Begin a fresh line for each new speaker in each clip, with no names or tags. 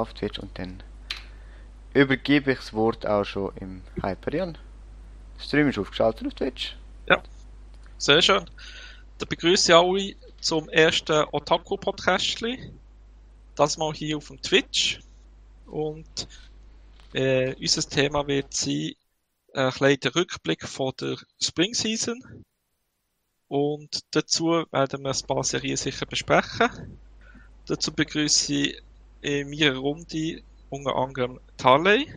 auf Twitch und dann übergebe ich das Wort auch schon im Hyperion. Der Stream ist aufgeschaltet auf Twitch.
Ja, sehr schön. Dann begrüße ich alle zum ersten Otaku-Podcast. Das mal hier auf dem Twitch. Und äh, unser Thema wird sein, ein kleiner Rückblick von der Spring Season. Und dazu werden wir ein paar Serien sicher besprechen. Dazu begrüße ich in meiner Runde unter anderem Tarley.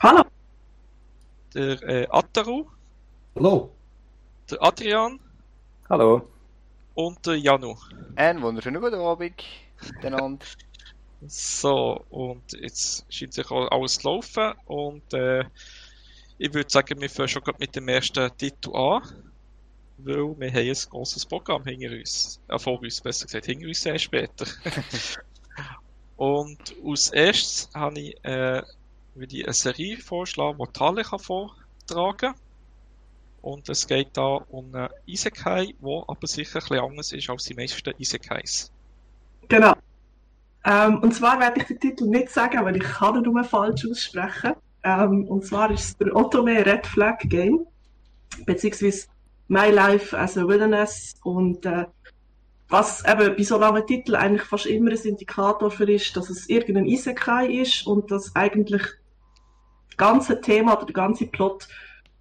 Hallo.
Der äh, Ataru.
Hallo.
Der Adrian.
Hallo.
Und der Janu.
Einen wunderschönen guten Abend miteinander.
so, und jetzt scheint sich alles zu laufen. Und äh, ich würde sagen, wir fangen schon mit dem ersten Titel an. Weil wir haben ein großes Programm hinter uns. Äh, vor uns, besser gesagt, hinter uns sehr später. Und als erstes habe ich, äh, würde ich eine Serie vorschlagen, die Tali kann vortragen. Und es geht da um einen Isekai, der aber sicher bisschen anders ist als die meisten Isekais.
Genau. Ähm, und zwar werde ich den Titel nicht sagen, weil ich kann ihn nur falsch aussprechen. Ähm, und zwar ist es der Otome Red Flag Game, beziehungsweise My Life as a Wilderness. Und äh, was eben bei so langen Titeln eigentlich fast immer ein Indikator für ist, dass es irgendein Isekai ist und dass eigentlich das ganze Thema oder der ganze Plot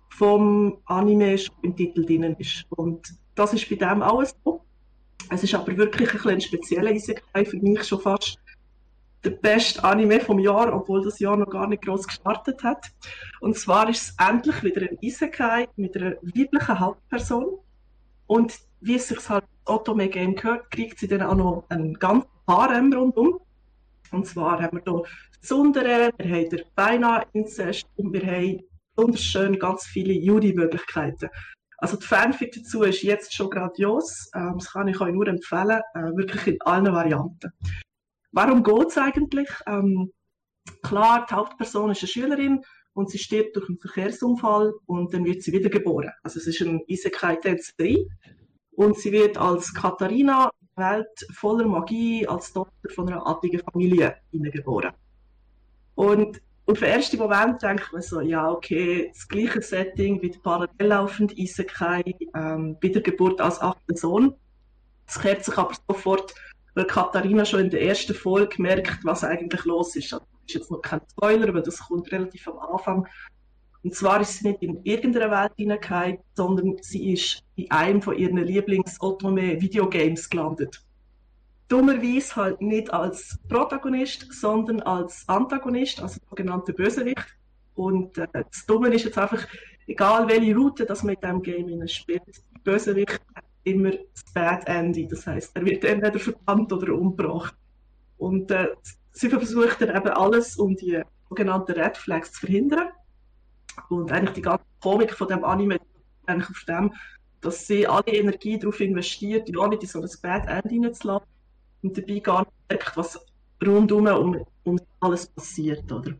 vom Anime im Titel drin ist. Und das ist bei dem alles so. Es ist aber wirklich ein, ein spezieller Isekai, für mich schon fast der beste Anime vom Jahr, obwohl das Jahr noch gar nicht groß gestartet hat. Und zwar ist es endlich wieder ein Isekai mit einer weiblichen Hauptperson. Und wie es sich halt Otome Game gehört, kriegt sie dann auch noch einen ganzen Harem rundum. Und zwar haben wir hier Sundere, wir haben den beinahe Inzest und wir haben wunderschön ganz viele Jury-Möglichkeiten. Also die Fanfic dazu ist jetzt schon grandios. Ähm, das kann ich euch nur empfehlen, äh, wirklich in allen Varianten. Warum geht es eigentlich? Ähm, klar, die Hauptperson ist eine Schülerin und sie stirbt durch einen Verkehrsunfall und dann wird sie wiedergeboren. Also es ist ein Isekai-Tänzerei und sie wird als Katharina, Welt voller Magie, als Tochter von einer adligen Familie hineingeboren. Und auf den ersten Moment denkt man so, ja, okay, das gleiche Setting wie parallel laufende Isekai, ähm, Wiedergeburt als achter Sohn. Es kehrt sich aber sofort, weil Katharina schon in der ersten Folge merkt, was eigentlich los ist. Also, das ist jetzt noch kein Spoiler, aber das kommt relativ am Anfang. Und zwar ist sie nicht in irgendeiner Welt hineingekommen, sondern sie ist in einem von ihren Lieblings-Otome-Videogames gelandet dummerweise halt nicht als Protagonist, sondern als Antagonist, also sogenannter Bösewicht. Und äh, das Dumme ist jetzt einfach, egal welche Route das man in diesem Game spielt, der Bösewicht hat immer das Bad Ending. Das heißt, er wird entweder verbannt oder umgebracht. Und äh, sie versucht dann eben alles, um die sogenannten Red Flags zu verhindern. Und eigentlich die ganze Komik von dem Anime eigentlich auf dem, dass sie alle Energie darauf investiert, ja nicht in so ein Bad Ending zu lassen und dabei gar nicht merkt, was rundum um, um alles passiert, oder?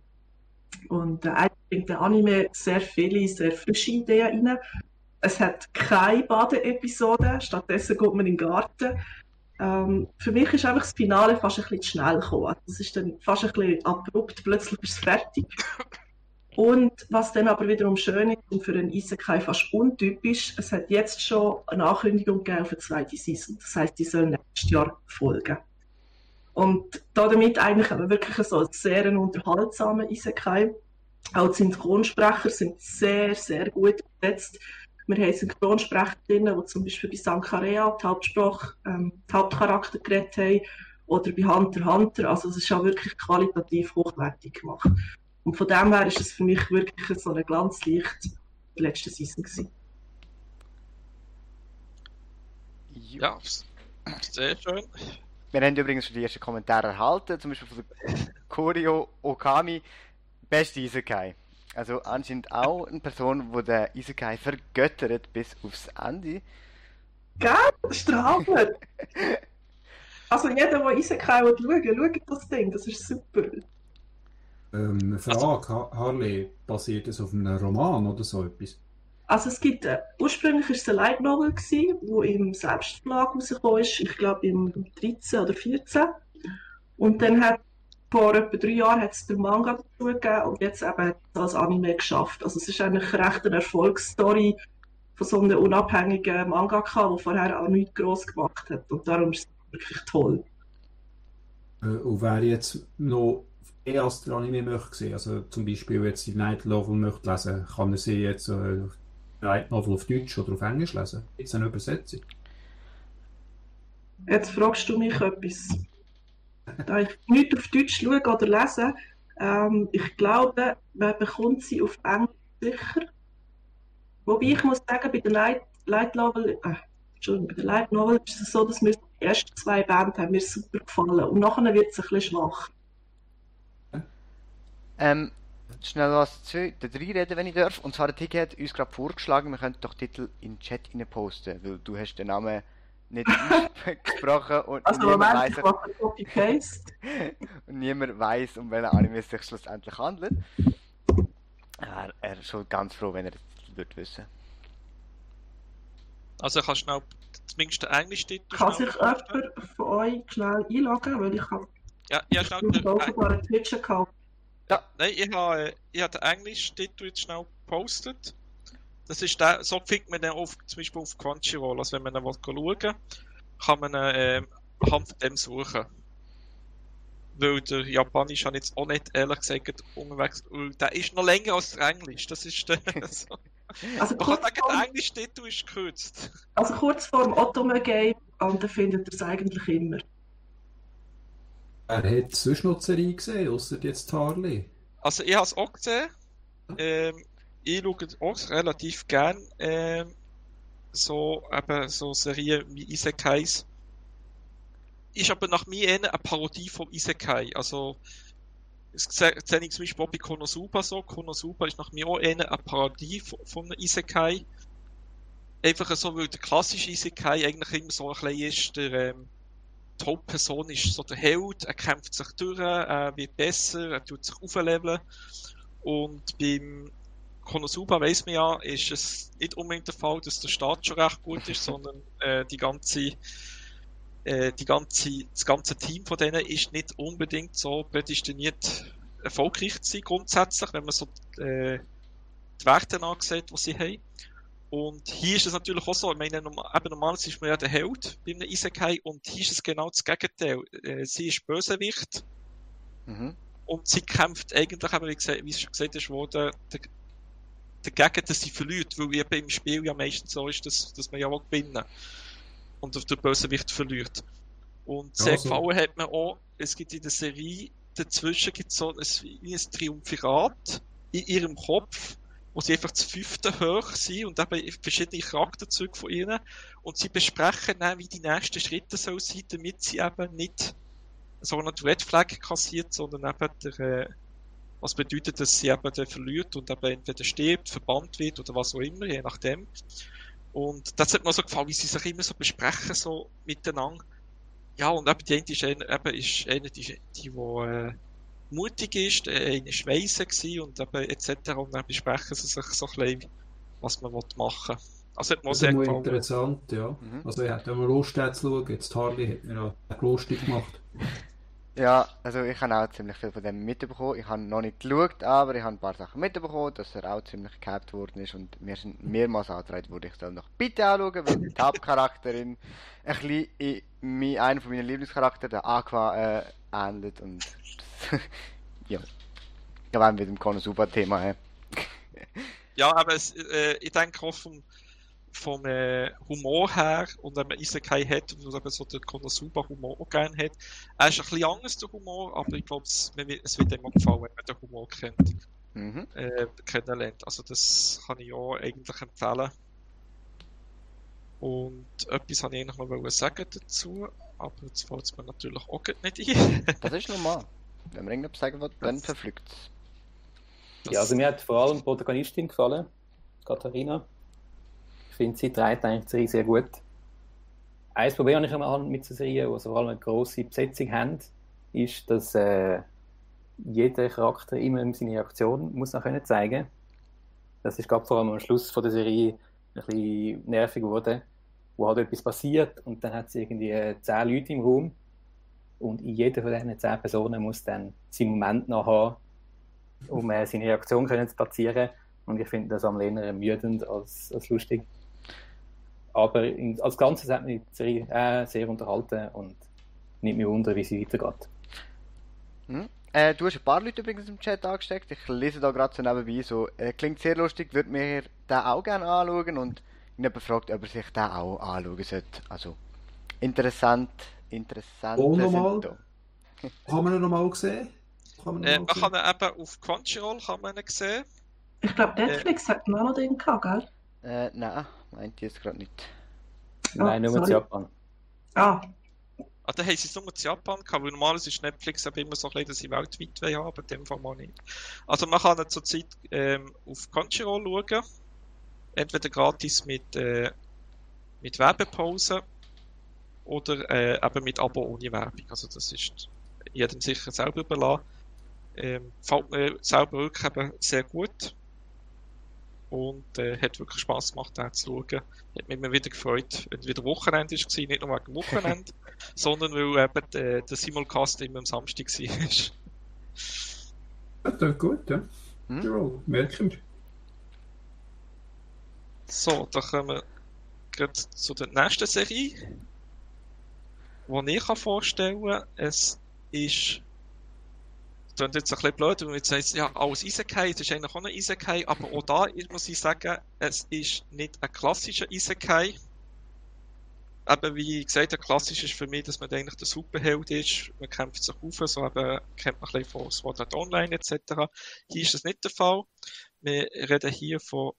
Und äh, eigentlich bringt der Anime sehr viele, sehr frische Ideen rein. Es hat keine Badeepisode, stattdessen geht man in den Garten. Ähm, für mich ist einfach das Finale fast ein bisschen zu schnell gekommen. Es ist dann fast ein bisschen abrupt, plötzlich ist es fertig. Und was dann aber wiederum schön ist und für einen Isekai fast untypisch, es hat jetzt schon eine Ankündigung gegeben auf eine zweite Season. Das heißt, die soll nächstes Jahr folgen. Und damit eigentlich aber wirklich so ein sehr unterhaltsamer Isekai. Auch die Synchronsprecher sind sehr, sehr gut besetzt. Wir haben Synchronsprecherinnen, die zum Beispiel bei Sankarea die Hauptsprache, ähm, die Hauptcharakter geredet haben, oder bei Hunter Hunter. Also es ist auch wirklich qualitativ hochwertig gemacht. Und von dem her ist es für mich wirklich so ein Glanzlicht der letzten Season gewesen.
Ja, sehr schön.
Wir haben übrigens schon die ersten Kommentare erhalten, zum Beispiel von Kurio Okami, beste Isekai. Also anscheinend auch eine Person, die den Isekai vergöttert bis aufs Ende.
Gell? Hammer! also jeder, der Isekai schauen will, schaut das Ding, das ist super.
Ähm, eine Frage, also, Harley, basiert es auf einem Roman oder so etwas?
Also es gibt, äh, ursprünglich war es eine Light Novel, gewesen, wo im Selbstverlag rausgekommen ist, ich glaube im 13 oder 14. Und dann hat vor etwa drei Jahren hat es den Manga dazu gegeben und jetzt eben als Anime geschafft. Also es ist eigentlich recht eine Erfolgsstory von so einem unabhängigen Mangaka, der vorher auch nichts gross gemacht hat. Und darum ist es wirklich toll.
Äh, und wer jetzt noch eher als der Anime möchte sehen, also zum Beispiel jetzt die Night Novel möchte lesen, kann er sie jetzt äh, Night Novel auf Deutsch oder auf Englisch lesen? Es eine Übersetzung?
Jetzt fragst du mich etwas. Da ich nicht auf Deutsch schaue oder lese, ähm, ich glaube, man bekommt sie auf Englisch sicher. Wobei ich muss sagen, bei der Light, Light Novel, äh, bei der Light Novel ist es so, dass mir die ersten zwei Bände haben mir super gefallen und nachher wird es ein bisschen schwach.
Ähm, schnell was zu der drei reden, wenn ich darf. Und zwar der Tiki hat uns gerade vorgeschlagen, wir könnten doch Titel in den Chat rein posten, weil du hast den Namen nicht ausgesprochen und
Also
niemand
Moment, ich Copy-Paste.
und niemand weiß, um welchen Anime es sich schlussendlich handelt. Er, er ist schon ganz froh, wenn er das wird wissen.
Also kannst du schnell zumindest den Englisch-Titel
Kann
schnell
sich jemand von euch schnell einloggen, weil ich habe
Ja, ja, schnell den,
einen offenbaren Twitch-Account.
Ja, nein, ich habe, ich habe den Englisch-Titel jetzt schnell gepostet. Das ist der, so findet man den auf, zum Beispiel auf Crunchyroll. Also wenn man ihn schauen will, kann man ihn ähm, anhand von dem suchen. Weil der Japanisch habe ich jetzt auch nicht, ehrlich gesagt, unterwegs. Der ist noch länger als der Englisch. Das ist der, so.
Also
Man kann
kurz,
sagen, der Englisch-Titel ist gekürzt.
also kurz vor dem Otome-Game, und da findet ihr es eigentlich immer.
Wer hat sonst noch Serie gesehen, außer jetzt Harley?
Also ich habe es auch gesehen. Ähm, ich schaue auch relativ gern ähm, so, eben, so Serien wie Isekais. Ist aber nach mir eine Parodie vom Isekai. Also das sehe ich zum Beispiel auch bei Konosuba so. Konosuba ist nach mir auch eine Parodie von, von Isekai. Einfach so, weil der klassische Isekai eigentlich immer so ein bisschen ist, der, ähm, die Hauptperson ist so der Held, er kämpft sich durch, er wird besser, er tut sich aufleveln. Und beim Konosuba weiss man ja, ist es nicht unbedingt der Fall, dass der Start schon recht gut ist, sondern äh, die ganze, äh, die ganze, das ganze Team von denen ist nicht unbedingt so prädestiniert erfolgreich zu sein, grundsätzlich, wenn man so äh, die Werte ansieht, die sie haben. Und hier ist es natürlich auch so, ich meine, eben normalerweise ist man ja der Held bei einem Isekai und hier ist es genau das Gegenteil. Äh, sie ist Bösewicht
Mhm.
und sie kämpft eigentlich, eben, wie, gesagt, wie es schon gesagt ist, worden, der, dagegen, dass sie verliert, weil eben im Spiel ja meistens so ist, dass, dass man ja auch gewinnen und der Bösewicht verliert. Und sehr
so.
gefallen hat mir auch, es gibt in der Serie, dazwischen gibt es so ein, ein Triumphirat in ihrem Kopf, wo sie einfach zu fünften hoch sind und eben verschiedene Charakterzüge von ihnen und sie besprechen dann, wie die nächsten Schritte sollen sein, damit sie eben nicht so eine Red Flag kassiert, sondern eben der, äh, was bedeutet, dass sie eben verliert und eben entweder stirbt, verbannt wird oder was auch immer, je nachdem. Und das hat mir so gefallen, wie sie sich immer so besprechen, so miteinander. Ja, und eben die eine ist eine, eben ist eine die, die, die äh, mutig ist, der eine ist weise und eben etc. Und dann besprechen sie sich so ein bisschen, was man machen will. Also hat mir auch
Das
sehr gefallen.
interessant, ja.
Mhm.
Also ich hätte mal Lust jetzt zu schauen. Jetzt Harley hat mir ja lustig gemacht.
Ja, also ich habe auch ziemlich viel von dem mitbekommen. Ich habe noch nicht geschaut, aber ich habe ein paar Sachen mitbekommen, dass er auch ziemlich gehypt worden ist und mir sind mehrmals angetragen wurde, ich soll noch bitte anschauen, weil die Hauptcharakterin ein bisschen in mi- einen von meinen Lieblingscharakteren, der Aqua, äh, ähnelt und ja. Da waren wir mit dem Konosuba-Thema. Äh.
Ja, aber es, äh, ich denke auch vom, vom äh, Humor her, und wenn man Isekai hat, und eben so den Konosuba-Humor auch gerne hat, er ist ein bisschen anders, der Humor, aber ich glaube, es, man wird- es wird auch gefallen, wenn man den Humor kennt,
Mhm.
äh, kennenlernt. Also das kann ich auch eigentlich empfehlen. Und etwas habe ich noch wollen sagen dazu, aber jetzt fällt es mir natürlich auch nicht ein.
Das ist normal. Wenn man irgendetwas sagen will, dann verflügt es.
Ja, also mir hat vor allem die Protagonistin gefallen, Katharina. Ich finde, sie trägt eigentlich die Serie sehr gut. Ein Problem, das ich immer habe mit der Serie, wo sie vor allem eine grosse Besetzung haben, ist, dass äh, jeder Charakter immer seine Reaktion muss noch können zeigen Das ist gerade vor allem am Schluss von der Serie ein bisschen nervig geworden, wo halt etwas passiert und dann hat sie irgendwie äh, zehn Leute im Raum Und in jeder von diesen zehn Personen muss dann seinen Moment noch haben, um äh, seine Reaktion können zu platzieren. Und ich finde das am Lehner ermüdend als, als lustig. Aber in, als Ganzes hat mich die Serie äh, sehr unterhalten und nicht mehr wundern, wie sie weitergeht.
Hm? Äh, du hast ein paar Leute übrigens im Chat angesteckt. Ich lese da gerade so nebenbei so. Äh, klingt sehr lustig, würde mir den auch gerne anschauen und ihn fragt, ob er sich den auch anschauen sollte. Also interessant, interessant.
Oh, nochmal. Haben wir ihn nochmal gesehen?
Kann man, äh, man kann ihn eben auf Crunchyroll kann man ihn sehen.
Ich glaube, Netflix äh, hat ihn auch noch drin gehabt, gell?
Äh, nein, meint jetzt gerade nicht.
Oh, Nein, nur mit Japan.
Ah.
Ah, da haben sie es nur mit Japan gehabt, weil normalerweise ist Netflix aber immer so ein bisschen, dass sie weltweit haben, aber in dem Fall mal nicht. Also man kann zurzeit ähm, auf Crunchyroll schauen. Entweder gratis mit, äh, mit Werbepause oder äh, eben mit Abo ohne Werbung. Also das ist jedem sicher selber überlassen. Ähm, fällt mir selber wirklich eben sehr gut und äh, hat wirklich Spaß gemacht, den zu schauen. Hat mich immer wieder gefreut, wenn es wieder Wochenende war, nicht nur wegen dem Wochenende, sondern weil eben der, der Simulcast immer am Samstag war.
ja, das ist gut, ja. Hm? Ja, merken wir.
So, dann kommen wir zu der nächsten Serie, die ich vorstellen kann. Es ist klingt jetzt ein bisschen blöd, wenn man jetzt sagt, ja, alles Isekai, es ist eigentlich auch ein Isekai, aber auch da muss ich sagen, es ist nicht ein klassischer Isekai. Eben, wie gesagt, ein klassisch ist für mich, dass man eigentlich der Superheld ist, man kämpft sich auf, so eben, kennt man ein bisschen von Sword Art Online etc. Hier ist das nicht der Fall. Wir reden hier von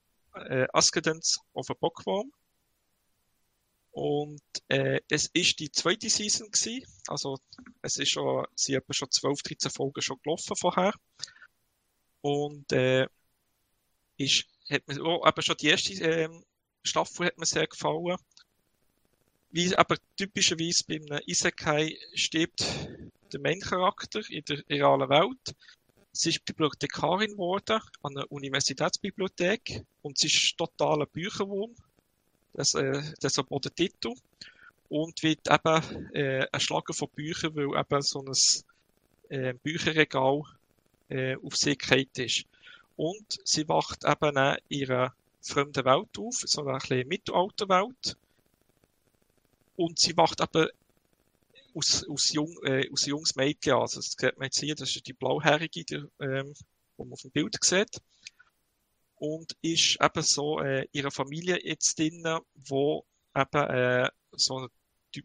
äh, Ascendance of a Bookworm. Und äh, es ist die zweite Season gewesen. Also es ist schon, sie haben schon 12, 13 Folgen schon gelaufen vorher. Und äh, ist, hat mir oh, eben schon die erste äh, Staffel hat mir sehr gefallen. Wie aber typischerweise bei einem Isekai stirbt der Main-Charakter in der realen Welt. Sie ist Bibliothekarin geworden an einer Universitätsbibliothek und sie ist totaler Bücherwurm das, äh, das auch der Titel. Und wird eben äh, erschlagen von Büchern, weil eben so ein äh, Bücherregal äh, auf sie gekehrt ist. Und sie wacht eben in ihrer fremden Welt auf, so eine kleine Mittelalterwelt. Und sie wacht eben aus, aus, jung, äh, aus junges Mädchen an. Also, das sieht man jetzt hier, das ist die blauhaarige, die, ähm, die man auf dem Bild sieht und ist eben so äh, ihre Familie jetzt drin, wo eben äh, so eine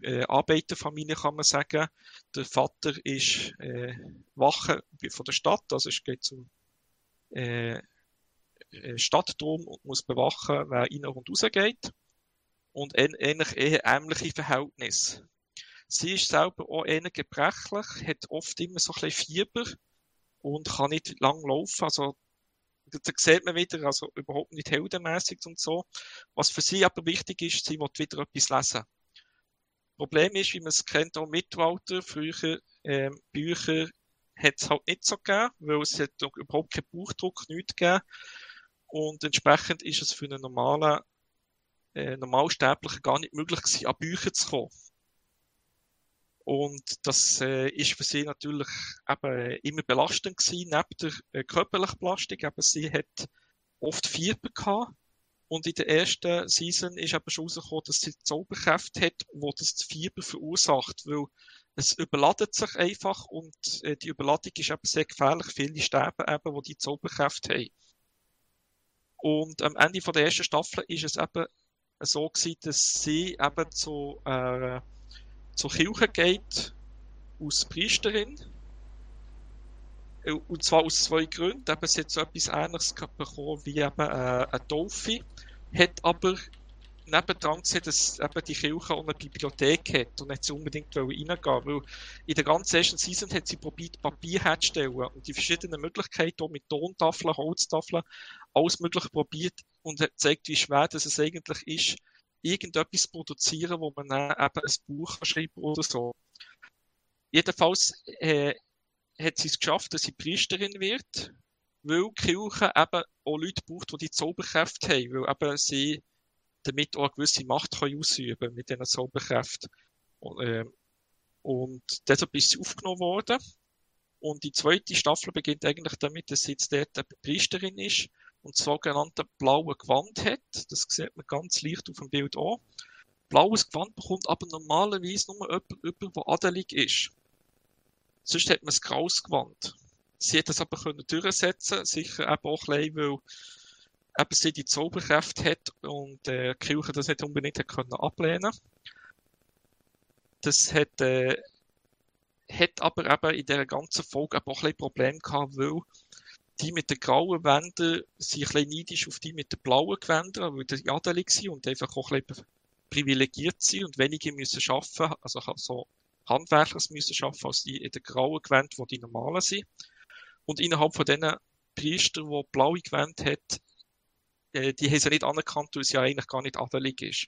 äh, Arbeiterfamilie kann man sagen. Der Vater ist äh, Wache von der Stadt, also es geht zum äh, äh Stadtturm und muss bewachen, wer rein und raus geht. Und ähnlich ähnliche Verhältnisse. Sie ist selber auch eher gebrechlich, hat oft immer so ein bisschen Fieber und kann nicht lang laufen. Also da sieht man wieder, also überhaupt nicht heldenmäßig und so. Was für sie aber wichtig ist, sie will wieder etwas lesen. Problem ist, wie man es kennt, auch Mittelalter, früher ähm, Bücher hat es halt nicht so gegeben, weil es hat überhaupt keinen Buchdruck, nichts gegeben. Und entsprechend ist es für einen normalen, äh, Normalsterblichen gar nicht möglich gewesen, an Bücher zu kommen. Und das äh, ist für sie natürlich eben immer belastend gewesen, neben der äh, körperlichen Belastung. Eben, sie hat oft Fieber gehabt. Und in der ersten Season ist eben schon rausgekommen, dass sie Zauberkräfte hat, wo das Fieber verursacht, weil es überladet sich einfach und äh, die Überladung ist eben sehr gefährlich. Viele sterben eben, wo die Zauberkräfte haben. Und am Ende von der ersten Staffel ist es eben so gewesen, dass sie eben zu äh, zur Kirche geht, aus Priesterin. Äh, und zwar aus zwei Gründen. Eben, sie hat so etwas Ähnliches bekommen wie eben äh, eine Taufe, hat aber nebendran gesehen, dass eben die Kirche auch eine Bibliothek hat und nicht sie unbedingt reingehen weil in der ganzen ersten Season hat sie probiert, Papier herzustellen und die verschiedenen Möglichkeiten, auch mit Tontafeln, Holztafeln, alles mögliche probiert und hat gezeigt, wie schwer das es eigentlich ist, irgendetwas produzieren, wo man dann eben ein Buch schreiben oder so. Jedenfalls äh, hat sie es geschafft, dass sie Priesterin wird, weil die Kirche eben auch Leute braucht, die die Zauberkräfte haben, weil eben sie damit auch eine gewisse Macht können ausüben mit diesen Zauberkräften. Und, äh, Und deshalb ist sie aufgenommen worden. Und die zweite Staffel beginnt eigentlich damit, dass sie jetzt dort eine Priesterin ist und das sogenannte blaue Gewand hat. Das sieht man ganz leicht auf dem Bild an. Blaues Gewand bekommt aber normalerweise nur jemand, der adelig ist. Sonst hat man ein graues Gewand. Sie hat das aber können durchsetzen, sicher eben auch ein bisschen, weil eben sie die Zauberkräfte hat und äh, die Kirche das nicht unbedingt hat können ablehnen. Das hat, äh, hat aber eben in dieser ganzen Folge auch ein bisschen Problem gehabt, weil die mit den grauen Wänden sind ein bisschen neidisch auf die mit den blauen Gewändern, weil die adelig sind und einfach auch ein bisschen privilegiert sind und weniger müssen arbeiten, also so Handwerker müssen arbeiten, als die in den grauen Gewänden, wo die normalen sind. Und innerhalb von diesen Priestern, die blaue Gewände hat, äh, die haben sie nicht anerkannt, weil sie ja eigentlich gar nicht adelig ist.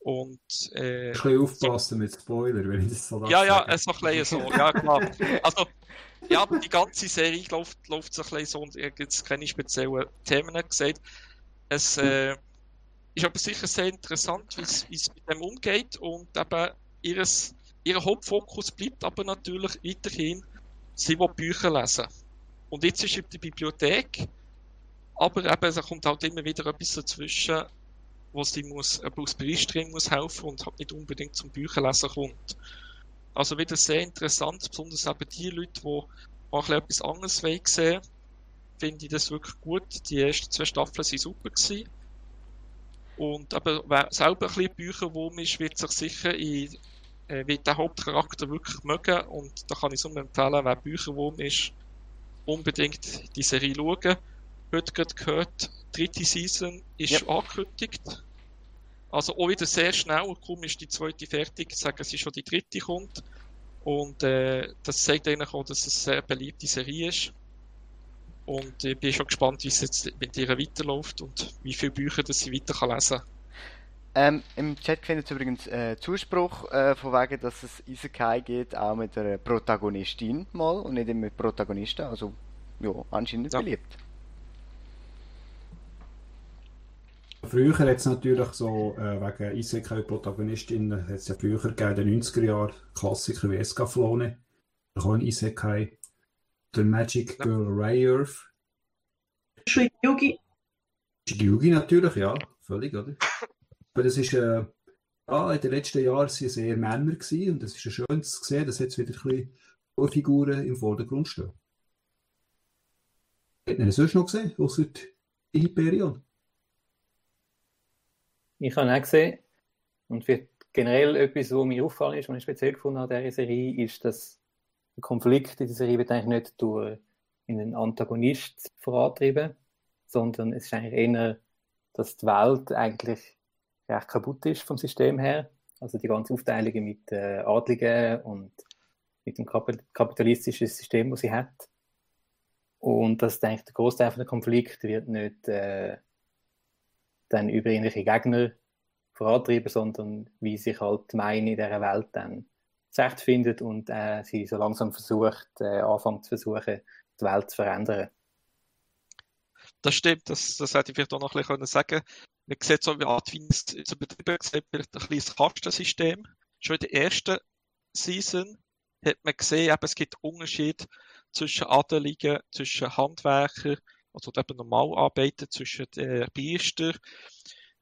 Und, äh,
Ein bisschen aufpassen mit Spoiler, wenn ich das so
Ja, ja, es ist ein bisschen so, ja klar. Also, ja, die ganze Serie läuft, läuft so ein bisschen so und habe jetzt keine speziellen Themen gesagt. Es äh, ist aber sicher sehr interessant, wie es mit dem umgeht und eben ihres, ihr Hauptfokus bleibt aber natürlich weiterhin, sie will Bücher lesen. Und jetzt ist sie in der Bibliothek, aber eben, es kommt halt immer wieder etwas dazwischen, wo sie muss, eben aus Beistring muss helfen und halt nicht unbedingt zum Bücherlesen kommt. Also wieder sehr interessant, besonders eben die Leute, die auch etwas anderes sehen, finde ich das wirklich gut. Die ersten zwei Staffeln waren super gewesen. Und aber wer selber ein bisschen Bücherwurm ist, wird sich sicher in, äh, wird den Hauptcharakter wirklich mögen. Und da kann ich so empfehlen, wer Bücherwurm ist, unbedingt die Serie schauen. Heute gerade gehört, die dritte Season ist
Yep.
angekündigt. Also auch wieder sehr schnell, kaum ist die zweite fertig, sagen sie schon die dritte kommt. Und äh, das zeigt eigentlich auch, dass es eine sehr beliebte Serie ist. Und ich bin schon gespannt, wie es jetzt mit ihr weiterläuft und wie viele Bücher das sie weiter kann lesen
Ähm, Im Chat findet es übrigens äh, Zuspruch äh, von wegen, dass es Isekai geht, auch mit der Protagonistin mal und nicht immer mit Protagonisten. Also, ja, anscheinend
Ja.
beliebt.
Früher hat es natürlich so, äh, wegen Isekai-Protagonistinnen, hat es ja früher gegeben, in den 90er Jahren, Klassiker wie Escaflowne, auch ein Isekai, der Magic
Ja.
Girl Rayearth,
Shuigi Yugi,
Yugi natürlich, ja, völlig, oder? Aber das ist, äh, ja, in den letzten Jahren waren es sehr Männer gewesen, und es ist ja schön zu sehen, dass jetzt wieder ein bisschen Figuren im Vordergrund stehen. Hat man sonst noch gesehen, außer die Hyperion?
Ich habe auch gesehen, und für generell etwas, was mir auffallen ist, was ich speziell gefunden habe an dieser Serie, ist, dass der Konflikt in der Serie wird eigentlich nicht durch einen Antagonist vorantrieben, sondern es ist eigentlich eher, dass die Welt eigentlich recht kaputt ist vom System her. Also die ganze Aufteilung mit äh, Adligen und mit dem Kap- kapitalistischen System, das sie hat. Und dass eigentlich der Großteil der Konflikt wird nicht äh, dann über irgendwelche Gegner vorantrieben, sondern wie sich halt die Meine in dieser Welt dann zurechtfindet und äh, sie so langsam versucht, äh, anfängt zu versuchen, die Welt zu verändern.
Das stimmt, das, das hätte ich vielleicht auch noch ein bisschen können sagen Man sieht so, wie Adwin es so betrieben sieht, wird ein kleines Kastensystem. Schon in der ersten Season hat man gesehen, eben, es gibt Unterschied zwischen Adeligen, zwischen Handwerkern, also eben Normalarbeiter, zwischen äh, Priester,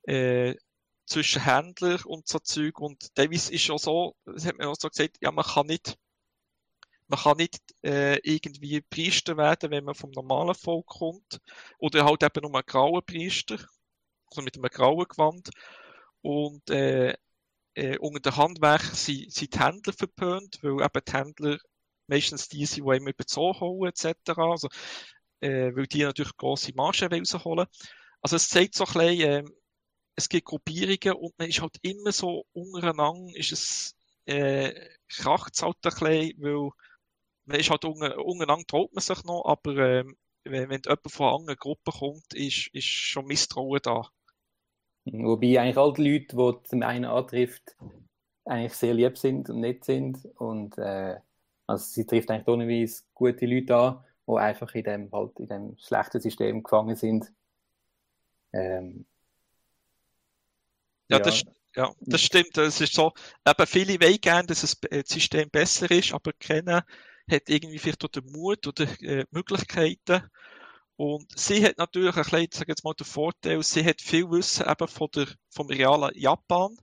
äh, zwischen Händlern und so Zeug. Und teilweise ist auch so, das hat man auch so gesagt, ja, man kann nicht man kann nicht äh, irgendwie Priester werden, wenn man vom normalen Volk kommt. Oder halt eben nur ein grauer Priester. Also mit einem grauen Gewand. Und äh, äh, unter den Handwerkern sind, sind die Händler verpönt, weil eben die Händler meistens die sind, die immer über die Zoll holen, etc. Also, äh, weil die natürlich grosse Margen rausholen. Also es zeigt so ein bisschen, äh, es gibt Gruppierungen und man ist halt immer so untereinander, ist es, äh, kracht es halt ein bisschen, weil man ist halt untereinander traut man sich noch, aber ähm, wenn, wenn jemand von einer anderen Gruppe kommt, ist, ist schon Misstrauen da.
Wobei eigentlich all die Leute, die zum einen antrifft, eigentlich sehr lieb sind und nett sind. Und äh, also sie trifft eigentlich ohneweise gute Leute an, die einfach in dem, halt, in dem schlechten System gefangen sind. Ähm,
Ja,
Ja.
das, ja, das stimmt. Es ist so, eben viele wollen gerne, dass das System besser ist, aber keiner hat irgendwie vielleicht auch den Mut oder äh, Möglichkeiten. Und sie hat natürlich ein bisschen, sag jetzt mal, den Vorteil, sie hat viel Wissen eben von der, vom realen Japan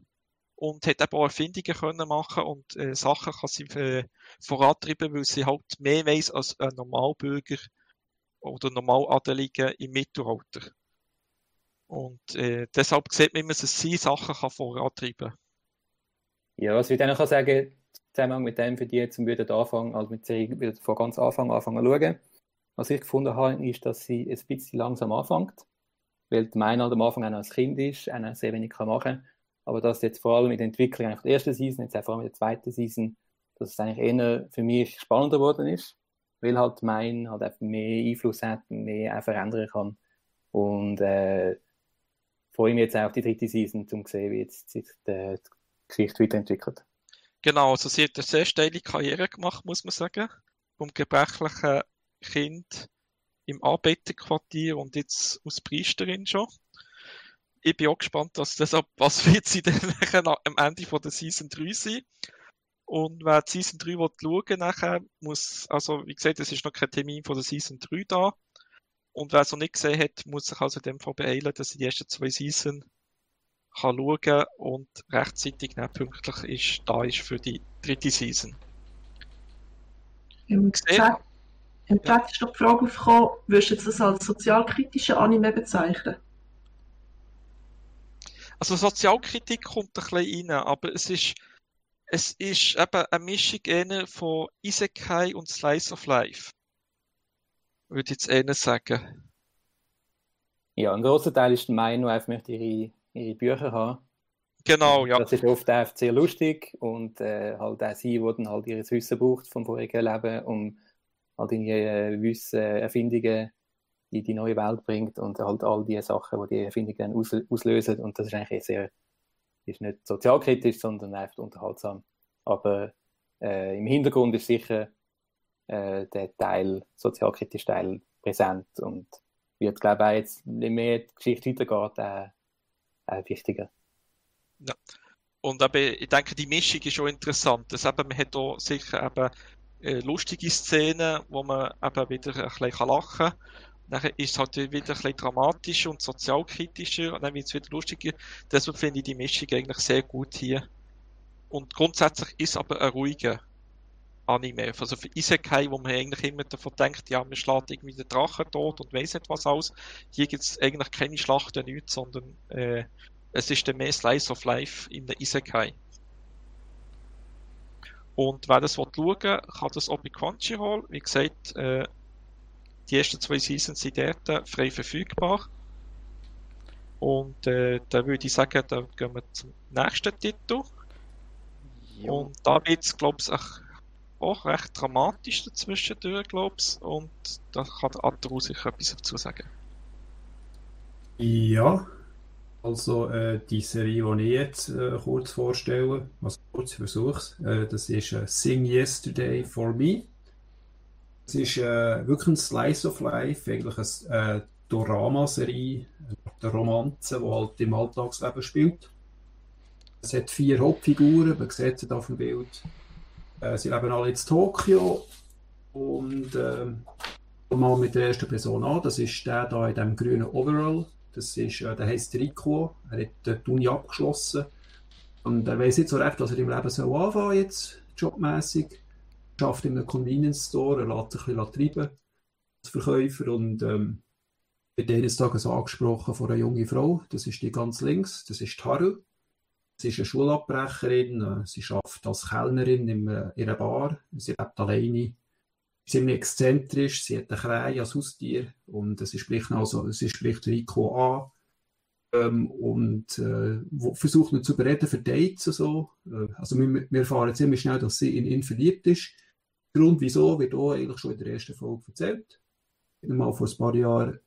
und hat eben auch Erfindungen können machen und äh, Sachen kann sie äh, vorantreiben, weil sie halt mehr weiß als ein Normalbürger oder Normaladelige im Mittelalter. Und äh, deshalb sieht man immer, dass sie Sachen kann vorantreiben kann.
Ja, was ich dann kann sagen, zusammen mit dem für die jetzt wieder anfangen, also mit Serie wieder von ganz Anfang anfangen schauen. Was ich gefunden habe, ist, dass sie ein bisschen langsam anfängt, weil die halt am Anfang auch noch als Kind ist, auch sehr wenig kann machen aber dass jetzt vor allem in der Entwicklung eigentlich der ersten Season, jetzt auch vor allem in der zweiten Season, dass es eigentlich eher für mich spannender geworden ist, weil halt mein halt einfach mehr Einfluss hat, mehr auch verändern kann und äh, freue mich jetzt auch auf die dritte Season, um zu sehen, wie jetzt sich die Geschichte weiterentwickelt.
Genau, also sie hat eine sehr steile Karriere gemacht, muss man sagen. Vom gebrechlichen Kind im Arbeiterquartier und jetzt als Priesterin schon. Ich bin auch gespannt, was, das, was wird sie dann am Ende von der Season 3 sein. Und wer die Season 3 will schauen nachher, muss, also wie gesagt, es ist noch kein Termin von der Season 3 da. Und wer es noch nicht gesehen hat, muss sich also in dem Fall beeilen, dass er die ersten zwei Season kann schauen und rechtzeitig nicht pünktlich ist, da ist für die dritte Season.
Im Chat, im Chat ist noch die Frage aufgekommen, würdest du das als sozialkritische Anime bezeichnen?
Also Sozialkritik kommt ein bisschen rein, aber es ist, es ist eben eine Mischung von Isekai und Slice of Life. Würde ich jetzt eher sagen.
Ja, ein großer Teil ist mein, nur einfach möchte ihre ihre Bücher haben.
Genau, ja.
Das ist oft einfach sehr lustig und äh, halt auch sie, die dann halt ihr Wissen braucht vom vorigen Leben, um halt ihre äh, Wissen, Erfindungen in die neue Welt bringt und halt all die Sachen, die die Erfindungen dann aus, auslösen und das ist eigentlich sehr, ist nicht sozialkritisch, sondern einfach unterhaltsam. Aber äh, im Hintergrund ist sicher äh, der Teil, sozialkritische Teil präsent und wird, glaube ich, auch jetzt, je mehr die Geschichte weitergeht, äh, äh, wichtiger.
Ja. Und eben, ich denke, die Mischung ist schon interessant. Das eben, man hat auch sicher eben äh, lustige Szenen, wo man eben wieder ein bisschen lachen kann. Dann ist es halt wieder ein bisschen dramatischer und sozialkritischer und dann wird es wieder lustiger. Deshalb finde ich die Mischung eigentlich sehr gut hier. Und grundsätzlich ist aber ein ruhiger Anime. Also für Isekai, wo man eigentlich immer davon denkt, ja, man schlägt irgendwie den Drachen tot und weiss nicht was aus. Hier gibt es eigentlich keine Schlachten, nichts, sondern äh, es ist der mehr Slice of Life in der Isekai. Und wer das schauen kann das auch bei Crunchyroll. Wie gesagt, äh, die ersten zwei Seasons sind dort frei verfügbar. Und äh, da würde ich sagen, da gehen wir zum nächsten Titel. Jo. Und da wird es, glaube ich, auch recht dramatisch dazwischen glaube ich. Und da kann der Atru sicher etwas dazu sagen.
Ja, also äh, die Serie, die ich jetzt äh, kurz vorstelle, was kurz versuche, äh, das ist äh, Sing Yesterday for Me. Es ist äh, wirklich ein Slice of Life, eigentlich eine äh, Dorama-Serie, eine Romanze, die halt im Alltagsleben spielt. Es hat vier Hauptfiguren, man sieht sie auf dem Bild. Äh, sie leben alle in Tokio und äh, mal mit der ersten Person an, das ist der da in dem grünen Overall. Das ist, äh, der heißt Rico, er hat die Uni abgeschlossen und er weiß nicht so recht, was er im Leben soll anfangen jetzt, jobmäßig. Arbeitet in einem Convenience Store, er lässt sich ein bisschen treiben als Verkäufer. Und ähm, wird eines Tages angesprochen von einer jungen Frau, das ist die ganz links, das ist Haru. Sie ist eine Schulabbrecherin, äh, sie arbeitet als Kellnerin in einer Bar, sie lebt alleine, ziemlich exzentrisch, sie hat eine Krähe als Haustier. Und sie spricht, also, sie spricht Rico an ähm, und äh, versucht ihn zu bereden für Dates und so. Äh, also wir, wir erfahren ziemlich schnell, dass sie in ihn verliebt ist. Der Grund wieso wird auch eigentlich schon in der ersten Folge erzählt. Ich habe mal vor ein paar Jahren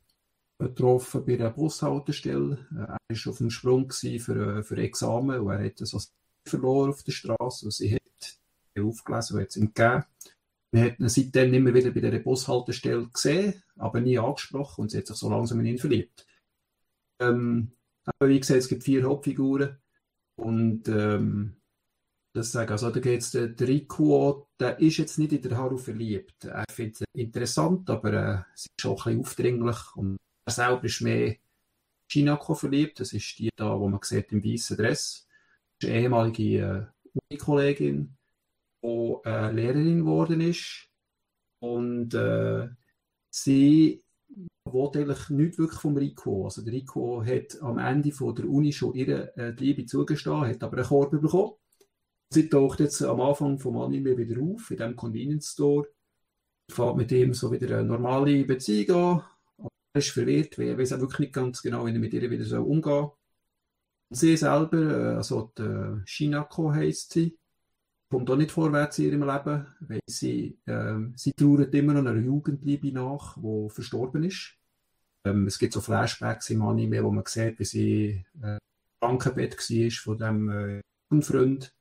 getroffen bei einer Bushaltestelle. Äh, er war auf dem Sprung für, äh, für Examen und er hat so verloren auf der Straße. Und sie hat aufgelesen und hat es ihm gegeben. Wir hat ihn seitdem immer wieder bei dieser Bushaltestelle gesehen, aber nie angesprochen und sie hat sich so langsam in ihn verliebt. Ähm, aber wie gesagt, es gibt vier Hauptfiguren. Und ähm, das sagen, also da geht's der, der Rikuo, der ist jetzt nicht in der Haru verliebt. Er findet es interessant, aber äh, sie ist auch ein bisschen aufdringlich und er selber ist mehr Shinako verliebt. Das ist die da, wo man sieht im weißen Dress. Das ist eine ehemalige äh, Uni-Kollegin, die äh, Lehrerin geworden ist und äh, sie will eigentlich nicht wirklich vom Rico. Also der Rico hat am Ende von der Uni schon ihre äh, Liebe zugestanden, hat aber einen Korb bekommen. Sie taucht jetzt am Anfang vom Anime wieder auf, in diesem Convenience Store. Fährt mit ihm so wieder eine normale Beziehung an. Er ist verwirrt, weil er weiß auch wirklich nicht ganz genau, wie er mit ihr wieder so umgehen soll. Sie selber, äh, also die äh, Shinako heisst sie, kommt auch nicht vorwärts in ihrem Leben, weil sie, ähm, sie trauert immer noch einer Jugendliebe nach, die verstorben ist. Ähm, es gibt so Flashbacks im Anime, wo man sieht, wie sie äh, Krankenbett war von diesem äh, Freund.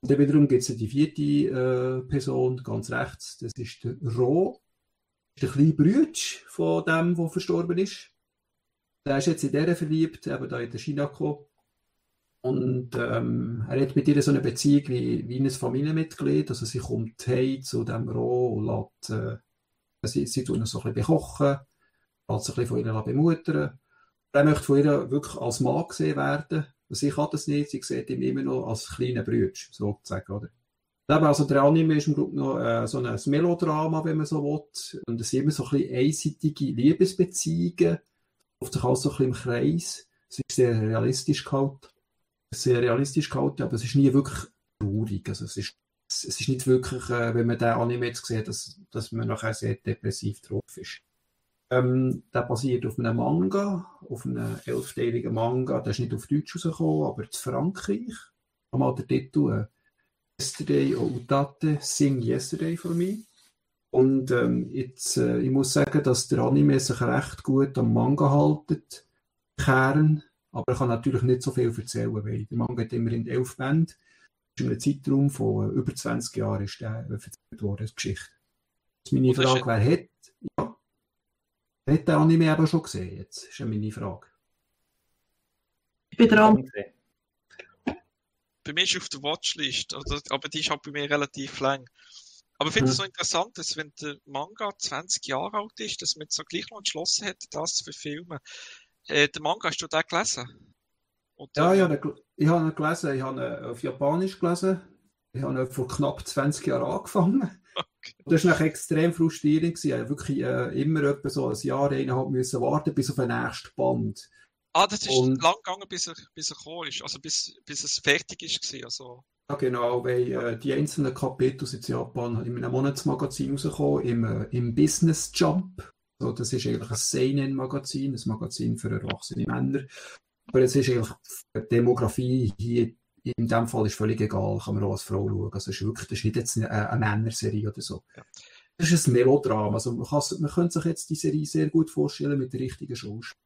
Und dann wiederum gibt es die vierte äh, Person, ganz rechts, das ist der Ro, der kleine Bruder von dem, der verstorben ist. Der ist jetzt in der verliebt, eben da in der Shinako. Und ähm, er hat mit ihr so eine Beziehung wie, wie ein Familienmitglied. Also sie kommt heim zu dem Ro und lässt, äh, sie, sie tun ihn so ein bisschen bekochen, lässt sich ein bisschen von ihr bemuttern. Er möchte von ihr wirklich als Mann gesehen werden. Sie kann das nicht, sie sieht ihn immer noch als kleinen Bruder, sozusagen, oder? Also der Anime ist im Grunde noch äh, so ein Melodrama, wenn man so will. Und es sind immer so ein bisschen einseitige Liebesbeziehungen, oft sich so ein bisschen im Kreis. Es ist sehr realistisch gehalten sehr realistisch gehalten, aber es ist nie wirklich traurig. Also es ist, es ist nicht wirklich, äh, wenn man den Anime jetzt sieht, dass, dass man nachher sehr depressiv drauf ist. Ähm, der basiert auf einem Manga, auf einem elfteiligen Manga. Der ist nicht auf Deutsch rausgekommen, aber zu Frankreich. Einmal der Titel äh, Yesterday o Utate, Sing Yesterday for Me. Und ähm, jetzt, äh, ich muss sagen, dass der Anime sich recht gut am Manga haltet. Kern aber ich kann natürlich nicht so viel erzählen, weil der Manga hat immerhin elf Bände. In einem Zeitraum von äh, über 20 Jahren ist der äh, erzählt worden, die Geschichte. Jetzt meine Frage, wer hat, ja, hat der Anime eben schon gesehen? Jetzt ist ja meine Frage.
Ich bin dran.
Bei mir ist auf der Watchlist, also, aber die ist halt bei mir relativ lang. Aber ich finde es hm. so interessant, dass wenn der Manga 20 Jahre alt ist, dass man jetzt so gleich noch entschlossen hat, das zu verfilmen. Äh, den Manga hast du den gelesen?
Oder? Ja, ich habe, ihn, ich habe ihn gelesen. Ich habe ihn auf Japanisch gelesen. Ich habe ihn vor knapp 20 Jahren angefangen. Das war extrem frustrierend. Ich habe wirklich äh, immer etwa so ein Jahr, eineinhalb müssen warten bis auf den nächsten Band.
Ah, das ist Und, lang gegangen, bis er, bis er gekommen ist. Also bis, bis es fertig ist. Also.
Ja, genau, weil äh, die einzelnen Kapitel sind in Japan in einem Monatsmagazin rausgekommen, im, äh, im Business Jump. So, das ist eigentlich ein Seinen-Magazin, ein Magazin für erwachsene Männer. Aber es ist eigentlich, die Demografie hier in dem Fall ist völlig egal, kann man auch als Frau schauen. Also, es ist wirklich, das ist nicht jetzt eine, eine Männerserie oder so. Ja. Das ist ein Melodrama. Also, man, kann, man könnte sich jetzt die Serie sehr gut vorstellen mit der richtigen Schauspiel.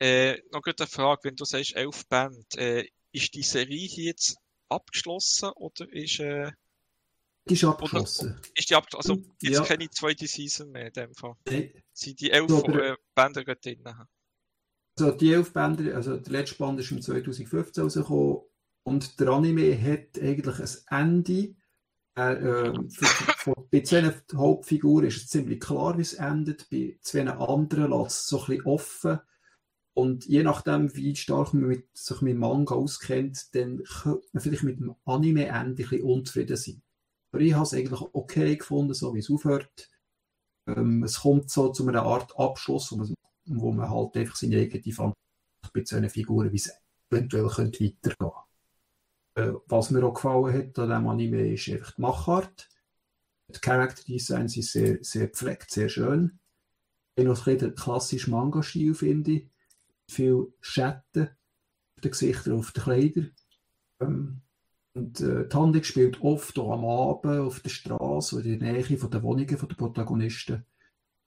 Äh, noch eine Frage, wenn du sagst elf Band, äh, ist die Serie hier jetzt abgeschlossen oder ist, äh,
die ist abgeschlossen. Oder
ist die abgeschlossen? Also, jetzt ja. keine zweite Season mehr in dem Fall. Nee. Sind die elf äh, Bänder gerade drin?
Also, die elf Bänder, also der letzte Band ist im 2015 rausgekommen und der Anime hat eigentlich ein Ende. Er, äh, für, für, bei zwei Hauptfiguren ist es ziemlich klar, wie es endet. Bei zwei anderen lässt es so ein bisschen offen. Und je nachdem, wie stark man mit, sich mit Manga auskennt, dann könnte man vielleicht mit dem Anime-Ende ein bisschen unzufrieden sein. Aber ich habe es eigentlich okay gefunden, so wie es aufhört. Ähm, es kommt so zu einer Art Abschluss, wo man, wo man halt einfach seine eigene Fantasie bei so Figuren, wie es eventuell könnte weitergehen äh, Was mir auch gefallen hat an diesem Anime ist einfach die Machart. Die Character Designs sind sehr, sehr gepflegt, sehr schön. Ich noch ein bisschen klassischen Manga-Stil, finde ich. Viel Schatten auf den Gesichtern, auf den Kleidern. Ähm, und äh, die Handlung spielt oft auch am Abend auf der Straße oder in der Nähe von der Wohnungen der Protagonisten.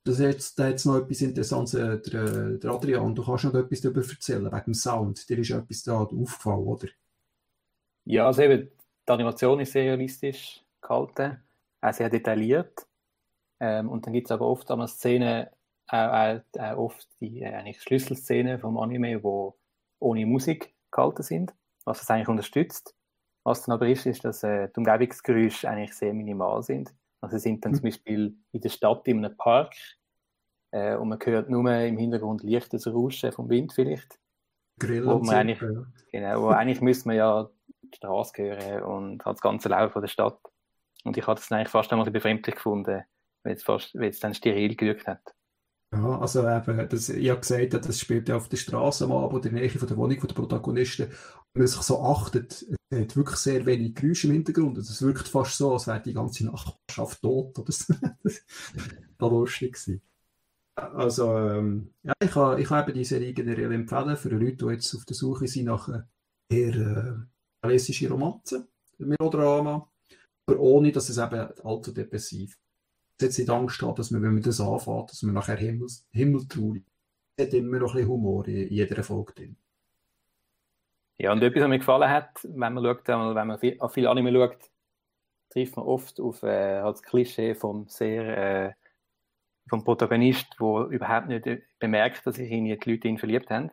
Das jetzt, da jetzt noch etwas Interessantes. Äh, der, äh, der, Adrian, du kannst noch etwas darüber erzählen, wegen dem Sound. Dir ist etwas da aufgefallen, oder?
Ja, also eben, die Animation ist sehr realistisch gehalten, auch sehr detailliert. Ähm, und dann gibt es aber oft eine Szene, äh, äh, oft die eigentlich Schlüsselszenen vom Anime, wo ohne Musik gehalten sind. was das eigentlich unterstützt. Was dann aber ist, ist, dass äh, die Umgebungsgeräusche eigentlich sehr minimal sind. Also sie sind dann mhm. zum Beispiel in der Stadt in einem Park äh, und man hört nur im Hintergrund leichtes Rauschen vom Wind vielleicht.
Grillen
wo man eigentlich, ja. genau, wo eigentlich müsste man ja die Straße hören und halt das ganze Lauf von der Stadt. Und ich habe das eigentlich fast einmal befremdlich gefunden, weil es, fast, weil es dann steril gewirkt hat.
Ja, also eben, das, ich habe gesagt, das spielt ja auf der Straße am Abend, in der Nähe von der Wohnung der Protagonisten. Wenn man sich so achtet, es hat wirklich sehr wenig Geräusche im Hintergrund. Also es wirkt fast so, als wäre die ganze Nachbarschaft tot. Oder so. das war lustig. Also, ähm, ja, ich kann, ich kann eben Serie generell empfehlen für Leute, die jetzt auf der Suche sind nach äh, eher äh, realistische Romanzen, Melodrama, aber ohne, dass es eben allzu depressiv. Jetzt nicht Angst haben, dass man, wenn man das anfängt, dass man nachher Himmel, himmeltraurig Es hat immer noch ein bisschen Humor in, in jeder Folge drin.
Ja, und etwas, was mir gefallen hat, wenn man schaut, wenn man viel, auf viele Anime schaut, trifft man oft auf äh, halt das Klischee vom sehr äh, vom Protagonist, der überhaupt nicht bemerkt, dass sich die Leute in verliebt haben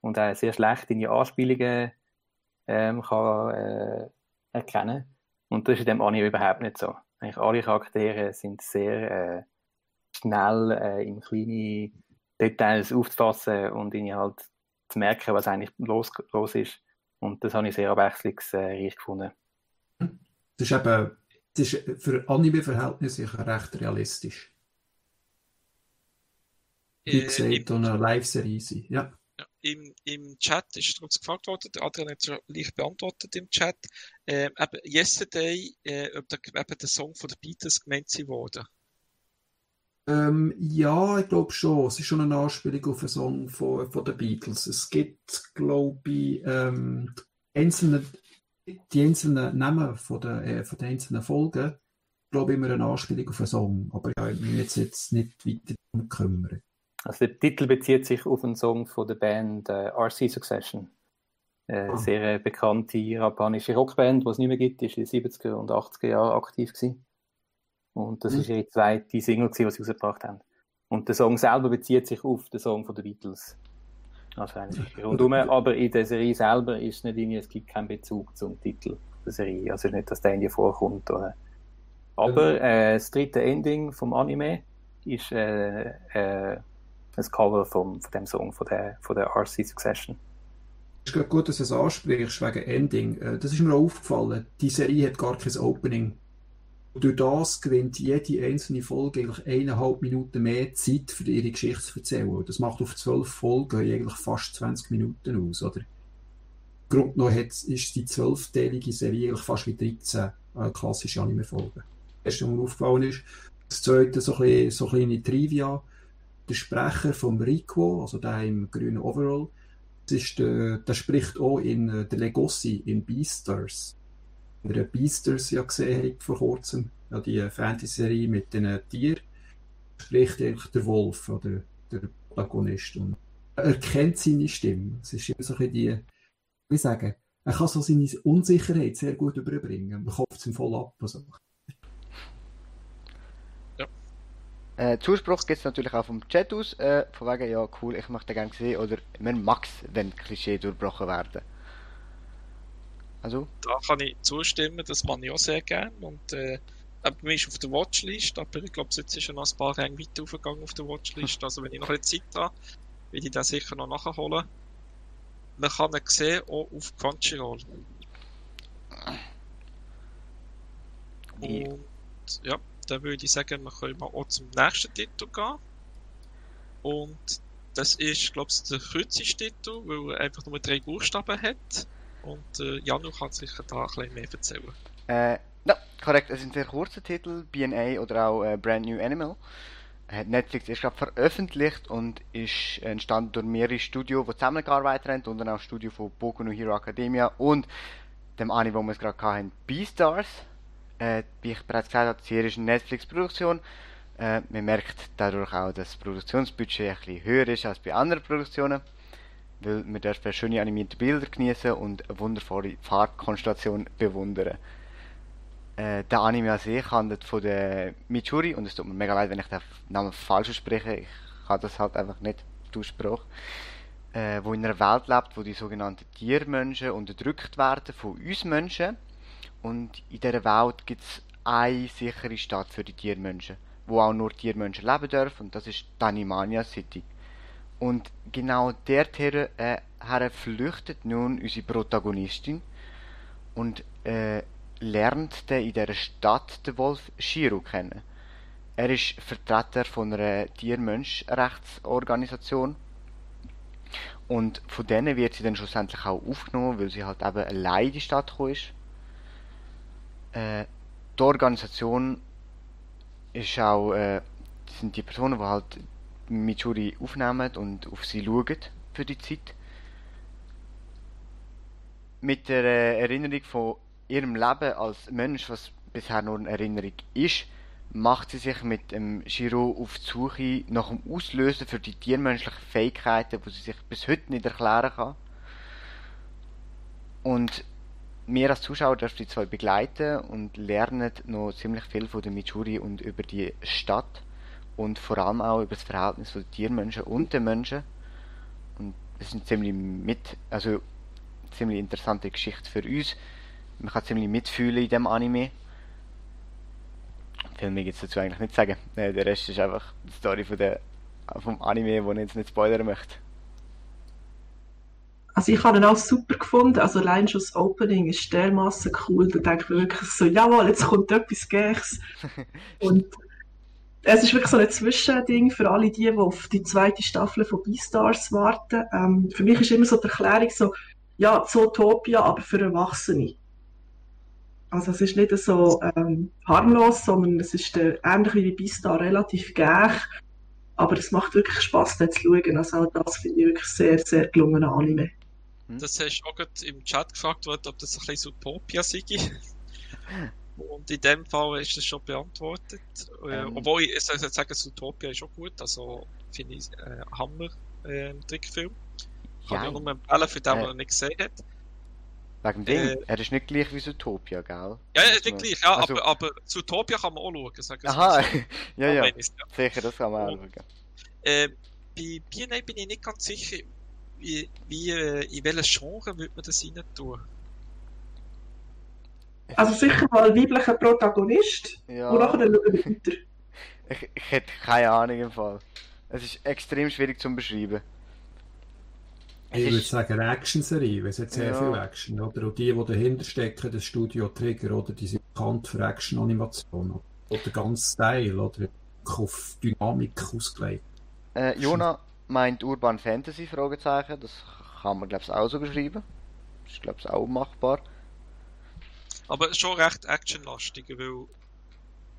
und auch sehr schlecht in die Anspielungen ähm, kann äh, erkennen. Und das ist in dem Anime überhaupt nicht so. Eigentlich alle Charaktere sind sehr äh, schnell äh, in kleine Details aufzufassen und ihnen halt zu merken, was eigentlich los, los ist. Und das habe ich sehr abwechslungsreich gefunden.
Das ist eben das ist für Anime-Verhältnisse recht realistisch. Wie äh, gesagt, äh, eine Live-Serie sein. Ja.
Ja. Im, Im Chat ist uns gefragt worden, der Adrian hat es leicht beantwortet im Chat, äh, eben Yesterday, äh, ob der, eben der Song von den Beatles gemeint sie wurde.
Ähm, ja, ich glaube schon. Es ist schon eine Anspielung auf einen Song von, von den Beatles. Es gibt, glaube ich, ähm, einzelne, die einzelnen Namen von den, äh, von den einzelnen Folgen, glaube ich, immer eine Anspielung auf einen Song. Aber ich habe mich jetzt, jetzt nicht weiter darum gekümmert.
Also der Titel bezieht sich auf einen Song von der Band äh, RC Succession. Eine oh. sehr bekannte japanische Rockband, die es nicht mehr gibt, ist in den 70er und 80er Jahren aktiv gewesen. Und das mhm. ist ihre zweite Single, die sie rausgebracht haben. Und der Song selber bezieht sich auf den Song von den Beatles. Also eigentlich rundum, aber in der Serie selber ist nicht irgendwie, es gibt keinen Bezug zum Titel der Serie. Also nicht, dass der dir vorkommt. Oder. Aber äh, das dritte Ending vom Anime ist äh, äh, das Cover vom, von dem Song von der, von der RC Succession.
Es ist gut, dass du es ansprichst wegen Ending. Äh, das ist mir auch aufgefallen. Die Serie hat gar kein Opening. Durch das gewinnt jede einzelne Folge eigentlich eineinhalb Minuten mehr Zeit für ihre Geschichte zu erzählen. Das macht auf zwölf Folgen eigentlich fast 20 Minuten aus, oder? Grund noch hat, ist die zwölfteilige Serie eigentlich fast wie 13 äh, klassische Anime-Folgen. Das erste, was mir aufgefallen ist. Das zweite, so ein bisschen, so ein kleine Trivia der Sprecher vom Rico, also der im grünen Overall, das ist der, der spricht auch in äh, der Legacy in Beastars. Wenn ihr Beastars ja gesehen habt vor kurzem, ja, die Fantasy-Serie mit den Tieren, spricht eigentlich der Wolf oder der Protagonist. Und er kennt seine Stimme. Es ist immer so ein die, wie sagen, er kann so seine Unsicherheit sehr gut überbringen. Man kauft es ihm voll ab. Also.
Äh, Zuspruch gibt es natürlich auch vom Chat aus, äh, von wegen, ja cool, ich möchte gerne sehen, oder man mag wenn Klischee durchbrochen werden. Also?
Da kann ich zustimmen, das mache ich auch sehr gerne. Und äh, bei mir ist auf der Watchlist, aber ich glaube, jetzt ist schon noch ein paar Ränge weiter aufgegangen auf der Watchlist. Also wenn ich noch eine Zeit habe, will ich den sicher noch nachholen. Man kann ihn sehen, auch auf Crunchyroll. Und ja, dann würde ich sagen, wir können mal auch zum nächsten Titel gehen. Und das ist, glaube ich, der kürzeste Titel, weil er einfach nur drei Buchstaben hat. Und äh, Janu kann sicher da ein bisschen mehr erzählen.
Äh, ja, korrekt. Es ein sehr kurzer Titel, BNA oder auch äh, Brand New Animal. Hat Netflix erst gerade veröffentlicht und ist entstanden durch mehrere Studios, die zusammengearbeitet haben, und dann auch Studio von Boku no Hero Academia und dem Anime, wo wir es gerade hatten, Beastars. Äh, wie ich bereits gesagt habe, die Serie ist eine Netflix-Produktion. Äh, man merkt dadurch auch, dass das Produktionsbudget ein bisschen höher ist als bei anderen Produktionen, weil man darf schöne animierte Bilder genießen und eine wundervolle Farbkonstellation bewundern. Äh, der Anime an sich handelt von der Michuri und es tut mir mega leid, wenn ich den Namen falsch spreche. Ich kann das halt einfach nicht aussprechen. äh, wo in einer Welt lebt, wo die sogenannten Tiermenschen unterdrückt werden von uns Menschen. Und in dieser Welt gibt es eine sichere Stadt für die Tiermenschen, wo auch nur Tiermenschen leben dürfen, und das ist Danimania City. Und genau dorthin äh, flüchtet nun unsere Protagonistin und äh, lernt dann in dieser Stadt den Wolf Shiro kennen. Er ist Vertreter von einer Tiermenschrechtsorganisation und von denen wird sie dann schlussendlich auch aufgenommen, weil sie halt eben allein in die Stadt gekommen ist. Äh, die Organisation ist auch, äh, sind die Personen, die halt Michuri aufnehmen und auf sie schauen für die Zeit. Mit der äh, Erinnerung von ihrem Leben als Mensch, was bisher nur eine Erinnerung ist, macht sie sich mit dem Shiro auf die Suche nach dem Auslösen für die tiermenschlichen Fähigkeiten, die sie sich bis heute nicht erklären kann. Und wir als Zuschauer dürfen die zwei begleiten und lernen noch ziemlich viel von der Michuri und über die Stadt und vor allem auch über das Verhältnis von den Tiermenschen und den Menschen. Und das ist eine ziemlich mit, also ziemlich interessante Geschichte für uns. Man kann ziemlich mitfühlen in dem Anime. Viel mehr gibt es dazu eigentlich nicht sagen. Äh, der Rest ist einfach die Story von der, vom Anime, wo ich jetzt nicht spoilern möchte.
Also ich habe ihn auch super gefunden. Also allein schon das Opening ist dermaßen cool. Da denke ich mir wirklich so, jawohl, jetzt kommt etwas Gächs. Und es ist wirklich so ein Zwischending für alle die, die auf die zweite Staffel von Beastars warten. Ähm, für mich ist immer so die Erklärung so, ja, Zootopia, aber für Erwachsene. Also es ist nicht so ähm, harmlos, sondern es ist äh, ähnlich wie Beastar relativ gäch. Aber es macht wirklich Spaß, da zu schauen. Also auch das finde ich wirklich sehr, sehr gelungener Anime.
Hm? Das hast du auch gerade im Chat gefragt worden, ob das ein bisschen Utopia sei. Und in dem Fall ist das schon beantwortet. Äh, ähm. Obwohl ich, ich soll sagen, Utopia ist auch gut. Also finde ich äh, Hammer äh, Trickfilm. Kann ja. ich nur empfehlen, für den, äh. der ihn nicht gesehen hat.
Wegen dem, äh, er ist nicht gleich wie Zootopia, gell?
Ja, er ist nicht gleich, ja, also, aber, aber Zootopia kann man auch schauen. Sagen
Aha, ja, ja, sicher, das kann man auch schauen.
Äh, bei BNA bin ich nicht ganz sicher, wie, wie, äh, in welches Genre würde man das rein tun?
Also sicher mal weiblicher Protagonist
ja.
und nachher schauen wir weiter.
Ich, ich hätte keine Ahnung im Fall. Es ist extrem schwierig zu beschreiben.
Ich würde sagen Action-Serie, weil es hat sehr ja. viel Action, oder? Und die, die dahinter stecken, das Studio Trigger, oder? Die sind bekannt für Action-Animation. Oder ganz Style, oder? Auf Dynamik ausgelegt.
Äh, Jona meint Urban Fantasy, Fragezeichen. Das kann man, glaube ich, auch so beschreiben. Das ist, glaube ich, auch machbar.
Aber schon recht actionlastig, weil,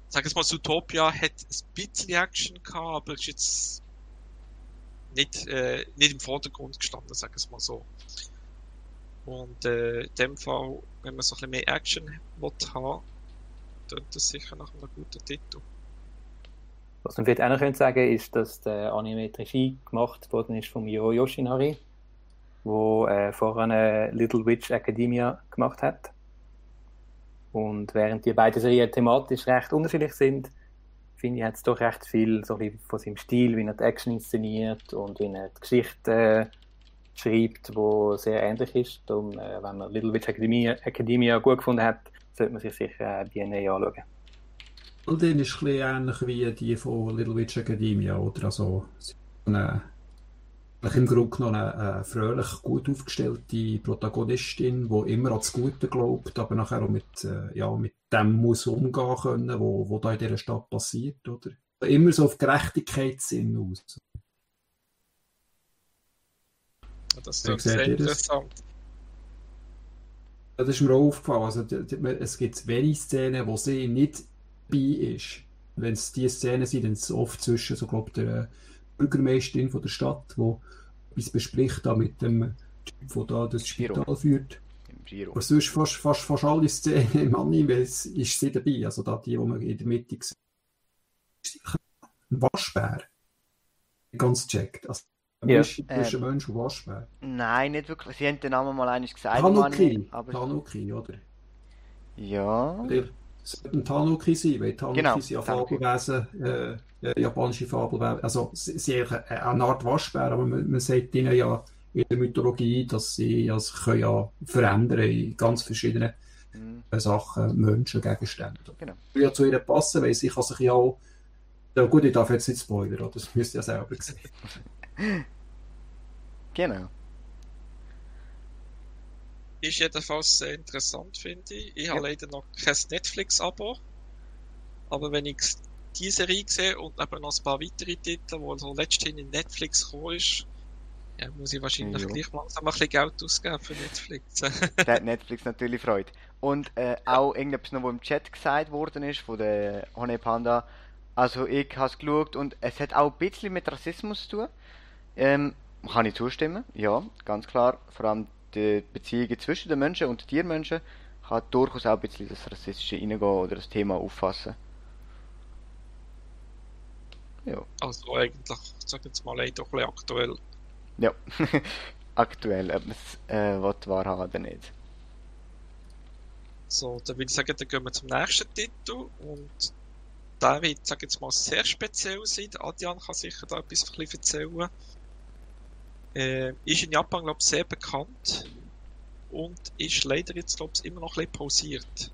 sag ich mal, Zootopia hat ein bisschen Action gehabt, aber ist jetzt nicht, äh, nicht im Vordergrund gestanden, wir es mal so. Und äh, in dem Fall, wenn man so ein bisschen mehr Action will haben, dann das sicher nach einem guten Titel.
Was man vielleicht auch noch sagen ist, dass der Anime Regie gemacht worden ist von Mio Yoshinari, wo äh, vorher eine Little Witch Academia gemacht hat. Und während die beiden Serien thematisch recht unterschiedlich sind, finde ich, hat es doch recht viel so von seinem Stil, wie er die Action inszeniert und wie er die Geschichte äh, schreibt, wo sehr ähnlich ist. Darum, äh, wenn man Little Witch Academia, Academia gut gefunden hat, sollte man sich sicher äh, BNA anschauen.
Dann ist ein ähnlich wie die von Little Witch Academia, oder? Also, eine, im Grunde genommen eine, eine fröhlich gut aufgestellte Protagonistin, die immer an das Gute glaubt, aber nachher auch mit, äh, ja, mit dem muss umgehen können, wo, wo da in dieser Stadt passiert, oder? Immer so auf Gerechtigkeitssinn aus.
Das ist sehr interessant.
Das ist mir auch aufgefallen. Also, es gibt wenige Szenen, wo sie nicht ist. Wenn es diese Szenen sind, dann ist es oft zwischen so, glaub, der Bürgermeisterin von der Stadt, die etwas bespricht da mit dem Typ, der da das Spital führt. Giro. Aber sonst fast, fast, fast alle Szenen im Anime ist sie dabei. Also da die, die man in der Mitte sieht. Ein Waschbär. Ganz checkt. Also, ja. Zwischen ähm, Mensch und Waschbär.
Nein, nicht wirklich. Sie haben den Namen mal eines gesagt.
Tanuki. Tanuki, oder?
Ja.
Es sollte ein Tanuki sein, weil Tanuki genau, sind ja Fabelwesen, äh, japanische Fabelwesen. Also sie sind eine, eine Art Waschbär, aber man, man sagt ihnen ja in der Mythologie, dass sie ja, sich können ja verändern in ganz verschiedenen
Mhm.
Sachen, Menschen, Gegenstände.
Genau.
Ja, zu ihr passen, weil sie kann sich ja auch ja gut, ich darf jetzt nicht spoilern, oder? das müsst ihr ja selber sehen.
Genau.
Ist jedenfalls sehr interessant, finde ich. Ich habe leider noch kein Netflix-Abo. Aber wenn ich die Serie sehe und eben noch ein paar weitere Titel, die so letztens in Netflix gekommen ist, ja, muss ich wahrscheinlich
Ja.
gleich langsam ein bisschen Geld ausgeben für Netflix.
Da hat Netflix natürlich Freude. Und äh, auch irgendetwas noch, was im Chat gesagt worden ist, von der Honey Panda. Also ich habe es geschaut und es hat auch ein bisschen mit Rassismus zu tun. Ähm, kann ich zustimmen, ja, ganz klar. Vor allem die Beziehungen zwischen den Menschen und den Tiermenschen kann durchaus auch ein bisschen das Rassistische reingehen oder das Thema auffassen. Ja,
also eigentlich, sag jetzt mal, leider ein bisschen aktuell.
ja. Aktuell, ob man es äh, wahrhaben oder nicht.
So, dann würde ich sagen, dann gehen wir zum nächsten Titel und der wird, sag jetzt mal, sehr speziell sein. Der Adrian kann sicher da etwas ein bisschen erzählen. Äh, ist in Japan, glaube ich, sehr bekannt und ist leider jetzt, glaube ich, immer noch ein bisschen pausiert.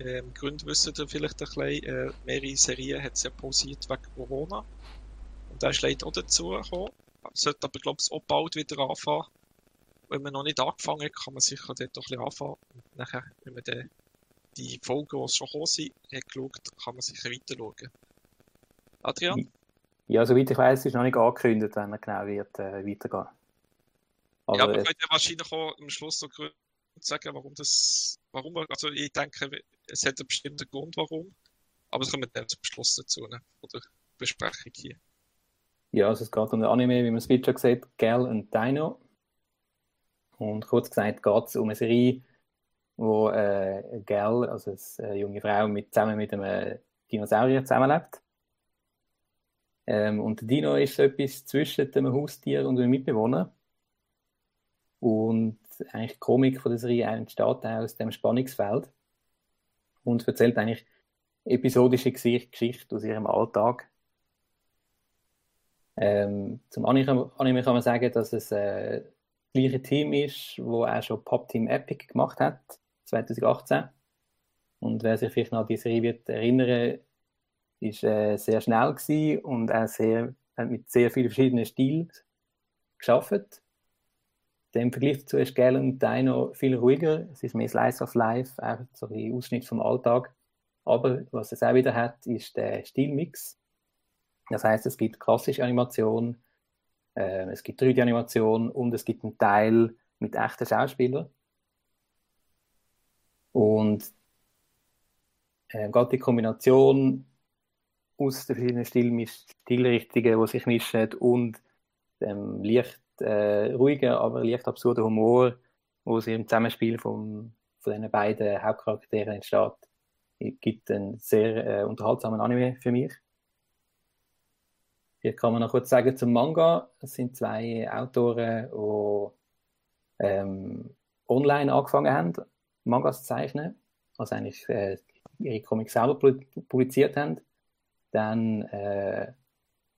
Ähm, Grund wissen ihr vielleicht ein bisschen, äh, mehrere Serien hat es ja pausiert wegen Corona. Und da ist leider auch dazu gekommen. Sollte aber, glaube ich, auch bald wieder anfangen. Wenn man noch nicht angefangen hat, kann man sicher dort doch ein bisschen anfangen. Und nachher, wenn man dann die Folgen, die schon gekommen sind, hat geschaut, kann man sicher weiter schauen. Adrian?
Ja, soweit ich weiß, ist noch nicht angekündigt, wenn er genau wird äh, weitergehen. Aber,
ja, aber
äh,
könnt ihr wahrscheinlich auch am Schluss so Gründe sagen, warum das, warum, also ich denke, es hat einen bestimmten Grund, warum. Aber das kommen wir dann zum Schluss dazu, ne? Oder Besprechung hier.
Ja, also es geht um den Anime, wie man es schon gesagt hat, Gal und Dino. Und kurz gesagt geht es um eine Serie, wo äh, Gal, also eine junge Frau, mit, zusammen mit einem Dinosaurier zusammenlebt. Ähm, und Dino ist etwas zwischen einem Haustier und einem Mitbewohner. Und eigentlich die Komik von der Serie entsteht aus dem Spannungsfeld und erzählt eigentlich episodische Gesicht- Geschichte aus ihrem Alltag. Ähm, zum Anime, Anime kann man sagen, dass es äh, das gleiche Team ist, wo auch schon Pop Team Epic gemacht hat, 2018. Und wer sich vielleicht noch an die Serie wird erinnern, ist äh, sehr schnell gewesen und auch sehr, hat mit sehr vielen verschiedenen Stilen geschafft. Im Vergleich dazu ist Galen Dino viel ruhiger. Es ist mehr Slice of Life, auch so ein Ausschnitt vom Alltag. Aber was es auch wieder hat, ist der Stilmix. Das heißt, es gibt klassische Animation, äh, es gibt 3D-Animation und es gibt einen Teil mit echten Schauspielern. Und äh, gerade die Kombination aus den verschiedenen Stil Stilrichtungen, die sich mischen und dem leicht äh, ruhigen, aber leicht absurden Humor, wo sie im Zusammenspiel vom, von den beiden Hauptcharakteren entsteht, gibt einen sehr äh, unterhaltsamen Anime für mich. Hier kann man noch kurz sagen zum Manga. Es sind zwei Autoren, die ähm, online angefangen haben, Mangas zu zeichnen, also eigentlich äh, ihre Comics selber publiziert haben. Dann äh,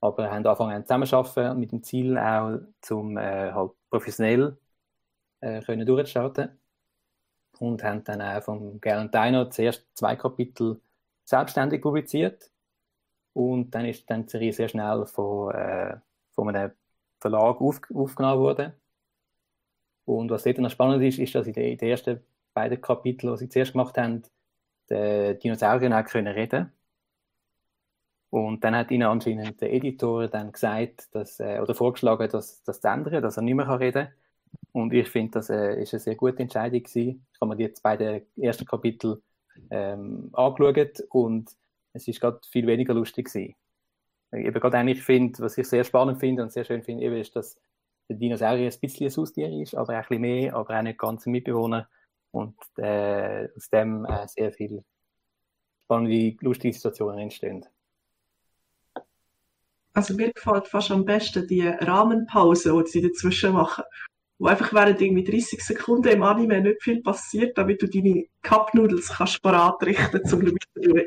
aber haben angefangen zusammenzuarbeiten mit dem Ziel auch zum äh, halt professionell äh, können durchstarten und haben dann auch vom Galen Dino zuerst zwei Kapitel selbstständig publiziert. Und dann ist dann die Serie sehr schnell von, äh, von einem Verlag auf, aufgenommen worden. Und was dort noch spannend ist, ist, dass in den, ersten beiden Kapiteln, die sie zuerst gemacht haben, die Dinosaurier auch können reden und dann hat ihnen anscheinend der Editor dann gesagt, dass, äh, oder vorgeschlagen, dass das zu ändern, dass er nicht mehr reden kann. Und ich finde, das äh, ist eine sehr gute Entscheidung gewesen. Ich habe mir jetzt beide ersten Kapitel ähm, angeschaut und es ist gerade viel weniger lustig gewesen. Ich eben gerade eigentlich finde, was ich sehr spannend finde und sehr schön finde, ist, dass der Dinosaurier ein bisschen ein Haustier ist, aber ein bisschen mehr, aber auch nicht ganz ein Mitbewohner und äh, aus dem äh, sehr viele spannende, lustige Situationen entstehen.
Also mir gefällt fast am besten die Rahmenpause, die sie dazwischen machen. Wo einfach während irgendwie 30 Sekunden im Anime nicht viel passiert, damit du deine Cup-Noodles kannst parat richten zum weiterschauen.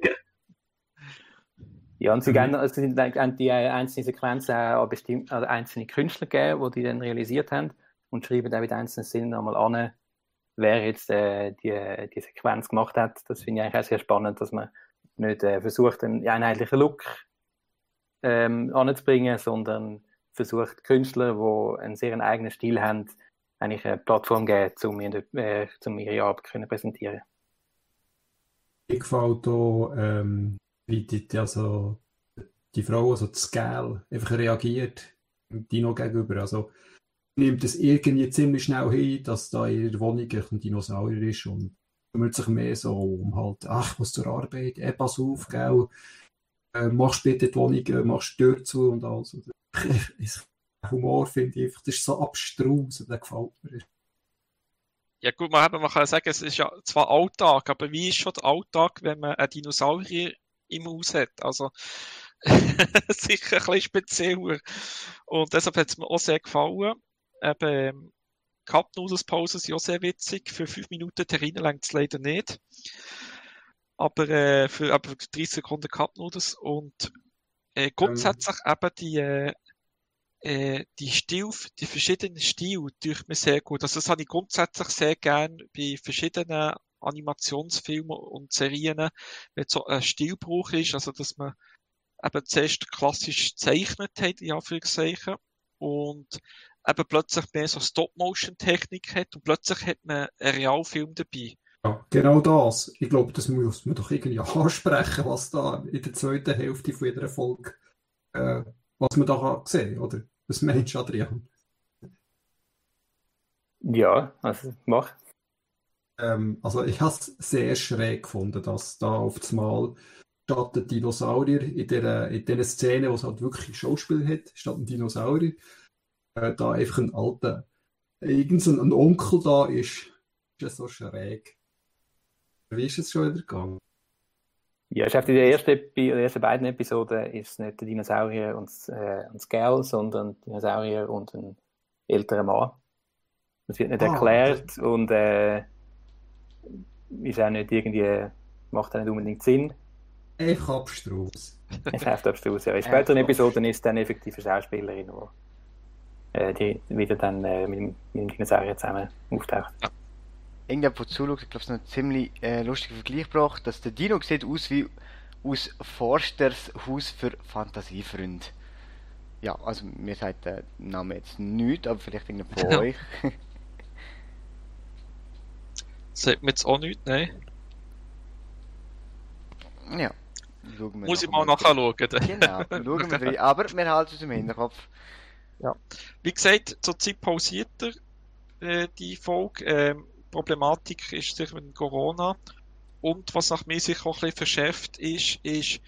Ja, und sie also sie haben die äh, einzelnen Sequenzen auch an bestimmte, also einzelne Künstler gegeben, die die dann realisiert haben und schreiben dann mit einzelnen Szenen nochmal an, wer jetzt äh, die, die Sequenz gemacht hat. Das finde ich eigentlich auch sehr spannend, dass man nicht äh, versucht, einen einheitlichen Look ähm, anzubringen, sondern versucht, Künstler, die einen sehr eigenen Stil haben, eigentlich eine Plattform geben, um, äh, um ihre Arbeit zu präsentieren.
Mir gefällt auch, ähm, wie die, die, also, die Frau, also das Scale, einfach reagiert Dino gegenüber. Also nimmt es irgendwie ziemlich schnell hin, dass da in ihrer Wohnung ein Dinosaurier ist und kümmert sich mehr so um halt, ach, ich muss zur Arbeit, eh, pass auf, gell, machst bitte die Wohnung, äh, machst die Tür zu und alles. Und, Humor finde ich einfach, das ist so abstrus und der gefällt mir.
Ja gut, man, eben, man kann ja sagen, es ist ja zwar Alltag, aber wie ist schon der Alltag, wenn man einen Dinosaurier im Haus hat? Also sicher ein bisschen spezieller. Und deshalb hat es mir auch sehr gefallen. Eben, ähm, Cup Noodles Pausen sind auch sehr witzig. Für fünf Minuten Terrine längt es leider nicht. Aber äh, für aber 30 Sekunden Cup Noodles und äh, grundsätzlich eben die äh, äh, die Stil, die verschiedenen Stile durch mir sehr gut. Also das habe ich grundsätzlich sehr gern bei verschiedenen Animationsfilmen und Serien, wenn so ein Stilbruch ist, also dass man eben zuerst klassisch gezeichnet hat, in Anführungszeichen, und eben plötzlich mehr so Stop-Motion-Technik hat und plötzlich hat man einen Realfilm dabei.
Ja, genau das. Ich glaube, das muss man doch irgendwie ansprechen, was da in der zweiten Hälfte von jeder Folge, äh, was man da kann sehen, oder? Was meinst du, Adrian?
Ja, also mach.
Ähm, also ich habe es sehr schräg gefunden, dass da auf das Mal statt ein Dinosaurier in der in der Szene, wo es halt wirklich Schauspiel hat, statt ein Dinosaurier, äh, da einfach ein alter, irgendein ein Onkel da ist. Ist das so schräg? Wie ist es schon wieder gegangen?
Ja, ich in der ersten, Epi- den ersten beiden Episoden ist es nicht der Dinosaurier und, das, äh, und das Girl, sondern der Dinosaurier und ein älterer Mann. Das wird nicht
Ah,
erklärt und äh, ist auch nicht irgendwie, macht auch nicht unbedingt Sinn.
Einfach abstrus.
Es läuft abstrus, ja. In späteren
so.
Episoden ist dann effektiv eine Schauspielerin, die äh, die wieder dann äh, mit, dem, mit dem Dinosaurier zusammen auftaucht.
Irgendjemand, der zuschaut, hat, glaube ich, noch einen ziemlich äh, lustigen Vergleich gebracht, dass der Dino sieht aus wie aus Forsters Haus für Fantasiefreunde. Ja, also mir sagt der Name jetzt nichts, aber vielleicht irgendjemand von
Ja.
euch.
Sagt mir jetzt auch nichts, nein.
ja. Schauen wir
Muss ich
nachher
mal nachschauen.
Genau, schauen wir rein. Aber wir halten es im Hinterkopf.
Wie gesagt, zurzeit pausiert er äh, die Folge. Ähm, Problematik ist sicher mit Corona. Und was nach mir sich auch ein bisschen verschärft ist, ist,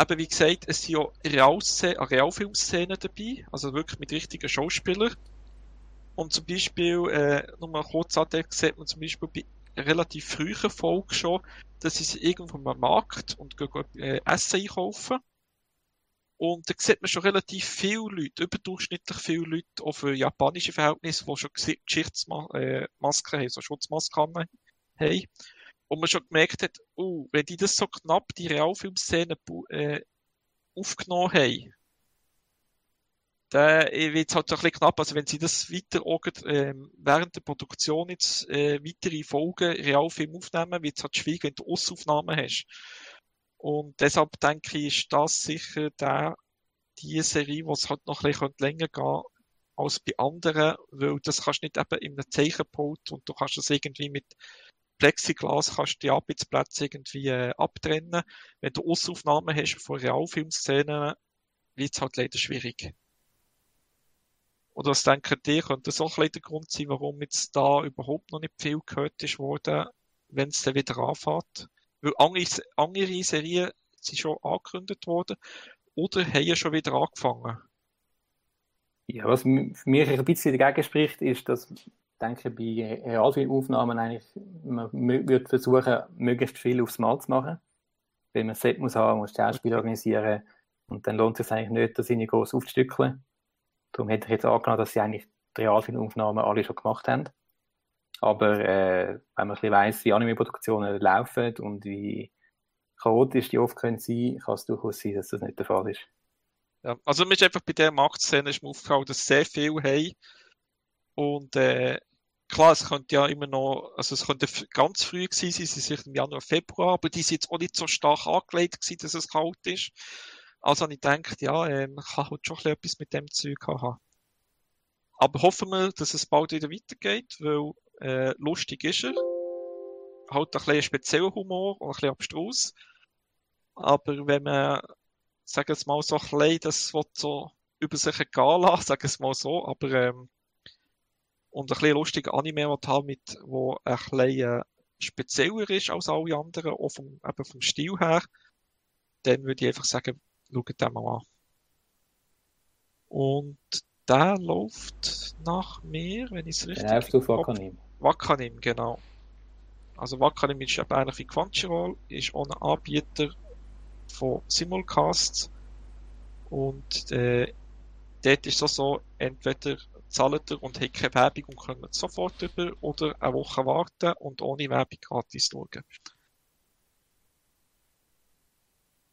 eben wie gesagt, es sind ja Realfilmszenen dabei, also wirklich mit richtigen Schauspielern. Und zum Beispiel, äh, nur mal kurz andenken, sieht man zum Beispiel bei relativ frühen Folgen schon, dass sie irgendwo am Markt und gehen, äh, Essen einkaufen. Und da sieht man schon relativ viele Leute, überdurchschnittlich viele Leute, auch für japanische Verhältnisse, die schon Geschichtsmasken äh, haben, so Schutzmasken haben. Und man schon gemerkt hat, oh, wenn die das so knapp, die Realfilmszene, äh, aufgenommen haben, dann wird es halt so ein bisschen knapp. Also wenn sie das weiter auch, ähm, während der Produktion jetzt äh, weitere Folgen Realfilm aufnehmen, wird es halt schwierig, wenn du Ossaufnahmen hast. Und deshalb denke ich, ist das sicher der, die Serie, wo es halt noch ein bisschen länger gehen könnte als bei anderen, weil das kannst du nicht eben in einem Zeichenpult und du kannst das irgendwie mit Plexiglas kannst die Arbeitsplätze irgendwie äh, abtrennen. Wenn du Ossaufnahmen hast von Realfilmszenen, wird es halt leider schwierig. Oder was denkt ihr, könnte das auch ein der Grund sein, warum jetzt da überhaupt noch nicht viel gehört ist worden, wenn es dann wieder anfängt? Weil andere, andere Serien sind schon angekündigt worden oder haben ja schon wieder angefangen.
Ja, was für mich ein bisschen dagegen spricht, ist, dass ich denke, bei Realfilmaufnahmen eigentlich man würde versuchen, möglichst viel aufs Mal zu machen. Weil man ein Set muss haben, muss Schauspiel organisieren und dann lohnt es sich eigentlich nicht, das irgendwie groß aufzustückeln. Darum hätte ich jetzt angenommen, dass sie eigentlich die Realfilmaufnahmen alle schon gemacht haben. Aber äh, wenn man ein bisschen weiss, wie Anime-Produktionen laufen und wie chaotisch die oft können sein, kann es durchaus sein, dass das nicht der Fall ist.
Ja, also mir ist einfach bei der Marktszene aufgefallen, dass sehr viel haben. Und äh, klar, es könnte ja immer noch, also es könnte ganz früh gewesen sein, sie sind im Januar, Februar, aber die sind jetzt auch nicht so stark angelegt gewesen, dass es kalt ist. Also ich gedacht, ja, äh, man kann halt schon etwas mit dem Zeug haben. Aber hoffen wir, dass es bald wieder weitergeht, weil äh, lustig ist er. Halt ein bisschen spezieller Humor und ein bisschen abstrus. Aber wenn man sagen wir mal so ein bisschen, das wird so über sich gehen lassen, sagen wir es mal so, aber ähm, und ein bisschen lustiger Anime will haben, mit, wo ein bisschen äh, spezieller ist als alle anderen, auch vom, eben vom Stil her, dann würde ich einfach sagen, schaut den mal an. Und der läuft nach mir, wenn ich es richtig...
Der läuft auf Wakanim.
Wakanim, genau. Also Wakanim ist eben eigentlich wie Crunchyroll, ist auch ein Anbieter von Simulcasts. Und äh, dort ist es so, entweder zahlt ihr und habt keine Werbung und könnt sofort über oder eine Woche warten und ohne Werbung gratis schauen.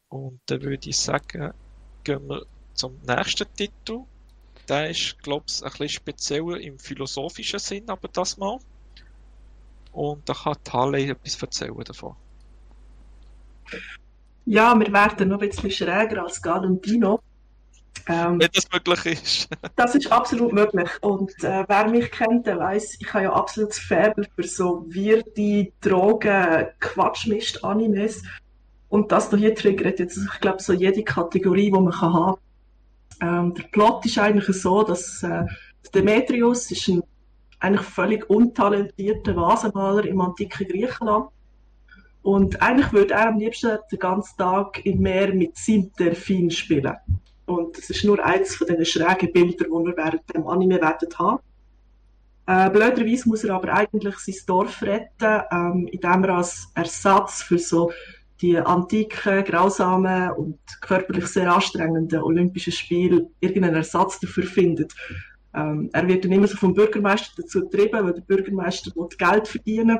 Und dann würde ich sagen, gehen wir zum nächsten Titel. Der ist, glaube ich, ein bisschen spezieller im philosophischen Sinn, aber das mal. Und da kann Harley etwas erzählen davon.
Ja, wir werden noch ein bisschen schräger als Galantino.
Ähm, Wenn das möglich ist.
das ist absolut möglich. Und äh, wer mich kennt, der weiß, ich habe ja absolut Faible für so wirde Drogen, Quatschmist, Animes. Und das hier triggert jetzt, ich glaube, so jede Kategorie, die man kann haben ähm, Der Plot ist eigentlich so, dass äh, Demetrius ist ein eigentlich völlig untalentierter Vasenmaler im antiken Griechenland und eigentlich würde er am liebsten den ganzen Tag im Meer mit seinem Delfin spielen. Und das ist nur eins von diesen schrägen Bildern, die wir während dem Anime haben. Äh, blöderweise muss er aber eigentlich sein Dorf retten, ähm, indem er als Ersatz für so die antiken, grausamen und körperlich sehr anstrengenden Olympischen Spiele irgendeinen Ersatz dafür findet. Ähm, er wird dann immer so vom Bürgermeister dazu getrieben, weil der Bürgermeister will Geld verdienen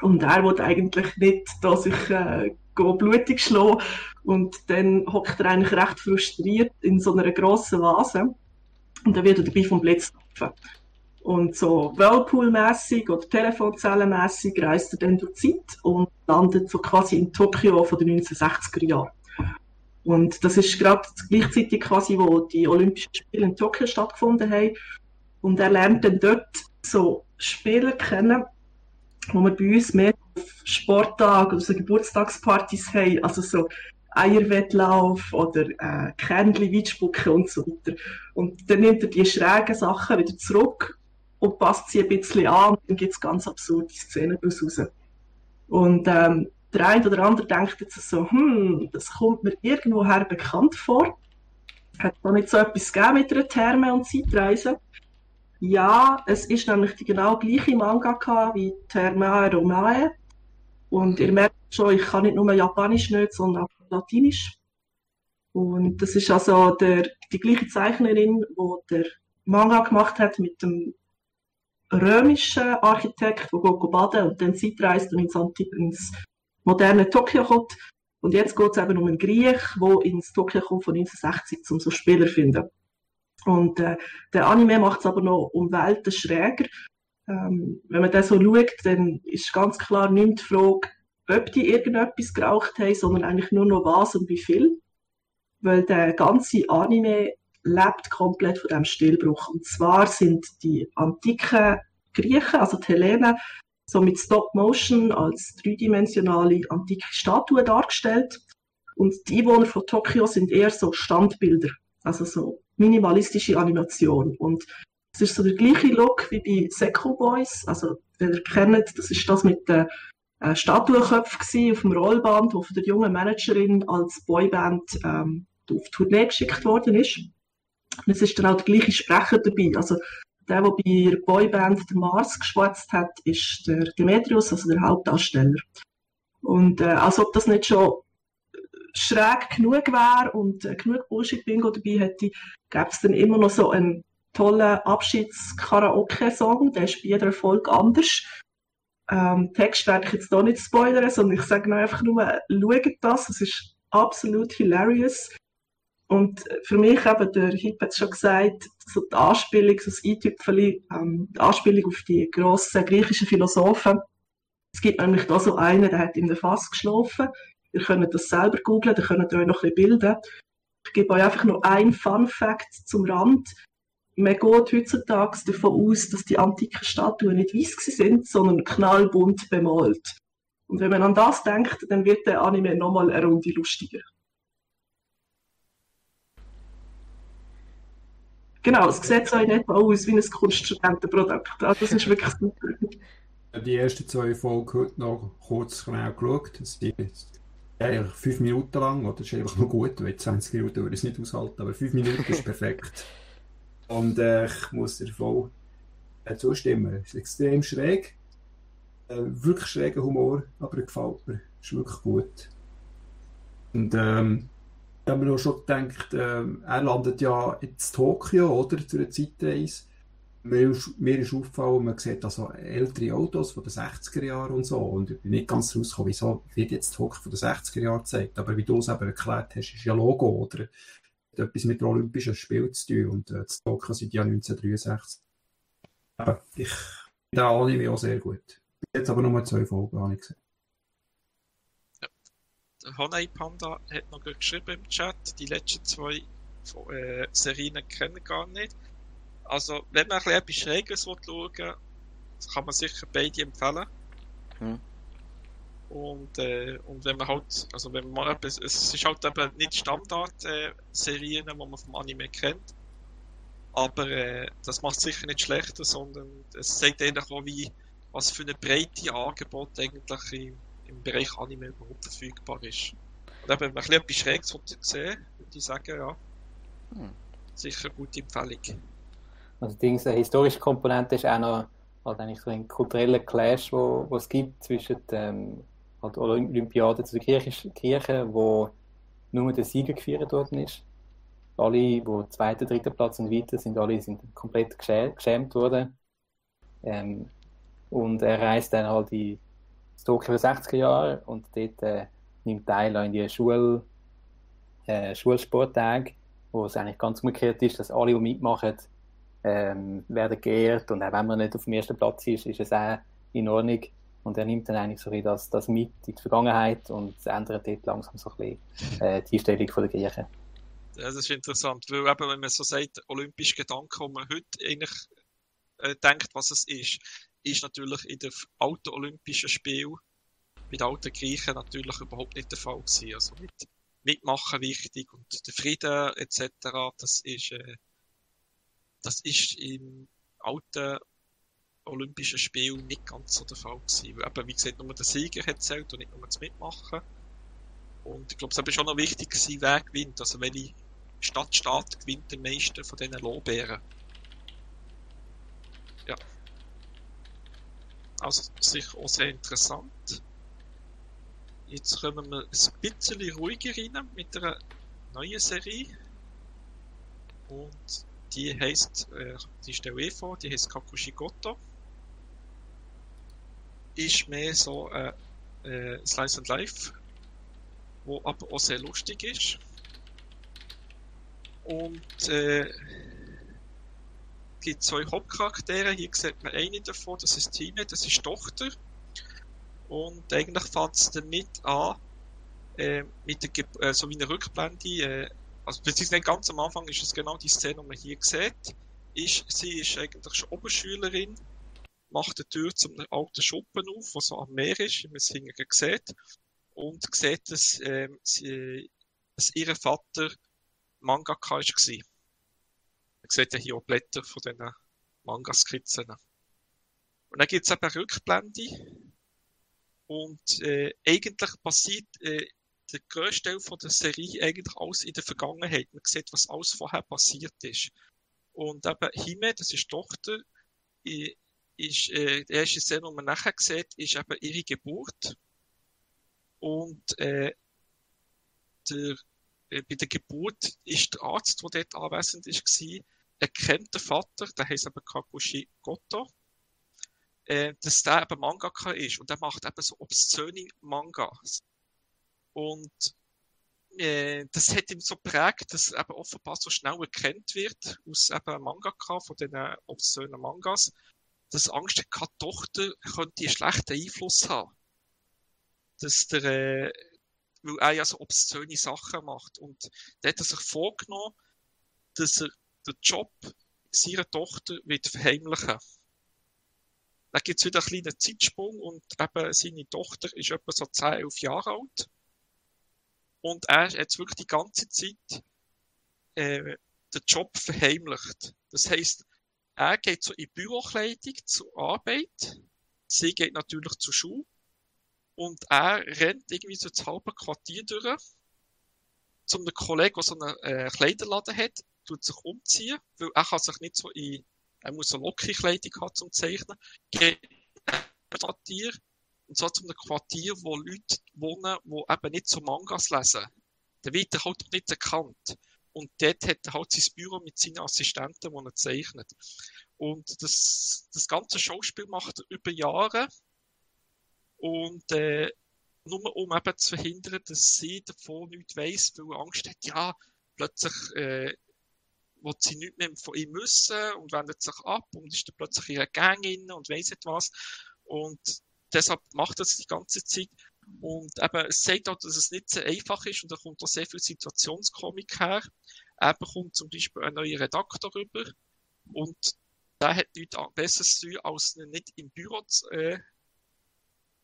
und er will eigentlich nicht da sich äh, blutig schlagen. Und dann hockt er eigentlich recht frustriert in so einer grossen Vase. Und dann wird er dabei vom Blitz getroffen. Und so Whirlpool-mässig oder Telefonzellenmässig reist er dann durch die Zeit und landet so quasi in Tokio von den 1960er Jahren. Und das ist gerade gleichzeitig quasi, wo die Olympischen Spiele in Tokio stattgefunden haben. Und er lernt dann dort so Spieler kennen, wo wir bei uns mehr auf Sporttag oder so Geburtstagspartys haben, also so Eierwettlauf oder äh, Kernli Weitspucken und so weiter. Und dann nimmt er die schrägen Sachen wieder zurück und passt sie ein bisschen an und dann gibt es ganz absurde Szenen daraus raus. Und ähm, der eine oder andere denkt jetzt so, hm, das kommt mir irgendwoher bekannt vor. Hat da nicht so etwas gegeben mit einer Therme- und Zeitreise? Ja, es ist nämlich die genau gleiche Manga wie Termae Romae. Und ihr merkt schon, ich kann nicht nur Japanisch nicht, sondern auch Latinisch. Und das ist also der, die gleiche Zeichnerin, die der Manga gemacht hat mit dem römischen Architekt, der geht und dann Zeitreist und ins, ins moderne Tokio kommt. Und jetzt geht es eben um einen Griech, der ins Tokio kommt von 1960, um so Spieler zu finden. Und äh, der Anime macht es aber noch um Welten schräger. Ähm, wenn man das so schaut, dann ist ganz klar nicht die Frage, ob die irgendetwas geraucht haben, sondern eigentlich nur noch was und wie viel. Weil der ganze Anime lebt komplett von dem Stillbruch. Und zwar sind die antiken Griechen, also die Hellenen, so mit Stop Motion als dreidimensionale antike Statuen dargestellt. Und die Einwohner von Tokio sind eher so Standbilder, also so minimalistische Animation. Und es ist so der gleiche Look wie bei Seco Boys. Also, wenn ihr kennt, das ist das mit den äh, Statuenköpfen auf dem Rollband, wo von der jungen Managerin als Boyband ähm, auf Tournee geschickt worden ist. Und es ist dann auch der gleiche Sprecher dabei. Also, der, der bei der Boyband der Mars geschwätzt hat, ist der Demetrius, also der Hauptdarsteller. Und äh, als ob das nicht schon schräg genug wäre und äh, genug Bullshit-Bingo dabei hätte, gäbe es dann immer noch so einen tollen Abschieds-Karaoke-Song, der ist bei jeder Folge anders. Ähm, Text werde ich jetzt hier nicht spoilern, sondern ich sage einfach nur, schaut das, es ist absolut hilarious. Und für mich eben, der Hip hat es schon gesagt, so die Anspielung, so das Eintüpfeli, ähm, die Anspielung auf die grossen griechischen Philosophen. Es gibt nämlich da so einen, der hat in der Fass geschlafen. Ihr könnt das selber googlen, dann könnt ihr euch noch ein bisschen bilden. Ich gebe euch einfach noch ein Fun Fact zum Rand. Man geht heutzutage davon aus, dass die antiken Statuen nicht weiß sind, sondern knallbunt bemalt. Und wenn man an das denkt, dann wird der Anime nochmal eine Runde lustiger. Genau, es sieht so in etwa aus wie ein Kunststudentenprodukt. Also das ist wirklich super.
Die ersten zwei Folgen heute noch kurz genau geschaut. Das sind eigentlich fünf Minuten lang, oder? Das ist einfach noch gut, weil 20 Minuten würde ich es nicht aushalten, aber fünf Minuten ist perfekt. Und äh, ich muss dir voll äh, zustimmen. Es ist extrem schräg. Äh, wirklich schräger Humor, aber er gefällt mir. Ist wirklich gut. Und ähm, ich habe mir auch schon gedacht, äh, er landet ja in Tokio, oder? Zu einer Zeitreise. Mir ist, aufgefallen, man sieht also ältere Autos von den 60er Jahren und so. Und ich bin nicht ganz rausgekommen, wieso wird jetzt Tokio von den 60er Jahren gezeigt. Aber wie du es eben erklärt hast, ist ja Logo, oder? Hat etwas mit Olympischen Spielen zu tun. Und äh, Tokio sind ja 1963. Aber ich finde den Anime auch sehr gut. Jetzt aber nur zwei Folgen, habe ich gesehen.
Der Honey Panda hat noch geschrieben im Chat, die letzten zwei äh, Serien kennen gar nicht. Also, wenn man ein bisschen etwas Schräges schauen will, kann man sicher beide empfehlen.
Hm.
Und, äh, und wenn man halt, also wenn man etwas, es ist halt eben nicht Standard-Serien, äh, die man vom Anime kennt. Aber äh, das macht sicher nicht schlechter, sondern es zeigt eigentlich auch, wie, was für eine breite Angebot eigentlich im, im Bereich Anime überhaupt verfügbar ist. Und eben, wenn man ein bisschen etwas Schräges sehen würde ich sagen, ja,
Hm.
sicher eine gute Empfehlung.
Also die eine historische Komponente ist auch noch halt eigentlich so ein kultureller Clash, wo, wo es gibt zwischen ähm, halt Olympiaden zu den Kirchen, Kirchen, wo nur der Sieger gefeiert worden ist. Alle, die zweiter, dritter Platz und weiter sind, alle sind komplett geschä- geschämt worden. Ähm, und er reist dann halt in das Tokio der 60er Jahre und dort äh, nimmt teil an die Schul, äh, Schulsporttage, wo es eigentlich ganz umgekehrt ist, dass alle, die mitmachen, ähm, werden geehrt und auch wenn man nicht auf dem ersten Platz ist, ist es auch in Ordnung. Und er nimmt dann eigentlich so das, das mit in die Vergangenheit und ändert dort langsam so ein bisschen äh, die Einstellung der.
Ja, das ist interessant, weil eben, wenn man so sagt, olympische Gedanken, wo man heute eigentlich äh, denkt, was es ist, ist natürlich in den alten Olympischen Spielen bei den alten Griechen natürlich überhaupt nicht der Fall gewesen. Also mit Mitmachen wichtig und der Frieden etc., das ist, äh, das ist im alten Olympischen Spiel nicht ganz so der Fall gewesen. Weil eben, wie gesagt, nur der Sieger hat zählt und nicht nur das Mitmachen. Und ich glaube, es war schon noch wichtig gewesen, wer gewinnt. Also welche Stadtstaat gewinnt am meisten von diesen Lorbeeren. Ja. Also sicher auch sehr interessant. Jetzt kommen wir ein bisschen ruhiger rein mit einer neuen Serie. Und die heißt, äh, die stelle ich vor, die heißt Kakushigoto. Ist mehr so ein äh, Slice and Life, wo aber auch sehr lustig ist. Und äh, gibt zwei Hauptcharaktere. Hier sieht man eine davon, das ist Tine, das ist Tochter. Und eigentlich fängt es damit an, äh, mit der, Ge äh, so wie eine Rückblende, äh, also beziehungsweise ganz am Anfang ist es genau die Szene, die man hier sieht. Ist, sie ist eigentlich schon Oberschülerin, macht die Tür zum alten Schuppen auf, der so am Meer ist, wie man es hinten sieht, und sieht, dass, ähm, sie, dass ihr Vater Mangaka war. Sieht ja hier auch Blätter von diesen Manga-Skizzen. Und dann gibt es eben eine Rückblende. Und äh, eigentlich passiert äh, der grösste Teil von der Serie eigentlich alles in der Vergangenheit. Man sieht, was alles vorher passiert ist. Und eben Hime, das ist die Tochter, ist, äh, die erste Szene, die man nachher sieht, ist eben ihre Geburt. Und äh, der, äh, bei der Geburt ist der Arzt, der dort anwesend gewesen, er kennt den Vater, der heißt aber Kakushi Goto. äh, dass der eben Mangaka ist und der macht eben so obszöne Mangas. Und äh, das hat ihm so prägt, dass eben offenbar so schnell erkannt wird aus eben Mangaka von diesen obszönen Mangas, dass Angst hat, die Tochter könnte einen schlechten Einfluss haben. Dass der, äh, weil er ja so obszöne Sachen macht. Und da hat er sich vorgenommen, dass er den Job seiner Tochter wird verheimlichen. Dann gibt es wieder einen kleinen Zeitsprung und eben seine Tochter ist etwa so 10, 11 Jahre alt. Und er hat jetzt wirklich die ganze Zeit äh, den Job verheimlicht. Das heisst, er geht so in Bürokleidung zur Arbeit, sie geht natürlich zur Schule und er rennt irgendwie so das halbe Quartier durch zu einem Kollegen, der so einen äh, Kleiderladen hat, tut sich umziehen, weil er kann sich nicht so in, er muss eine lockere Kleidung haben zum Zeichnen, geht Quartier, und zwar zu einem Quartier, wo Leute wohnen, die eben nicht so Mangas lesen. Der wird er halt nicht erkannt. Und dort hat er halt sein Büro mit seinen Assistenten, die er zeichnet. Und das, das ganze Schauspiel macht er über Jahre. Und äh, nur um eben zu verhindern, dass sie davon nichts weiss, weil er Angst hat, ja, plötzlich äh, will sie nichts mehr von ihm müssen und wendet sich ab und ist dann plötzlich in einer Gang inne und weiss nicht was. Und deshalb macht er es die ganze Zeit. Und eben, es sagt auch, dass es nicht sehr einfach ist und da kommt auch sehr viel Situationskomik her. Er bekommt zum Beispiel einen neuen Redakteur rüber und der hat nichts Besseres zu tun, als ihn nicht im Büro zu, äh,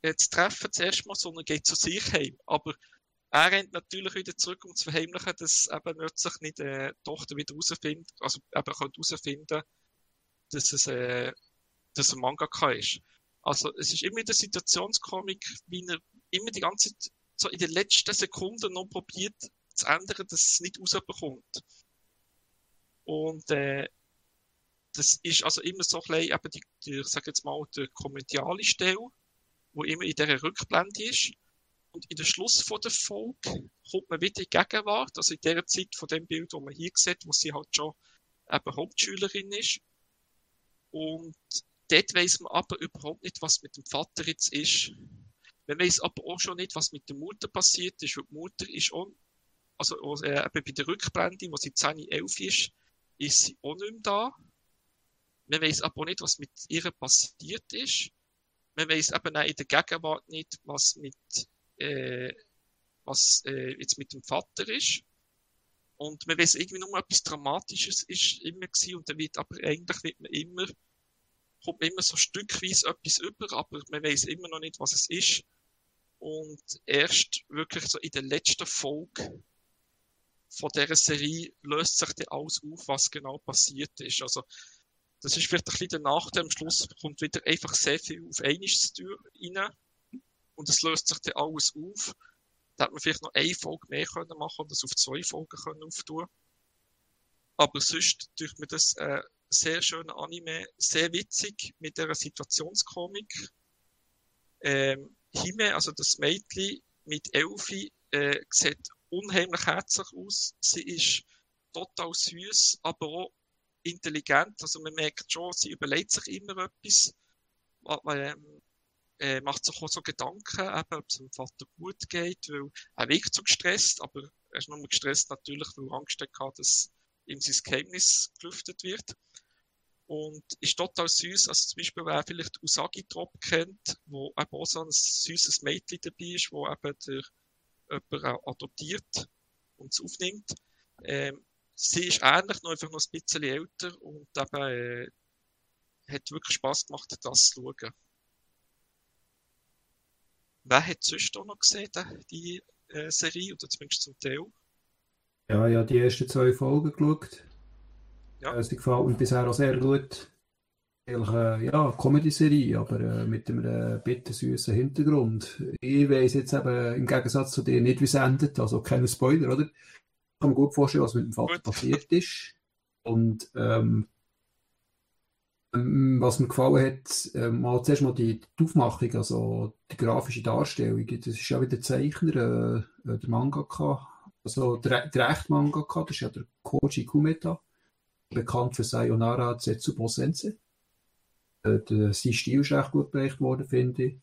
äh, zu treffen zuerst mal, sondern geht zu sich heim. Aber er rennt natürlich wieder zurück, um zu verheimlichen, dass eben plötzlich nicht äh, die Tochter wieder herausfindet, also eben herausfinden, dass es, äh, dass er Mangaka ist. Also es ist immer der Situationskomik, wie er immer die ganze Zeit so in den letzten Sekunden noch probiert zu ändern, dass es nicht rausbekommt. Und äh, das ist also immer so ein bisschen eben die, die ich sage jetzt mal, der komödiale Stelle, wo immer in dieser Rückblende ist. Und in der Schluss von der Folge kommt man wieder in die Gegenwart, also in der Zeit von dem Bild, wo man hier sieht, wo sie halt schon eben Hauptschülerin ist. Und dort weiss man aber überhaupt nicht, was mit dem Vater jetzt ist. Man weiss aber auch schon nicht, was mit der Mutter passiert ist, weil die Mutter ist auch, also äh, eben bei der Rückblende, wo sie 10, 11 ist, ist sie auch nicht mehr da. Man weiss aber auch nicht, was mit ihr passiert ist. Man weiss eben auch in der Gegenwart nicht, was mit, äh, was äh, jetzt mit dem Vater ist. Und man weiss irgendwie nur etwas Dramatisches ist immer gewesen und dann wird aber eigentlich wird man immer kommt immer so stückweise etwas über, aber man weiß immer noch nicht, was es ist. Und erst wirklich so in der letzten Folge von dieser Serie löst sich dann alles auf, was genau passiert ist. Also, das ist vielleicht ein bisschen der Nachteil. Am Schluss kommt wieder einfach sehr viel auf einmal rein. Und es löst sich dann alles auf. Da hätte man vielleicht noch eine Folge mehr können machen und das auf zwei Folgen können auftun. Aber sonst durch mir das äh, sehr schöner Anime, sehr witzig mit der Situationskomik. Ähm, Hime, also das Mädchen mit Elfi, äh, sieht unheimlich herzlich aus. Sie ist total süß, aber auch intelligent. Also man merkt schon, sie überlegt sich immer etwas. Äh, macht sich auch so Gedanken, eben, ob es dem Vater gut geht, weil er wirkt so gestresst, aber er ist nur gestresst natürlich, weil er Angst hat, dass ihm sein Geheimnis gelüftet wird. Und ist total süß. Also zum Beispiel, wer vielleicht Usagi Drop kennt, wo eben auch so ein süßes Mädchen dabei ist, wo eben der jemand adoptiert und es aufnimmt. Ähm, sie ist ähnlich, nur einfach noch ein bisschen älter und eben äh, hat wirklich Spaß gemacht, das zu schauen. Wer hat sonst auch noch gesehen, die äh, Serie, oder zumindest zum Teil?
Ja, ja, die ersten zwei Folgen geschaut.
Ja.
Äh, sie gefällt mir bisher auch sehr gut. Eigentlich, äh, ja, Comedy-Serie, aber äh, mit einem äh, bittersüßen Hintergrund. Ich weiß jetzt eben im Gegensatz zu dir nicht, wie es endet, also keine Spoiler, oder? Ich kann mir gut vorstellen, was mit dem Vater passiert ist. Und ähm, ähm, was mir gefallen hat, äh, mal zuerst mal die, die Aufmachung, also die grafische Darstellung. Das ist ja wieder der Zeichner, äh, äh, der Mangaka, also der, der echte Mangaka, das ist ja der Koji Kumeta, bekannt für Sayonara Zetsubo Sensei. äh, der, sein Stil ist recht gut bereicht worden, finde ich.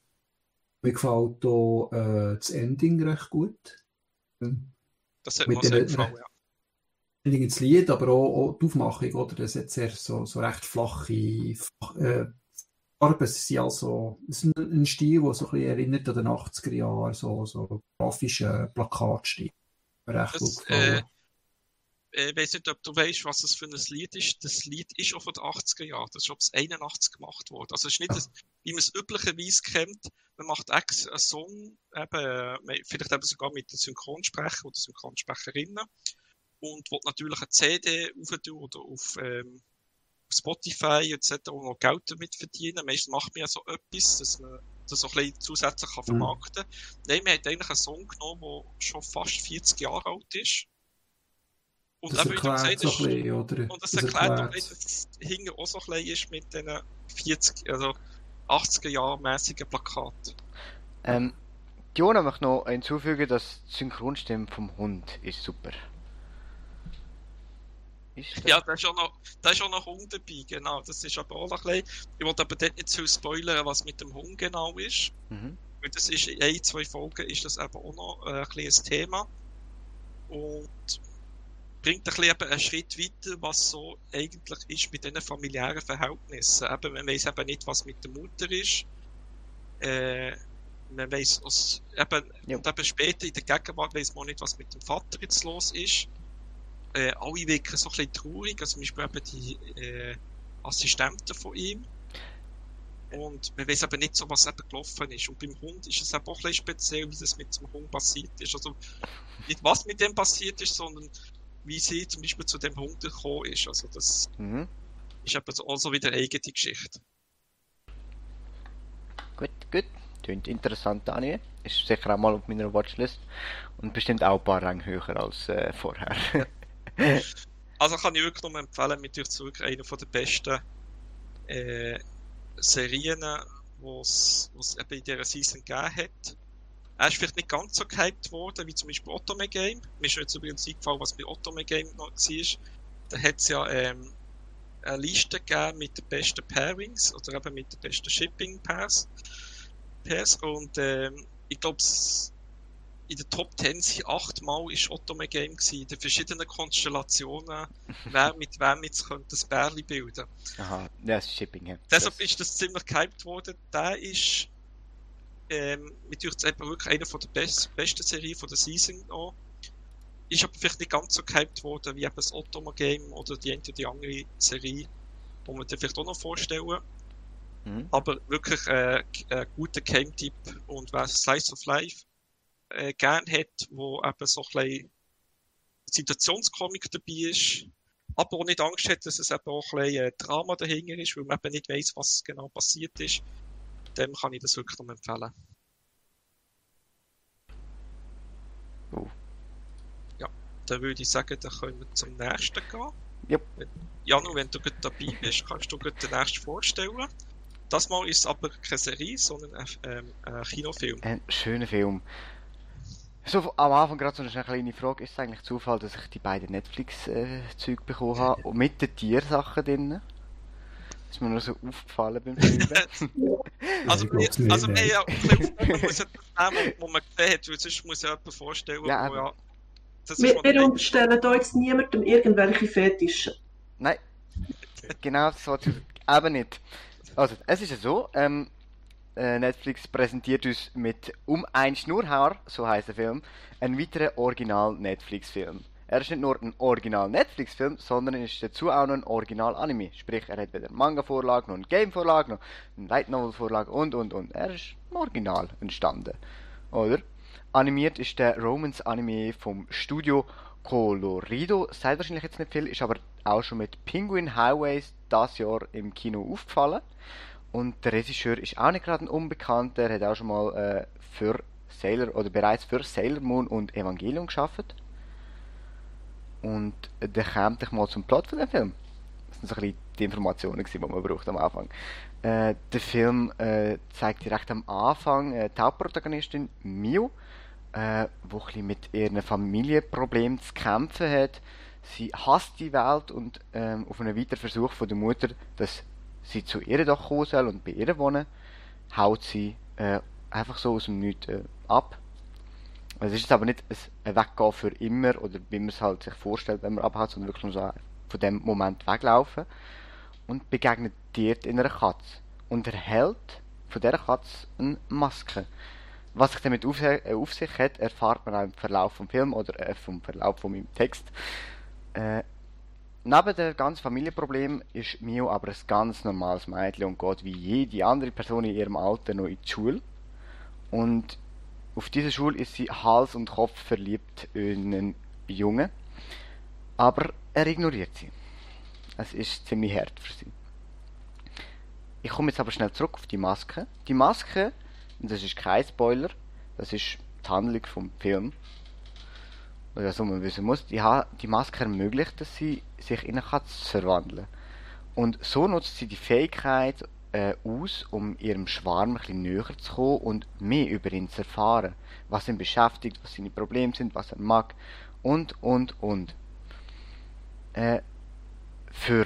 Mir gefällt auch äh, das Ending recht gut.
Das hat mir sehr gefallen, ja.
Ending ins Lied, aber auch, auch die Aufmachung, oder? Das hat sehr so, so recht flache flach, äh, Farben. Es sind also, es ist ein, Stil, der so ein bisschen erinnert an den 80er Jahren, so, so grafische Plakatstil. Recht
Das,
gefallen.
äh, ich weiß nicht, ob du weißt, was das für ein Lied ist. Das Lied ist auch von den 80er Jahren. Das ist ob es 81 gemacht worden. Also es ist nicht, das, wie man es üblicherweise kennt. Man macht ex einen Song, eben, äh, vielleicht eben sogar mit den Synchronsprecher oder Synchronsprecherinnen und will natürlich eine CD auftun oder auf ähm, Spotify etc. und noch Geld damit verdienen. Meistens macht man ja so etwas, dass man das so ein bisschen zusätzlich kann
Mhm.
vermarkten kann. Nein, man hat eigentlich einen Song genommen, der schon fast 40 Jahre alt ist. Und
das
eben,
erklärt
gesagt
so ein bisschen, oder?
und das erklärt auch, dass es hinten auch so klein ist mit diesen 40, also 80er Jahre mäßigen Plakaten.
Ähm, Jona möchte noch hinzufügen, dass die Synchronstimme vom Hund ist super. Ist das?
Ja, da ist auch noch, da ist auch noch Hund dabei, genau. Das ist aber auch noch ein bisschen, ich wollte aber dort nicht zu spoilern, was mit dem Hund genau ist.
Mhm.
Weil das ist in ein, zwei Folgen ist das eben auch noch äh, ein kleines Thema. Und bringt ein bisschen einen Schritt weiter, was so eigentlich ist mit diesen familiären Verhältnissen. Eben, man weiß eben nicht, was mit der Mutter ist. Äh, man weiß, eben,
Ja.
und eben später in der Gegenwart weiß man auch nicht, was mit dem Vater jetzt los ist. Äh, alle wirken so ein bisschen traurig, also zum Beispiel eben die äh, Assistenten von ihm. Und man weiß aber nicht so, was eben gelaufen ist. Und beim Hund ist es eben auch ein bisschen speziell, wie das mit dem Hund passiert ist. Also nicht was mit dem passiert ist, sondern wie sie zum Beispiel zu dem Hund gekommen ist. Also das
Mhm.
ist eben so- also wieder eine eigene Geschichte.
Gut, gut. Klingt interessant, Daniel. Ist sicher auch mal auf meiner Watchlist. Und bestimmt auch ein paar Ränge höher als äh, vorher.
Also kann ich wirklich nur empfehlen, mit euch zurück einer von der besten äh, Serien, was es eben in dieser Season gegeben hat. Er ist vielleicht nicht ganz so gehypt worden, wie zum Beispiel Otome Game. Mir ist jetzt übrigens eingefallen, was bei Otome Game noch war. Da hat es ja ähm, eine Liste gegeben mit den besten Pairings oder eben mit den besten Shipping Pairs. Pairs. Und ähm, ich glaube, in der Top 10 sind achtmal ist Otome Game gewesen, in den verschiedenen Konstellationen, wer mit wem jetzt könnte das Bärli bilden.
Aha, das ist Shipping. Ja.
Deshalb
das,
ist das ziemlich gehypt worden. Der ist ähm, mit euch eben wirklich einer von der best, besten Serien von der Season auch. Ist aber vielleicht nicht ganz so gehypt worden wie eben das Ottoman Game oder die eine oder die andere Serie, die wir dir vielleicht auch noch vorstellen.
mhm.
Aber wirklich äh, ein guter Game-Tipp und wer Slice of Life äh, gern hat, wo eben so ein bisschen Situationskomik dabei ist, aber auch nicht Angst hat, dass es eben auch ein bisschen äh, Drama dahinter ist, weil man eben nicht weiss, was genau passiert ist, dem kann ich das wirklich noch empfehlen.
Oh.
Ja, dann würde ich sagen, dann können wir zum nächsten gehen.
Yep.
Janu, wenn du gut dabei bist, kannst du gut den nächsten vorstellen. Das Mal ist es aber keine Serie, sondern ein, ähm, ein Kinofilm.
Ein schöner Film. So, am Anfang gerade so eine kleine Frage. Ist es eigentlich Zufall, dass ich die beiden Netflix-Zeug bekommen habe und mit den Tiersachen drin? Ist mir nur so aufgefallen beim Filmen.
Also, wir, also
nein.
wir, ja, man muss ja das nehmen, wo man gesehen hat, weil sonst muss ja jemand vorstellen,
Ja,
wo ja, das ist
Wir, wir
der-
unterstellen da jetzt niemandem irgendwelche Fetische.
Nein, genau so zu eben nicht. Also, es ist ja so, ähm, äh, Netflix präsentiert uns mit Um ein Schnurrhaar, so heißt der Film, einen weiteren Original-Netflix-Film. Er ist nicht nur ein Original-Netflix-Film, sondern ist dazu auch noch ein Original-Anime. Sprich, er hat weder Manga-Vorlage, noch eine Game-Vorlage, noch eine Light-Novel-Vorlage und, und, und. Er ist im Original entstanden. Oder? Animiert ist der Romance-Anime vom Studio Colorido. Sagt wahrscheinlich jetzt nicht viel, ist aber auch schon mit Penguin Highways das Jahr im Kino aufgefallen. Und der Regisseur ist auch nicht gerade ein Unbekannter. Er hat auch schon mal äh, für Sailor oder bereits für Sailor Moon und Evangelion geschafft. Und dann kommt ich mal zum Plot von dem Film. Das sind so ein bisschen die Informationen, die man braucht am Anfang. Äh, der Film äh, zeigt direkt am Anfang äh, die Hauptprotagonistin Mio, äh, wo ein mit ihren Familienproblemen zu kämpfen hat. Sie hasst die Welt und ähm, auf einen weiteren Versuch von der Mutter, das sie zu ihr doch kommen soll und bei ihr wohnen, haut sie äh, einfach so aus dem Nichts äh, ab. Es ist jetzt aber nicht ein Weggehen für immer oder wie man es halt sich vorstellt, wenn man abhaut, sondern wirklich nur so von dem Moment weglaufen und begegnet dort in einer Katze und erhält von dieser Katze eine Maske. Was sich damit auf, äh, auf sich hat, erfahrt man auch im Verlauf vom Film oder äh, vom Verlauf von meinem Text. Äh, neben dem ganzen Familienproblem ist Mio aber ein ganz normales Mädchen und geht wie jede andere Person in ihrem Alter noch in die Schule. Und auf dieser Schule ist sie Hals und Kopf verliebt in einen Jungen. Aber er ignoriert sie. Es ist ziemlich hart für sie. Ich komme jetzt aber schnell zurück auf die Maske. Die Maske, und das ist kein Spoiler, das ist die Handlung vom Film. Oder was man wissen muss, die, die Maske ermöglicht, dass sie sich in eine Katze verwandeln. Und so nutzt sie die Fähigkeit äh, aus, um ihrem Schwarm ein näher zu kommen und mehr über ihn zu erfahren. Was ihn beschäftigt, was seine Probleme sind, was er mag und, und, und. Äh, für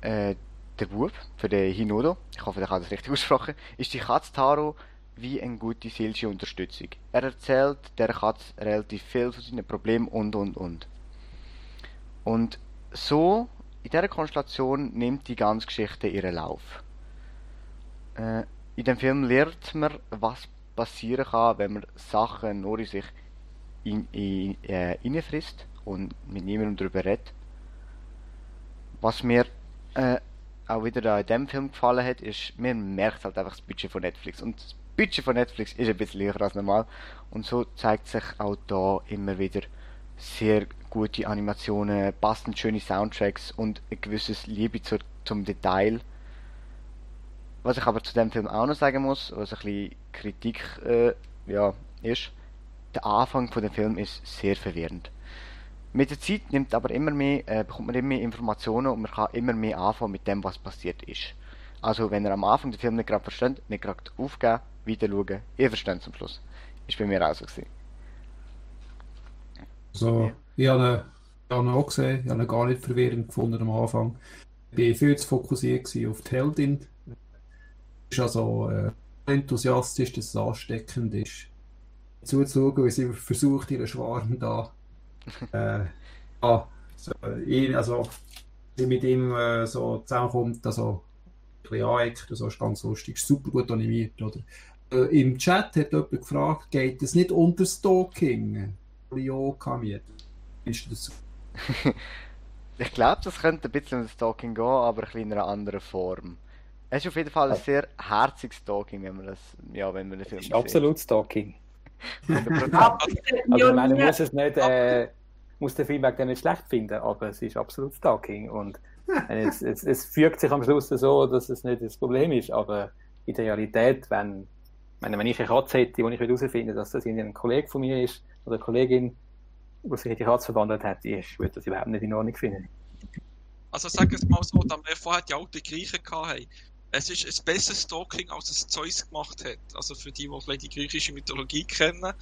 äh, den Bub, für den Hinodo, ich hoffe, ich habe das richtig ausgesprochen, ist die Katze Taro wie eine gute seelische Unterstützung. Er erzählt der Katze relativ viel von seinen Problemen und und und. Und so, in dieser Konstellation nimmt die ganze Geschichte ihren Lauf. Äh, in dem Film lernt man, was passieren kann, wenn man Sachen nur in sich in, in, äh, reinfrisst und mit niemandem darüber redet. Was mir äh, auch wieder in dem Film gefallen hat, ist, man merkt halt einfach das Budget von Netflix. Und Budget von Netflix ist ein bisschen höher als normal. Und so zeigt sich auch da immer wieder sehr gute Animationen, passend schöne Soundtracks und ein gewisses Liebe zu, zum Detail. Was ich aber zu dem Film auch noch sagen muss, was ein bisschen Kritik äh, ja, ist, der Anfang von dem Film ist sehr verwirrend. Mit der Zeit nimmt aber immer mehr, äh, bekommt man immer mehr Informationen und man kann immer mehr anfangen mit dem, was passiert ist. Also wenn ihr am Anfang den Film nicht gerade versteht, nicht gerade aufgeben, weiter schauen, ihr versteht zum Schluss. Ist bei mir auch so gewesen.
So, ich habe ihn auch gesehen, ich habe ihn gar nicht verwirrend gefunden am Anfang. Ich war viel zu fokussiert auf die Heldin. Ist also äh, enthusiastisch, dass es ansteckend ist. Zuzuschauen, wie sie versucht, ihren Schwarm da äh, ah, so, ihn, also, wie mit ihm äh, so zusammenkommt, also ein bisschen aneckt, so ist ganz lustig, super gut animiert, oder? Äh, Im Chat hat jemand gefragt, geht es nicht unter Stalking? Leo Kamiet. Ist das
Ich glaube, das könnte ein bisschen unter Stalking gehen, aber ein bisschen in einer anderen Form. Es ist auf jeden Fall ein sehr herziges Stalking, wenn man das, ja, wenn man den Film
sieht. Absolut Stalking.
Ja,
Also ich meine, man muss es nicht, äh, muss den Film wegen dem nicht schlecht finden, aber es ist absolut Stalking und es, es, es fügt sich am Schluss so, dass es nicht das Problem ist, aber in der Realität, wenn, wenn, wenn ich eine Katze hätte, wo ich herausfinde, dass das ein Kollege von mir ist oder eine Kollegin, die sich in die Katze verwandelt hat, ich würde das überhaupt nicht in Ordnung finden.
Also sag es mal so, da wir vorher die alten Griechen hatten, es ist ein besseres Stalking, als es Zeus gemacht hat. Also für die, die vielleicht die griechische Mythologie kennen.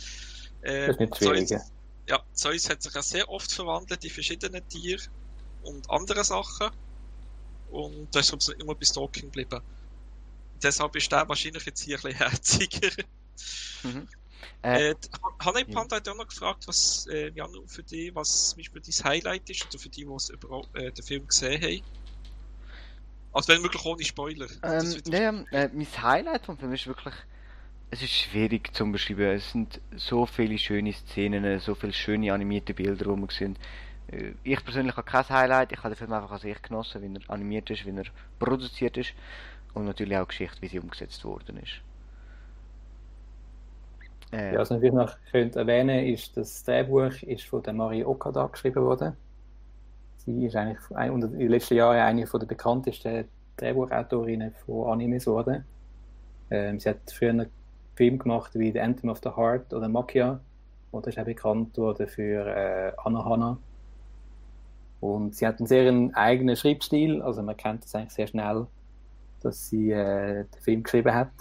Äh,
Das ist nicht schwierig.
Zeus, ja, Zeus hat sich ja sehr oft verwandelt in verschiedene Tiere und andere Sachen. Und da ist immer bei Stalking geblieben. Deshalb ist der wahrscheinlich jetzt hier ein bisschen herziger.
Mhm. Äh,
Äh, Hanna Panda hat auch noch gefragt, was, äh, Jan, für dich, was zum Beispiel dein Highlight ist, oder für die, die äh, den Film gesehen haben. Also wenn möglich ohne Spoiler. Das
Ähm, ja, äh, mein Highlight vom Film ist wirklich, es ist schwierig zu beschreiben. Es sind so viele schöne Szenen, so viele schöne animierte Bilder, die wir sehen. Äh, Ich persönlich habe kein Highlight, ich habe den Film einfach als ich genossen, wie er animiert ist, wie er produziert ist und natürlich auch Geschichte, wie sie umgesetzt worden ist. Äh,
Ja, was man vielleicht noch könnte erwähnen ist, das Drehbuch ist von der Mari Okada geschrieben worden. Sie ist eigentlich in den letzten Jahren eine der bekanntesten Drehbuchautorinnen von Animes geworden. Ähm, sie hat früher einen Film gemacht wie The Anthem of the Heart oder Makia. Oder ist auch bekannt worden für äh, Anohana. Und sie hat einen sehr eigenen Schreibstil, also man kennt das eigentlich sehr schnell, dass sie äh, den Film geschrieben hat.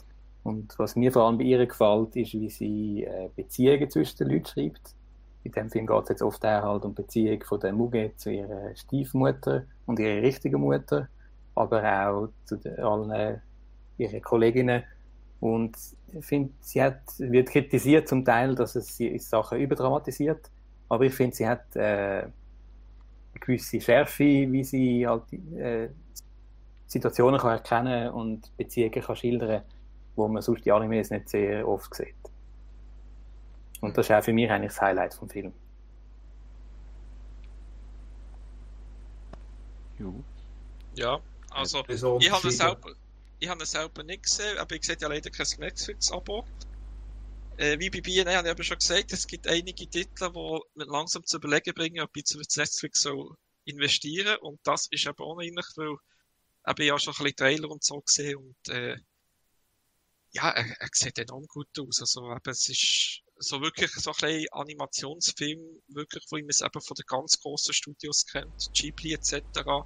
Und was mir vor allem bei ihr gefällt, ist, wie sie äh, Beziehungen zwischen den Leuten schreibt. In dem Film geht es jetzt oft auch halt um die Beziehung von der Muge zu ihrer Stiefmutter und ihrer richtigen Mutter. aber auch zu den, allen ihren Kolleginnen. Und ich finde, sie hat, wird kritisiert zum Teil, dass es sie Sachen überdramatisiert, aber ich finde, sie hat äh, eine gewisse Schärfe, wie sie halt äh, Situationen kann erkennen und Beziehungen kann schildern, wo man sonst die Animes nicht sehr oft sieht. Und das ist auch für mich eigentlich das Highlight vom Film.
Ja, also
So
ich habe es selber, ich habe es selber nicht gesehen, aber ich sehe ja leider kein Netflix-Abo. Äh, wie bei BNA habe ich aber schon gesagt, es gibt einige Titel, die man langsam zu überlegen bringen, ob ich zu Netflix so investieren und das ist eben auch ähnlich, weil eben habe schon ein bisschen Trailer und so gesehen und äh, ja, er, er sieht enorm gut aus. Also eben, es ist so wirklich so ein bisschen Animationsfilm, wirklich, wo ich es eben von den ganz grossen Studios kennt, Ghibli etc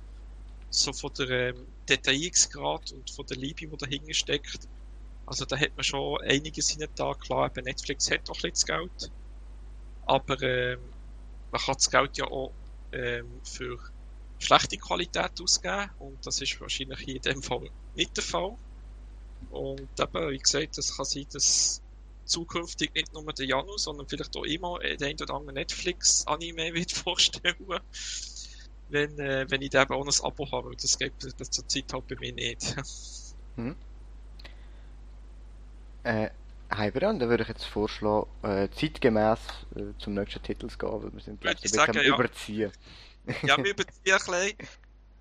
so von der ähm, Detaillierungsgrad und von der Liebe, die dahinter steckt. Also da hat man schon einiges in da. Klar, eben Netflix hat auch ein bisschen das Geld. Aber ähm, man kann das Geld ja auch ähm, für schlechte Qualität ausgeben und das ist wahrscheinlich hier in dem Fall nicht der Fall. Und eben, wie gesagt, es kann sein, dass zukünftig nicht nur der Janu, sondern vielleicht auch immer den ein oder anderen Netflix-Anime wird vorstellen wenn, äh, wenn ich da eben auch ein Abo habe, das geht das zur Zeit halt bei mir nicht.
Äh, Heiberan, da würde ich jetzt vorschlagen, äh, zeitgemäß äh, zum nächsten Titel zu gehen, weil wir sind
ich
ein bisschen
sagen, ja.
überziehen.
Ja, wir überziehen ein bisschen,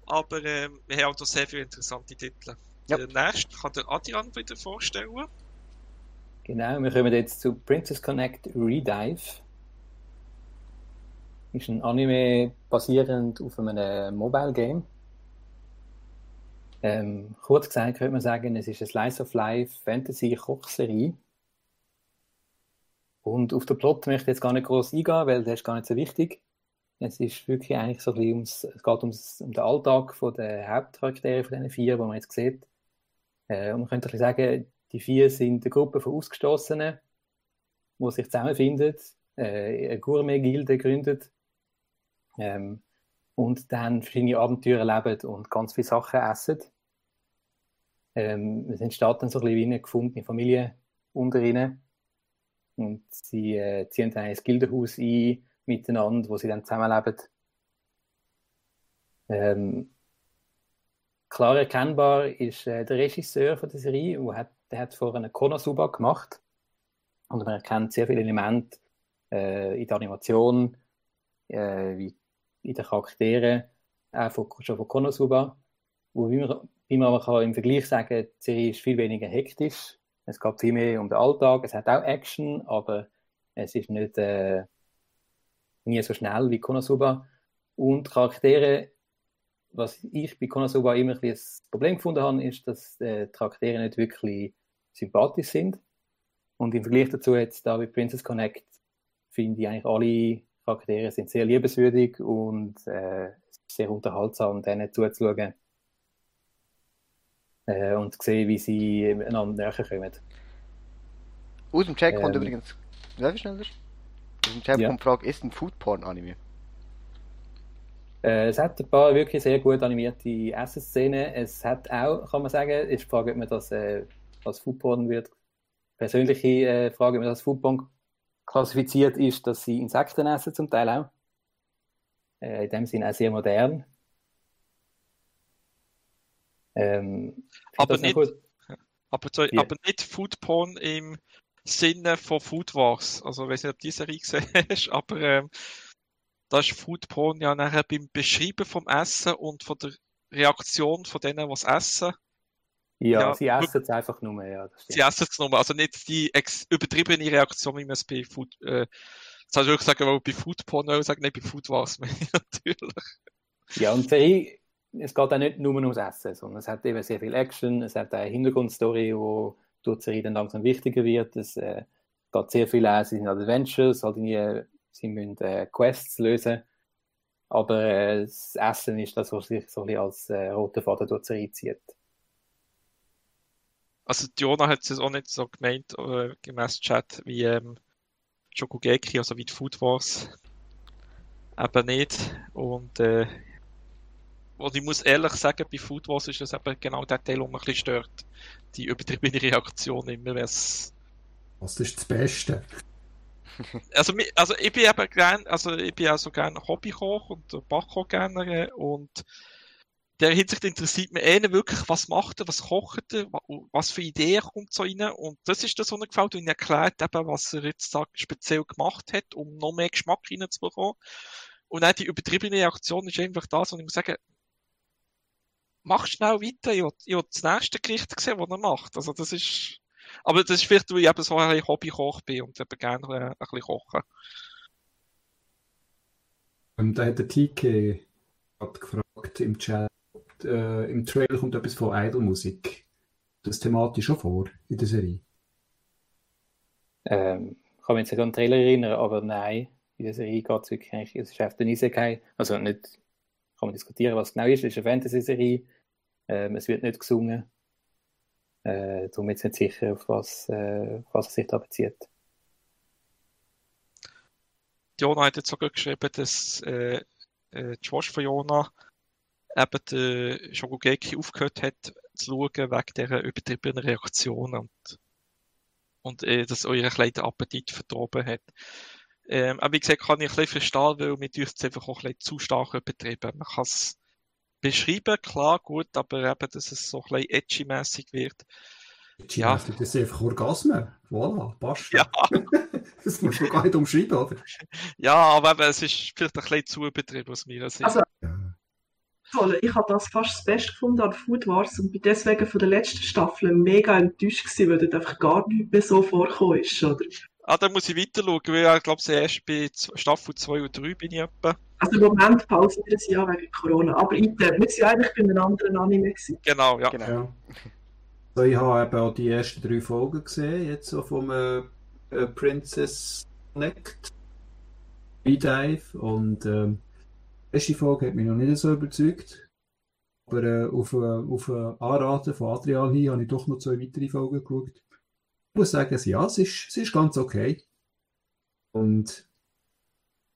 aber ähm, wir haben auch noch sehr viele interessante Titel.
Ja.
Der nächste kann der Adrian wieder vorstellen.
Genau, wir kommen jetzt zu Princess Connect Redive. Ist ein Anime basierend auf einem Mobile Game. Ähm, kurz gesagt könnte man sagen, es ist eine Slice of Life Fantasy Kochserie. Und auf den Plot möchte ich jetzt gar nicht groß eingehen, weil der ist gar nicht so wichtig. Es ist wirklich eigentlich so ein bisschen ums, es geht ums, um den Alltag der Hauptcharaktere von diesen vier, die man jetzt sieht. Äh, und man könnte ein bisschen sagen, die vier sind eine Gruppe von Ausgestoßenen, die sich zusammenfinden, äh, eine Gourmet-Gilde gründet ähm, und dann verschiedene Abenteuer erleben und ganz viele Sachen essen. Ähm, es entsteht dann so ein bisschen wie eine gefundene Familie unter ihnen. Und sie äh, ziehen dann ein Gildenhaus ein miteinander, wo sie dann zusammenleben. Ähm, klar erkennbar ist äh, der Regisseur von der Serie, der hat, der hat vorher eine Konosuba gemacht. Und man erkennt sehr viele Elemente äh, in der Animation, äh, wie in den Charakteren, auch von, schon von Konosuba. Wo, wie, man, wie man aber kann im Vergleich sagen die Serie ist viel weniger hektisch. Es geht viel mehr um den Alltag. Es hat auch Action, aber es ist nicht äh, nie so schnell wie Konosuba. Und Charaktere, was ich bei Konosuba immer ein das Problem gefunden habe, ist, dass äh, die Charaktere nicht wirklich sympathisch sind. Und im Vergleich dazu jetzt da bei Princess Connect finde ich eigentlich alle Charaktere sind sehr liebenswürdig und äh, sehr unterhaltsam, denen zuzuschauen äh, und zu sehen, wie sie einander näher kommen.
Aus dem Chat kommt
Ähm.
übrigens, darf ich schneller? Dem Chat
Ja.
Frage, ist ein Foodporn-Anime?
Äh, es hat ein paar wirklich sehr gut animierte Essensszenen. Es hat auch, kann man sagen, ist die Frage, ob man das äh, als Foodporn wird. Persönliche äh, Frage, ob man das als Foodporn klassifiziert ist, dass sie Insekten essen, zum Teil auch. Äh, in dem Sinne auch sehr modern. Ähm,
Aber nicht-. Aber, so,
Ja.
aber nicht Foodporn im Sinne von Food Wars. Also, ich weiß nicht, ob du die Serie gesehen hast, aber ähm, da ist Foodporn ja nachher beim Beschreiben vom Essen und von der Reaktion von denen, die es essen.
Ja,
ja,
sie essen es einfach nur, ja, das
Sie essen es nochmal. Also nicht die übertriebene Reaktion, wie man es bei Food, äh, soll ich wirklich sagen, weil bei Foodporn will ich sagen, nicht bei Food Wars, ich natürlich.
Ja, und die Serie, es geht auch nicht nur ums Essen, sondern es hat eben sehr viel Action, es hat eine Hintergrundstory, wo Serie dann langsam wichtiger wird. Es äh, geht sehr viel auch, sie sind Adventures, halt irgendwie, sie müssen äh, Quests lösen. Aber äh, das Essen ist das, was sich so ein als äh, roter Faden durch zieht.
Also, Diona hat es auch nicht so gemeint, äh, gemäß Chat, wie ähm, Shokugeki, also wie die Food Wars. Eben nicht. Und äh, und ich muss ehrlich sagen, bei Food Wars ist das eben genau der Teil, der mich ein bisschen stört. Die übertriebene Reaktion immer, wenn es
Was ist das Beste?
also, also ich bin eben gern, also ich bin auch so gerne Hobbykoch und Bachkoch gerne und der Hinsicht interessiert mich eher wirklich, was macht er, was kocht er, wa- was für Ideen kommt so rein und das ist das, was mir gefällt und er erklärt eben, was er jetzt da speziell gemacht hat, um noch mehr Geschmack reinzubekommen und auch die übertriebene Reaktion ist einfach das, und ich muss sagen, mach schnell weiter, ich will, ich will das nächste Gericht sehen, das er macht, also das ist aber das ist vielleicht, weil ich eben so ein Hobbykoch bin und eben gerne ein bisschen kochen.
Und da hat der TK hat gefragt im Chat, äh, im Trailer kommt etwas von Idol-Musik. Das thematisch schon vor in der Serie.
Ähm, ich kann mich jetzt nicht an den Trailer erinnern, aber nein, in der Serie geht es wirklich eigentlich, es ist einfach ein Isekai, also nicht, kann man diskutieren, was es genau ist, es ist eine Fantasy-Serie, ähm, es wird nicht gesungen, äh, darum jetzt nicht sicher, auf was, äh, was es sich da bezieht.
Jona hat jetzt sogar geschrieben, dass äh, äh, Schwester von Jona eben der Shogugeki aufgehört hat zu schauen wegen dieser übertriebenen Reaktion und, und äh, dass euer kleiner Appetit verdorben hat. Ähm, aber wie gesagt, kann ich ein bisschen verstehen, weil mir dürfte es einfach auch ein bisschen zu stark übertrieben. Man kann es beschreiben, klar, gut, aber eben, dass es so ein bisschen edgy-mässig wird.
Ja.
Ja.
Das ist einfach Orgasmen. Voilà, passt.
Ja,
Das musst du gar nicht umschreiben, oder?
ja, aber eben, es ist vielleicht ein bisschen zu übertrieben aus meiner Sicht.
Also,
Ja.
Voll. Ich habe das fast das Beste gefunden an Food Wars und bin deswegen von der letzten Staffel mega enttäuscht gewesen, weil dort einfach gar nichts mehr so vorgekommen ist, oder?
Ah, da muss ich weiter schauen, weil ich glaube, erst bei Staffel 2 und 3 bin ich etwa.
Also im Moment pausieren sie ja wegen Corona, aber intern, wir sind ja eigentlich bei einem anderen Anime gewesen.
Genau, ja.
Genau.
Ja. So, ich habe eben auch die ersten drei Folgen gesehen, jetzt so vom äh, äh, Princess Connect Dive und ähm, die erste Folge hat mich noch nicht so überzeugt. Aber äh, auf, äh, auf äh, Anraten von Adrian hin habe ich doch noch zwei weitere Folgen geschaut. Ich muss sagen, ja, es ist, es ist ganz okay. Und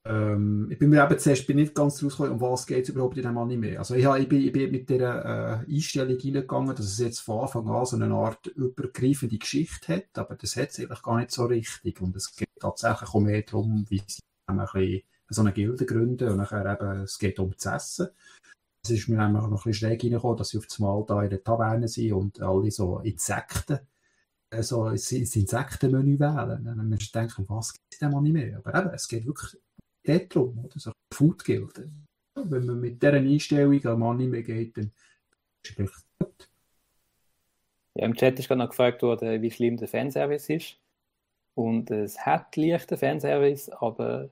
ähm, ich bin mir eben zuerst bin nicht ganz rausgekommen, um was geht es überhaupt in diesem Anime. Also ich, ich, bin, ich bin mit der äh, Einstellung reingegangen, dass es jetzt von Anfang an so eine Art übergreifende Geschichte hat, aber das hat es eigentlich gar nicht so richtig. Und es geht tatsächlich auch mehr darum, wie sie ein bisschen so eine Gilde gründen und nachher eben, es geht um das Essen. Es ist mir einfach noch ein bisschen schräg reingekommen, dass sie auf einmal da in der Taverne sind und alle so Insekten, so ins Insektenmenü wählen. Müssen wir denken, was gibt es in dem Anime? Aber eben, es geht wirklich dort drum, oder? So Food Guild. Wenn man mit dieser Einstellung am Anime geht, dann ist es vielleicht gut.
Ja, Im Chat ist gerade noch gefragt worden, wie schlimm der Fanservice ist. Und es hat leichten Fanservice, aber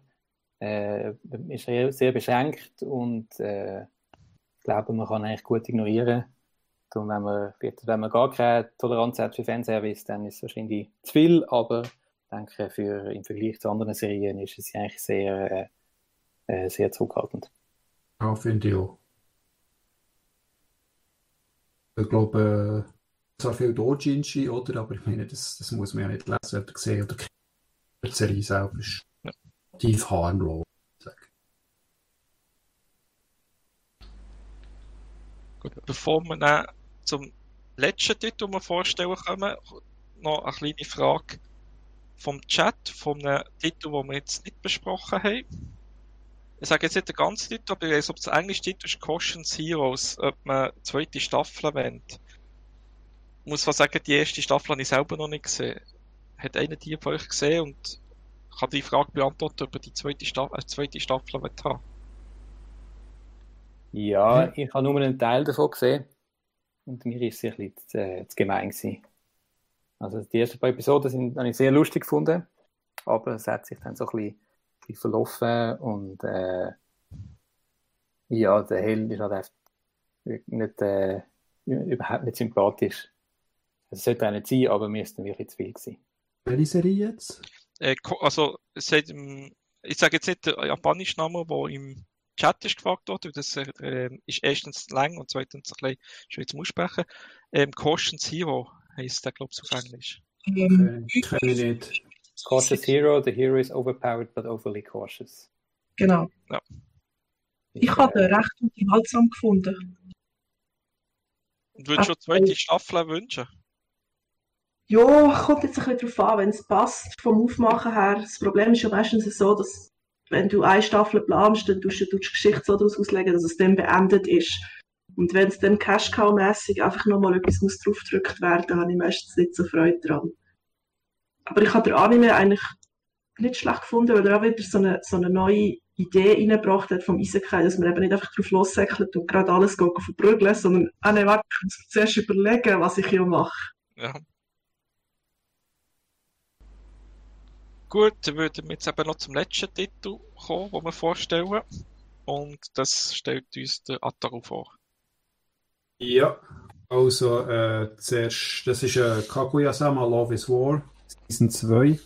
äh, ist sehr beschränkt und äh, ich glaube, man kann eigentlich gut ignorieren. Darum, wenn man, wenn man gar keine Toleranz hat für Fanservice, dann ist es wahrscheinlich zu viel, aber ich denke, für, im Vergleich zu anderen Serien ist es eigentlich sehr, äh, äh, sehr zurückhaltend.
Ja, finde ich auch. Ich glaube, äh, zwar viel Doujinshi, oder? Aber ich meine, das, das muss man ja nicht lesen oder sehen oder kennen. Die Serie selber ist
Ja.
tief harmlos.
Gut, bevor wir dann zum letzten Titel, den wir vorstellen kommen, noch eine kleine Frage vom Chat, von einem Titel, den wir jetzt nicht besprochen haben. Ich sage jetzt nicht den ganzen Titel, aber ich weiß, ob das englische Titel ist Caution's Heroes, ob man die zweite Staffel erwähnt. Ich muss sagen, die erste Staffel habe ich selber noch nicht gesehen. Hat einer die von euch gesehen und kann die Frage beantworten, ob er die zweite Staffel, äh, zweite Staffel haben.
Ja, ich habe nur einen Teil davon gesehen und mir ist es ein bisschen zu, äh, zu gemein gewesen. Also die ersten paar Episoden sind, habe ich sehr lustig gefunden, aber es hat sich dann so ein bisschen, ein bisschen verlaufen und äh, ja, der Held ist halt einfach nicht, äh, überhaupt nicht sympathisch. Es sollte auch nicht sein, aber mir ist dann wirklich zu viel gewesen.
Welche Serie jetzt?
äh, also es hat, ähm, ich sage jetzt nicht den japanischen Namen, der im Chat ist gefragt worden, weil das äh, ist erstens lang und zweitens ein bisschen schwer zum Aussprechen. Ähm, Caution Zero heisst der, glaube ich, auf Englisch.
Ähm,
Äh, Kenne ich nicht.
Cautious Hero, the hero is overpowered but overly cautious.
genau. Ich habe den recht unterhaltsam gefunden.
Und würdest du eine zweite Staffel wünschen?
Ja, kommt jetzt ein bisschen darauf an, wenn es passt vom Aufmachen her. Das Problem ist ja meistens so, dass wenn du eine Staffel planst, dann tust du die Geschichte so daraus auslegen, dass es dann beendet ist. Und wenn es dann Cash-Cow-mässig einfach nochmal etwas muss draufgedrückt werden, dann habe ich meistens nicht so Freude dran. Aber ich habe den Anime eigentlich nicht schlecht gefunden, weil er auch wieder so eine, so eine neue Idee reingebracht hat vom Isekai, dass man eben nicht einfach drauf lossäckelt und gerade alles verprügeln, sondern, ah nein, warte, ich muss zuerst überlegen, was ich hier mache.
Ja. Gut, dann würden wir jetzt eben noch zum letzten Titel kommen, den wir vorstellen. Und das stellt uns der Ataru vor.
Ja, also äh, zuerst, das ist äh, Kaguya-sama Love is War, Season 2.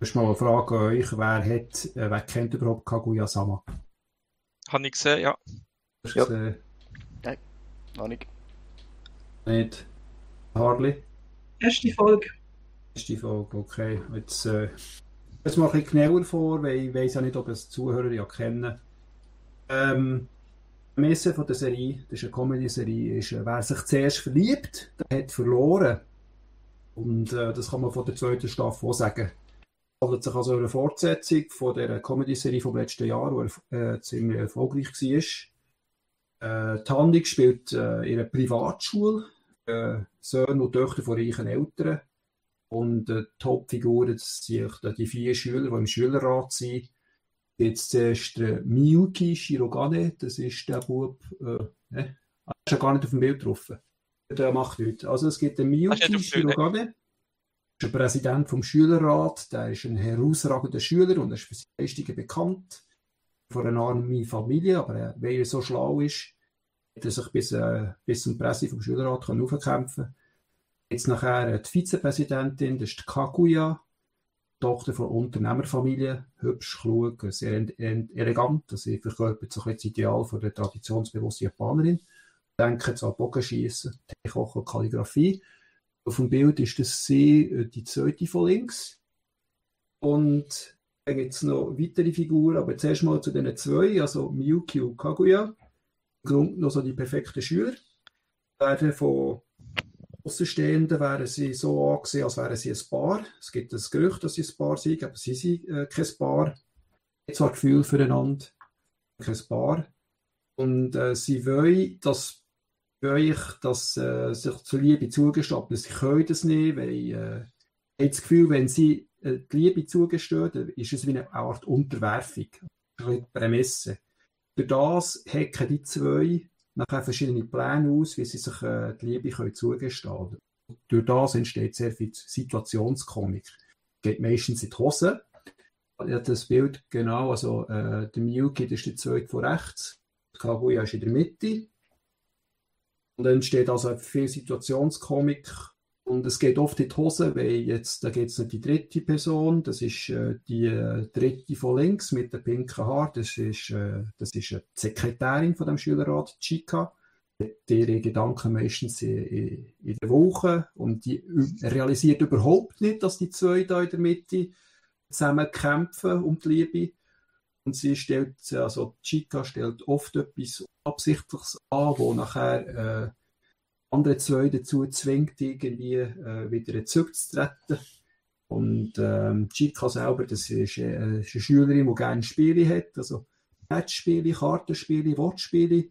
Das ist mal eine Frage an euch, wer, hat, äh, wer kennt überhaupt Kaguya-sama?
Habe ich gesehen, ja.
Hast
Ja.
du gesehen?
Noch nicht.
Nicht? Harley?
Erste Folge.
Die Folge, okay. Jetzt, äh, jetzt mal ein genauer vor, weil ich weiß ja nicht, ob es Zuhörer ja kennen. Ähm, die Messe von der Serie, das ist eine Comedy-Serie, ist, äh, wer sich zuerst verliebt, der hat verloren. Und äh, das kann man von der zweiten Staffel auch sagen. Es handelt sich also um eine Fortsetzung von der Comedy-Serie vom letzten Jahr, die äh, ziemlich erfolgreich war. Äh, die Handlung spielt äh, in einer Privatschule, äh, Söhne und Töchter von reichen Eltern. Und äh, das sind echt die vier Schüler, die im Schülerrat sind. Jetzt zuerst der Miyuki Shirogane, das ist der Bub, äh, ne? Ah, ist ja gar nicht auf dem Bild drauf. Der macht nichts. Also es gibt den Miyuki Shirogane, das ist der Präsident vom Schülerrat, der ist ein herausragender Schüler und er ist für seine Leistungen bekannt. Von einer armen Familie, aber äh, weil er so schlau ist, hat er sich bis, äh, bis zum Presse vom Schülerrat können aufkämpfen Jetzt nachher äh, die Vizepräsidentin, das ist die Kaguya, Tochter von Unternehmerfamilie, hübsch, klug, sehr elegant. Sie verkörpert so das Ideal von der traditionsbewussten Japanerin. Denken an Bogenschießen, Teekochen, Kalligrafie. Auf dem Bild ist das sie, äh, die zweite von links. Und dann gibt es noch weitere Figuren, aber zuerst mal zu diesen zwei, also Miyuki und Kaguya. Im Grunde noch so die perfekten Schüler. Werden von Außenstehenden wären sie so angesehen, als wären sie ein Paar. Es gibt das Gerücht, dass sie ein Paar sind, aber sie sind äh, kein Paar. Sie haben zwar Gefühl füreinander, kein Paar. Und äh, sie wollen, dass ich, dass äh, sich zur Liebe zugesteht, aber sie können das nicht, weil äh, das Gefühl, wenn sie äh, die Liebe zugestehen, dann ist es wie eine Art Unterwerfung. Das ist ein bisschen die Prämisse. Durch das hacken die zwei nachher verschiedene Pläne aus, wie sie sich äh, die Liebe können zugestehen können. Durch das entsteht sehr viel Situationskomik. Geht meistens in die Hose. Das Bild genau, also äh, der Miyuki ist der zweite von rechts, Kaguya ist in der Mitte. Und dann entsteht also viel Situationskomik und es geht oft in die Hose, weil jetzt, da geht es nicht die dritte Person, das ist äh, die äh, dritte von links mit den pinken Haaren, das ist, äh, das ist äh, die Sekretärin von dem Schülerrat, Chika. Die ihre Gedanken meistens in, in, in der Woche und die realisiert überhaupt nicht, dass die zwei da in der Mitte zusammen kämpfen um die Liebe. Und sie stellt, also Chica stellt oft etwas Absichtliches an, wo nachher äh, andere zwei dazu zwingt, irgendwie äh, wieder zurückzutreten. Und ähm, Chica selber, das ist, äh, ist eine Schülerin, die gerne Spiele hat, also Matchspiele, Kartenspiele, Wortspiele,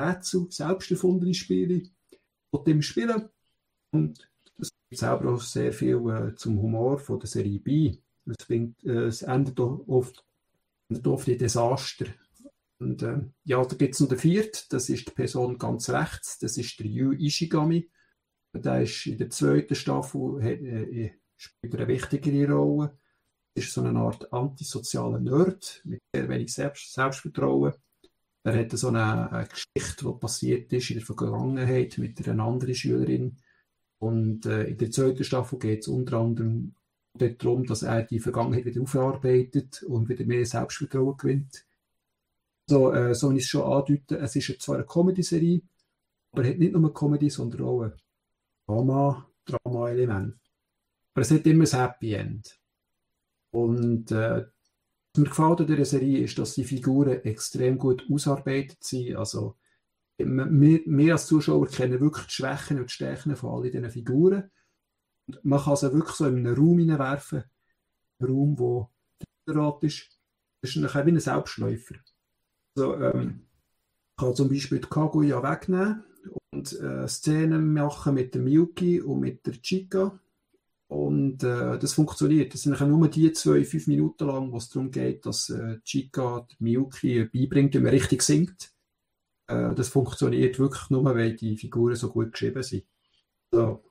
Rätsel, selbst erfundene Spiele, und dem spielen. Und das gibt selber auch sehr viel äh, zum Humor von der Serie bei. Es, bringt, äh, es endet oft, endet oft in Desaster. Und äh, ja, da gibt es noch den vierten, das ist die Person ganz rechts, das ist der Yu Ishigami. Der ist in der zweiten Staffel, hat, äh, spielt er eine wichtigere Rolle. Er ist so eine Art antisozialer Nerd mit sehr wenig Selbst Selbstvertrauen. Er hat so eine, eine Geschichte, die passiert ist in der Vergangenheit mit einer anderen Schülerin. Und äh, in der zweiten Staffel geht es unter anderem darum, dass er die Vergangenheit wieder aufarbeitet und wieder mehr Selbstvertrauen gewinnt. So, äh, so wie ich es schon andeute, es ist zwar eine Comedy-Serie, aber es hat nicht nur eine Comedy, sondern auch ein Drama, Drama-Element. Aber es hat immer ein Happy End. Und äh, Was mir gefällt an dieser Serie ist, dass die Figuren extrem gut ausarbeitet sind. Also, wir, wir als Zuschauer kennen wirklich die Schwächen und die Stärken von all diesen Figuren. Und man kann sie wirklich so in einen Raum hineinwerfen. Ein Raum, der Rat ist. Das ist nachher wie ein Selbstläufer. Also, ähm, kann zum Beispiel die Kaguya wegnehmen und äh, Szenen machen mit der Miyuki und mit der Chica. Und äh, das funktioniert. Das sind nur die zwei, fünf Minuten lang, wo es darum geht, dass äh, Chica die Miyuki beibringt, wie man richtig singt. Äh, das funktioniert wirklich nur, weil die Figuren so gut geschrieben sind. So.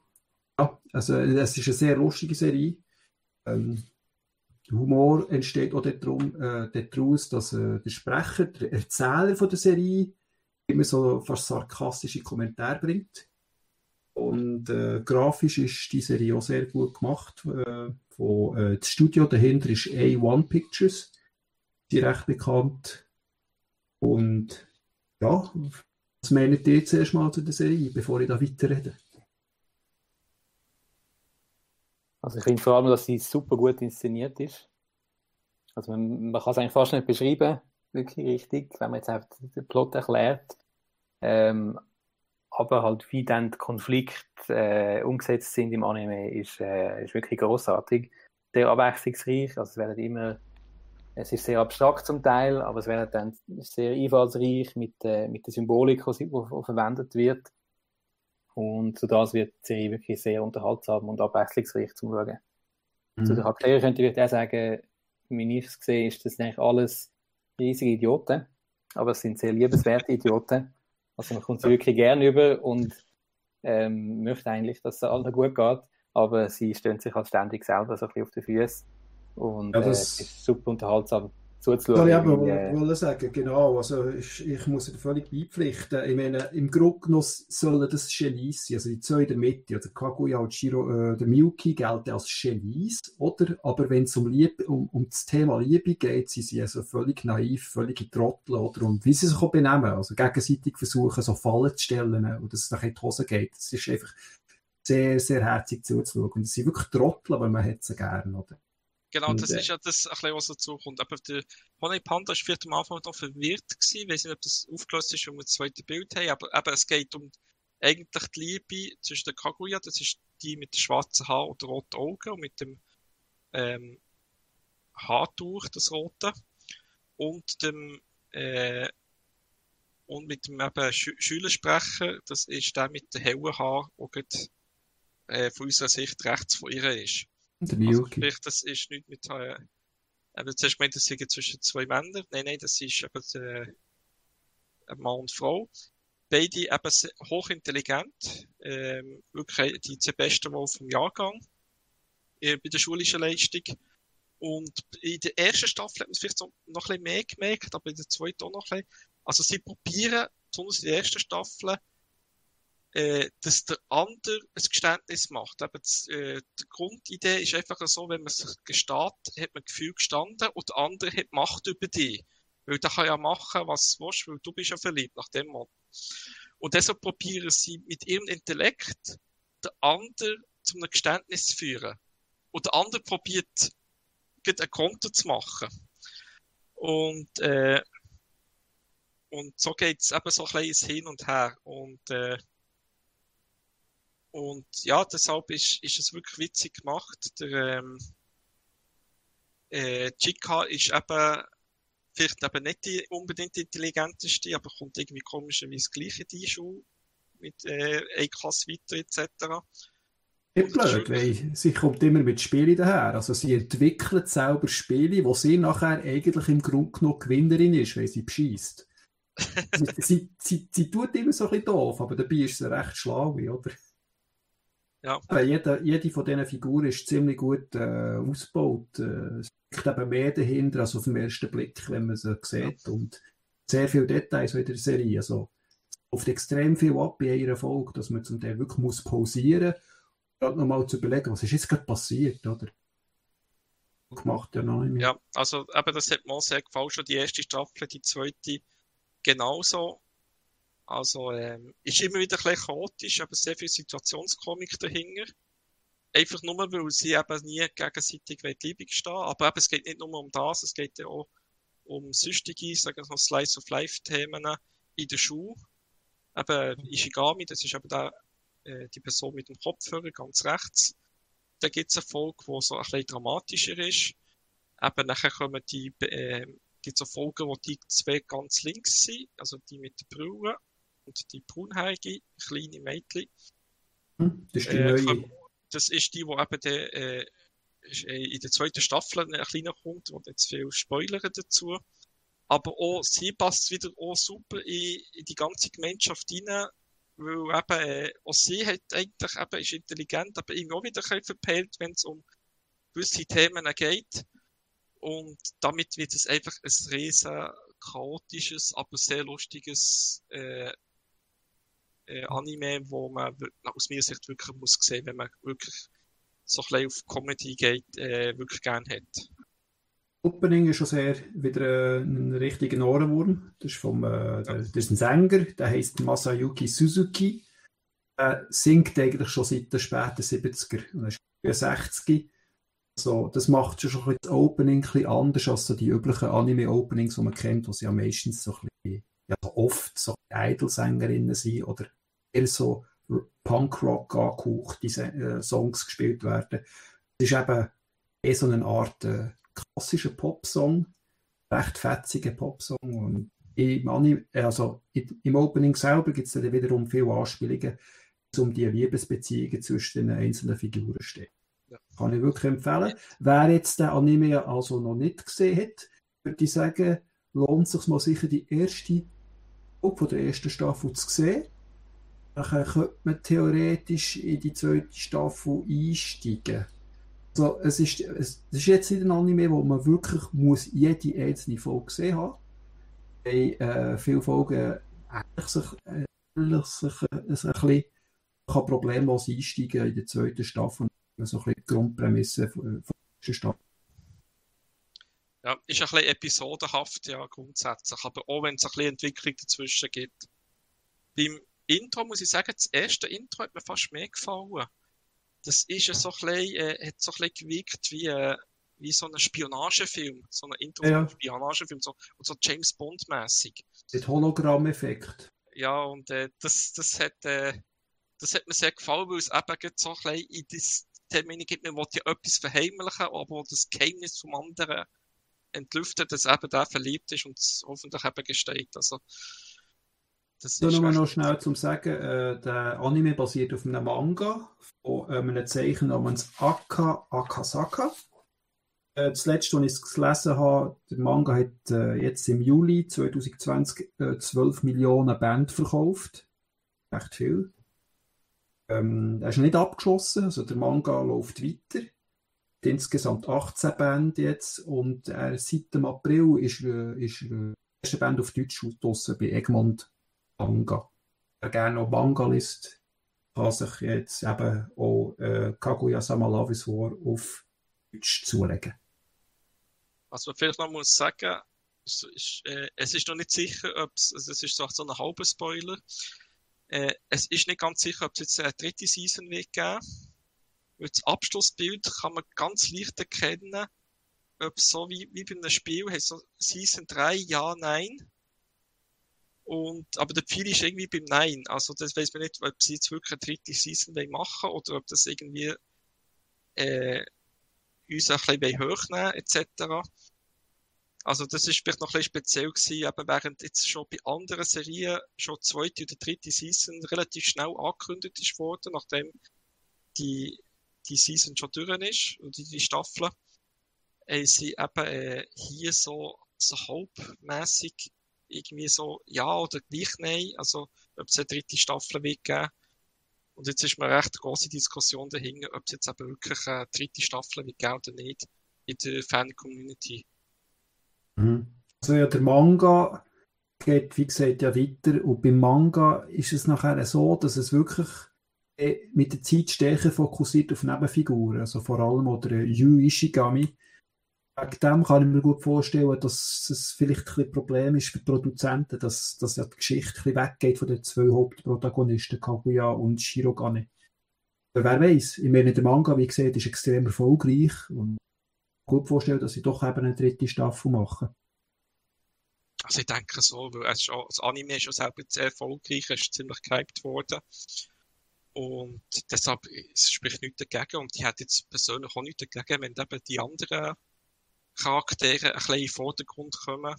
Ja, also es ist eine sehr lustige Serie. Ähm, Humor entsteht auch darum, äh, daraus, dass äh, der Sprecher, der Erzähler von der Serie, immer so fast sarkastische Kommentare bringt. Und äh, grafisch ist die Serie auch sehr gut gemacht. Äh, von, äh, das Studio dahinter ist A1 Pictures. Die recht bekannt. Und ja, was meint ihr zuerst mal zu der Serie, bevor ich da weiterrede?
Also ich finde vor allem, dass sie super gut inszeniert ist. Also man, man kann es eigentlich fast nicht beschreiben, wirklich richtig, wenn man jetzt einfach den Plot erklärt. Ähm, aber halt wie dann die Konflikte äh, umgesetzt sind im Anime, ist, äh, ist wirklich großartig. Sehr abwechslungsreich, also es werden immer, es ist sehr abstrakt zum Teil, aber es wird dann sehr einfallsreich mit, äh, mit der Symbolik, die verwendet wird. Und so das wird die Serie wirklich sehr unterhaltsam und abwechslungsreich zum Schauen. Mhm. Zu den Charakteren könnte ich auch sagen, wie ich es sehe, ist das eigentlich alles riesige Idioten. Aber es sind sehr liebenswerte Idioten. Also man kommt sie wirklich gerne über und ähm, möchte eigentlich, dass es allen gut geht. Aber sie stellen sich halt ständig selber so ein bisschen auf die Füße. Und ja, das... äh, ist super unterhaltsam
zuzuschauen. Ich aber wollen sagen, genau. Also ich, ich muss dir völlig beipflichten. Ich meine, im Grunde sollen das Genies sein, also die zwei in der Mitte, also Kaguya und Shiro, äh, der Miyuki gelten als Genies, oder? Aber wenn es um, um, um das Thema Liebe geht, sind sie also völlig naiv, völlig Trottel, oder? Und wie sie sich auch benehmen, also gegenseitig versuchen, so Fallen zu stellen und dass es nachher in die Hose geht. Das ist einfach sehr, sehr herzig zuzuschauen. Und sie sind wirklich Trottel, aber man hat sie gern, oder?
Genau, das ist ja das, ein bisschen, was dazu kommt. Aber der Honey Panda war vielleicht am Anfang noch verwirrt gewesen. Ich weiß nicht, ob das aufgelöst ist, wenn wir das zweite Bild haben. Aber eben, es geht um eigentlich die Liebe zwischen der Kaguya, das ist die mit den schwarzen Haaren und roten Augen und mit dem ähm, Haartuch, das rote. Und dem äh, und mit dem eben Sch Schülersprecher, das ist der mit den hellen Haaren, der äh, von unserer Sicht rechts von ihr ist.
Der Miyuki. Also
vielleicht, das ist nicht mit, äh, eben zuerst gemeint, das sind zwischen zwei Männern. Nein, nein, das ist eben, äh, ein Mann und Frau. Beide eben hochintelligent, ähm, wirklich die zwei besten Wohl vom Jahrgang, äh, bei der schulischen Leistung. Und in der ersten Staffel hat man es vielleicht noch ein bisschen mehr gemerkt, aber in der zweiten auch noch ein bisschen. Also sie probieren, besonders in der ersten Staffel, äh, dass der andere ein Geständnis macht. Eben das, äh, die Grundidee ist einfach so, wenn man sich gesteht, hat man Gefühl gestanden und der andere hat Macht über dich. Weil der kann ja machen, was du willst, weil du bist ja verliebt nach dem Motto. Und deshalb probieren sie mit ihrem Intellekt den anderen zu einem Geständnis zu führen. Und der andere probiert, ein Konto zu machen. Und, äh, und so geht's eben so ein kleines Hin und Her. Und, äh, und ja, deshalb ist, ist es wirklich witzig gemacht. Der ähm, äh, Chica ist eben vielleicht eben nicht die unbedingt intelligenteste, aber kommt irgendwie komischerweise gleich in die Schule mit äh, eine Klasse weiter etc.
Nicht blöd, weil sie kommt immer mit Spielen daher. Also sie entwickelt selber Spiele, wo sie nachher eigentlich im Grunde genommen Gewinnerin ist, weil sie beschießt. sie, sie, sie, sie, tut immer so ein bisschen doof, aber dabei ist sie recht schlau, oder?
Ja.
Jede, jede von diesen Figuren ist ziemlich gut äh, ausgebaut. Äh, es liegt eben mehr dahinter als auf den ersten Blick, wenn man sie sieht. Ja. Und sehr viele Details in der Serie. Also, oft extrem viel ab in einer Folge, dass man zum Teil wirklich muss pausieren muss, um nochmal zu überlegen, was ist jetzt gerade passiert, oder? Gemacht, ja, noch
ja, also eben, das hat mir auch sehr gefallen, schon die erste Staffel, die zweite genauso. Also, ähm, ist immer wieder ein bisschen chaotisch, aber sehr viel Situationskomik dahinter. einfach nur, weil sie eben nie gegenseitig liebig stehen Aber eben, es geht nicht nur um das, es geht ja auch um süchtige, sagen wir mal, Slice of Life Themen in der Schule. Eben Ishigami, das ist eben der, äh, die Person mit dem Kopfhörer ganz rechts. Da gibt es eine Folge, die so ein bisschen dramatischer ist. Eben nachher kommen die, äh, gibt's auch Folgen, wo die zwei ganz links sind, also die mit der Brille und die braunhaarige kleine Mädchen.
Hm, das ist die äh, neue.
Das ist die, die eben der, äh, in der zweiten Staffel ein kleiner kommt, wo jetzt viel Spoiler dazu. Aber auch sie passt wieder auch super in, in die ganze Gemeinschaft rein, weil eben, äh, auch sie hat eigentlich eben, ist intelligent, aber irgendwie auch wieder ein verpeilt, wenn es um gewisse Themen geht. Und damit wird es einfach ein riesen chaotisches, aber sehr lustiges äh, äh, Anime, wo man aus meiner Sicht wirklich muss sehen, wenn man wirklich so ein bisschen auf Comedy geht, äh, wirklich gern hat.
Opening ist schon sehr wieder äh, ein richtiger Ohrenwurm. Das ist, vom, äh, der, das ist ein Sänger, der heißt Masayuki Suzuki. Er singt eigentlich schon seit den späten 70er und ist 60 so, das macht schon ein das Opening ein bisschen anders als so die üblichen Anime-Openings, die man kennt, wo sie ja meistens so ein bisschen, ja, oft so Idol-Sängerinnen sind oder so Punk-Rock angehauchte äh, Songs gespielt werden. Das ist eben eher so eine Art äh, klassischer Popsong, recht fetziger Popsong und im, Anime, also im Opening selber gibt es dann wiederum viele Anspielungen, um die Liebesbeziehungen zwischen den einzelnen Figuren steht. Ja. Kann ich wirklich empfehlen. Wer jetzt den Anime also noch nicht gesehen hat, würde ich sagen, lohnt es sich mal sicher die erste von der ersten Staffel zu sehen. Dann könnte man theoretisch in die zweite Staffel einsteigen. Also, es, ist, es ist jetzt nicht ein Anime, wo man wirklich muss jede einzelne Folge gesehen haben muss. äh, viele Folgen ähnlich sich, äh, sich äh, ein bisschen kann problemlos einsteigen in der zweiten Staffel so ein bisschen die Grundprämisse von, von der Stadt.
Ja, ist ein bisschen episodenhaft, ja, grundsätzlich. Aber auch wenn es ein bisschen Entwicklung dazwischen gibt. Beim Intro muss ich sagen, das erste Intro hat mir fast mehr gefallen. Das ist ja so ein bisschen, äh, hat so ein bisschen gewirkt wie, äh, wie so ein Spionagefilm. So ein Intro ja. Spionagefilm, so, und so James Bond-mäßig.
Mit Hologramm-Effekt.
Ja, und äh, das, das hat, äh, das hat mir sehr gefallen, weil es eben so ein bisschen in das Termine gibt, man will ja etwas verheimlichen, aber das Geheimnis vom anderen entlüftet, dass eben der verliebt ist und es hoffentlich eben gesteht. Also,
das nur noch schnell zum Sagen, äh, der Anime basiert auf einem Manga von äh, einem Zeichen namens Aka Akasaka. Äh, das letzte, was ich gelesen habe, der Manga hat äh, jetzt im Juli 2020 äh, 12 Millionen Band verkauft. Echt viel. Ähm, er ist nicht abgeschlossen, also der Manga läuft weiter. Insgesamt 18 Bände jetzt und er, seit dem April ist, äh, ist äh, erste Band auf Deutsch draussen bei Egmont Manga. Wer gerne noch Manga liest, kann sich jetzt eben auch äh, Kaguya-sama Love is War auf Deutsch zulegen.
Was man vielleicht noch muss sagen, es ist, äh, es ist noch nicht sicher, ob es, also es ist so ein halber Spoiler, äh, es ist nicht ganz sicher, ob es jetzt eine dritte Season wird geben. Weil das Abschlussbild kann man ganz leicht erkennen, ob so wie, wie bei einem Spiel, so Season 3, ja, nein. Und, aber der Pfeil ist irgendwie beim Nein. Also, das weiß man nicht, ob sie jetzt wirklich eine dritte Season machen oder ob das irgendwie, äh, uns ein bisschen hochnehmen, etc. Also das ist vielleicht noch ein bisschen speziell gewesen, aber während jetzt schon bei anderen Serien schon zweite oder dritte Season relativ schnell angekündigt ist worden, nachdem die, die Season schon durch ist und die, Staffel, äh, sie eben äh, hier so, so halbmäßig irgendwie so ja oder gleich nein, also ob es eine dritte Staffel wird geben. Und jetzt ist mir recht große Diskussion dahinter, ob es jetzt eben wirklich eine dritte Staffel wird geben oder nicht in der Fan-Community.
Mhm. Also ja, der Manga geht, wie gesagt, ja weiter. Und beim Manga ist es nachher so, dass es wirklich äh, mit der Zeit stärker fokussiert auf Nebenfiguren. Also vor allem oder Yu Ishigami. Wegen dem kann ich mir gut vorstellen, dass es vielleicht ein Problem ist für die Produzenten, dass, dass ja die Geschichte ein weggeht von den zwei Hauptprotagonisten, Kaguya und Shirogane. wer weiß, ich meine, der Manga, wie gesagt, ist extrem erfolgreich und gut vorstellen, dass sie doch eben eine dritte Staffel machen.
Also ich denke so, weil es ist das Anime ist ja selber sehr erfolgreich, es ist ziemlich gehypt worden. Und deshalb es spricht nichts dagegen. Und ich hätte jetzt persönlich auch nichts dagegen, wenn eben die anderen Charaktere ein bisschen in den Vordergrund kommen.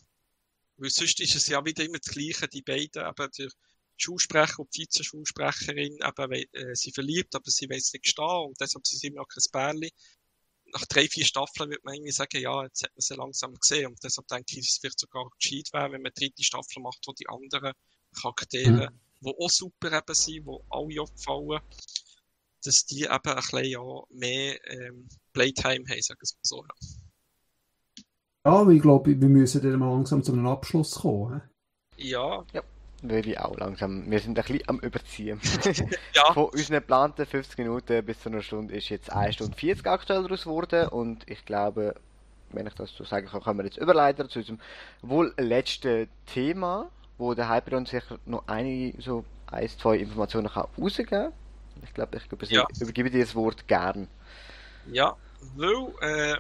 Weil sonst ist es ja wieder immer das Gleiche, die beiden, eben der Schulsprecher und die Vizeschulsprecherin, eben, äh, sie verliebt, aber sie weiß nicht stehen und deshalb sind sie immer noch kein Bärli. Nach drei, vier Staffeln wird man irgendwie sagen, ja, jetzt hat man sie langsam gesehen und deshalb denke ich, es wird sogar gescheit werden, wenn man eine dritte Staffel macht, wo die anderen Charaktere, mhm. die auch super eben sind, die alle auffallen, dass die eben ein bisschen ja, mehr ähm, Playtime haben, sagen wir so.
Ja, ja ich glaube, wir müssen dann mal langsam zu einem Abschluss kommen.
Ja.
ja würde ich auch langsam. Wir sind ein bisschen am Überziehen.
ja.
Von unseren geplanten 50 Minuten bis zu einer Stunde ist jetzt 1 Stunde 40 aktuell daraus geworden und ich glaube, wenn ich das so sagen kann, können wir jetzt überleiten zu unserem wohl letzten Thema, wo der Hyperon sich noch einige, so ein, zwei Informationen kann rausgeben kann. Ich glaube, ich glaube, ja. übergebe dir das Wort gern.
Ja, weil, äh,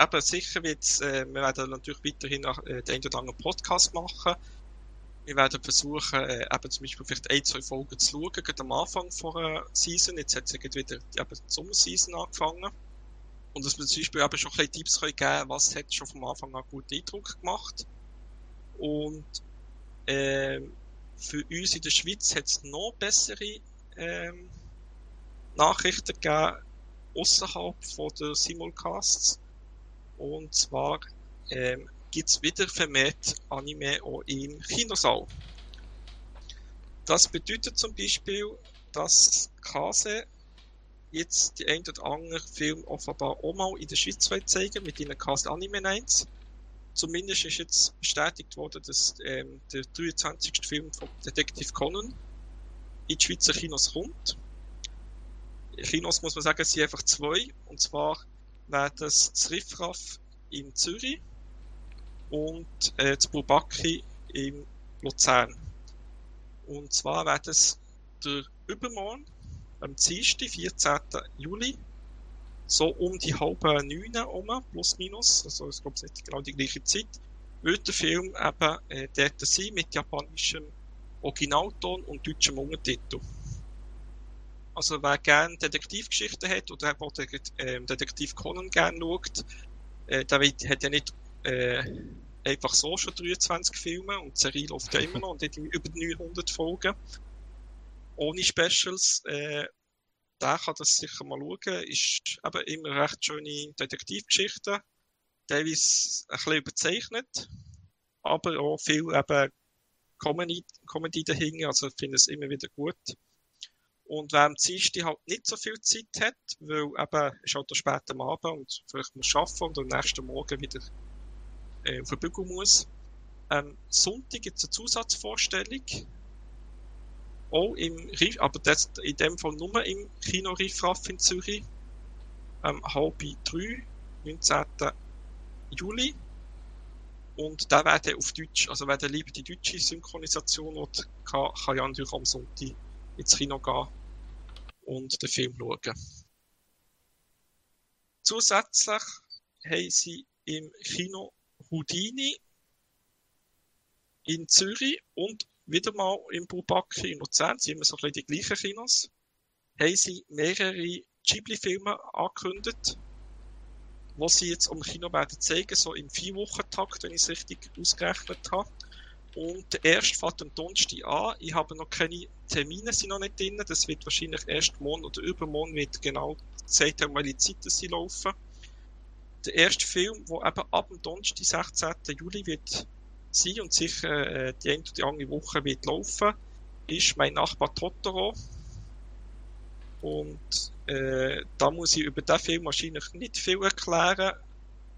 eben sicher wird äh, wir werden natürlich weiterhin nach, äh, den oder anderen Podcast machen wir werden versuchen, äh, eben zum Beispiel vielleicht ein, zwei Folgen zu schauen, gerade am Anfang von einer Season. Jetzt hat es wieder die, eben die Sommerseason angefangen. Und dass wir zum Beispiel eben schon ein bisschen Tipps können geben was hat schon vom Anfang an guten Eindruck gemacht. Und äh, für uns in der Schweiz hat es noch bessere ähm, Nachrichten gegeben, außerhalb von der Simulcasts. Und zwar ähm, gibt es wieder vermehrt Anime auch im Kinosaal. Das bedeutet zum Beispiel, dass Kase jetzt die ein oder andere Film offenbar auch mal in der Schweiz zeigen mit ihnen Kase Anime Nights. Zumindest ist jetzt bestätigt worden, dass ähm, der 23. Film von Detective Conan in die Schweizer Kinos kommt. In Kinos muss man sagen, sind einfach zwei. Und zwar wäre das das Riffraff in Zürich und äh, das Bubaki in Luzern. Und zwar wird es der Übermorgen, am Dienstag, 14. Juli, so um die halbe neun um, plus minus, also ich glaube, es nicht genau die gleiche Zeit, wird der Film eben äh, dort sein mit japanischem Originalton und deutschem Untertitel. Also wer gerne Detektivgeschichten hat oder auch äh, Detektiv Conan gerne schaut, äh, der hat ja nicht äh, einfach so schon 23 Filme und die Serie läuft ja immer noch und hat über 900 Folgen. Ohne Specials. Äh, der kann das sicher mal schauen. Ist eben immer recht schöne Detektivgeschichten. Teilweise ein bisschen überzeichnet. Aber auch viel eben Comedy, Comedy dahinter. Also ich finde es immer wieder gut. Und wer am Dienstag halt nicht so viel Zeit hat, weil eben, ist halt spät am Abend und vielleicht muss arbeiten und am nächsten Morgen wieder äh, auf Bügel muss. Ähm, Sonntag gibt es eine Zusatzvorstellung. Auch im Riff, aber das, in dem Fall nur im Kino Riffraff in Zürich. Ähm, halb drei, 19. Juli. Und da werde auf Deutsch, also wer lieber die deutsche Synchronisation hat, kann, kann ja natürlich am Sonntag ins Kino gehen und den Film schauen. Zusätzlich haben sie im Kino Houdini in Zürich und wieder mal im Bubaki in Luzern, sind immer so ein bisschen die gleichen Kinos, haben sie mehrere Ghibli-Filme angekündigt, die sie jetzt am Kino werden zeigen, so im Vier-Wochen-Takt, wenn ich es richtig ausgerechnet habe. Und der erste fährt am Donnerstag an. Ich habe noch keine Termine sind noch nicht drin. Das wird wahrscheinlich erst morgen oder übermorgen wird genau gesagt haben, welche Zeiten sie laufen der erste Film, der eben ab dem Donnerstag, 16. Juli wird sein und sicher äh, die eine oder andere Woche wird laufen, ist mein Nachbar Totoro. Und äh, da muss ich über den Film wahrscheinlich nicht viel erklären.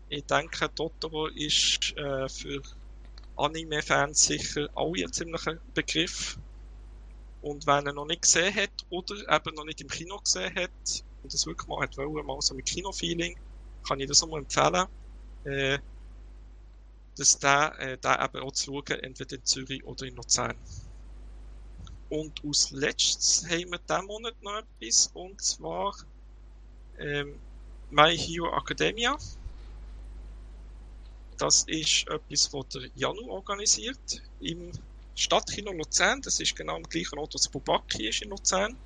Ich denke, Totoro ist äh, für Anime-Fans sicher auch ein ziemlicher Begriff. Und wenn er noch nicht gesehen hat oder eben noch nicht im Kino gesehen hat und das wirklich mal hat wollen, mal so mit Kino-Feeling, kann ich das auch empfehlen, äh, dass der, äh, der eben auch zu schauen, entweder in Zürich oder in Luzern. Und aus letztes haben wir diesen Monat noch etwas, und zwar ähm, My Hero Academia. Das ist etwas, was der Janu organisiert im Stadtkino Luzern. Das ist genau am gleichen Ort, wo das Bubaki ist in Luzern.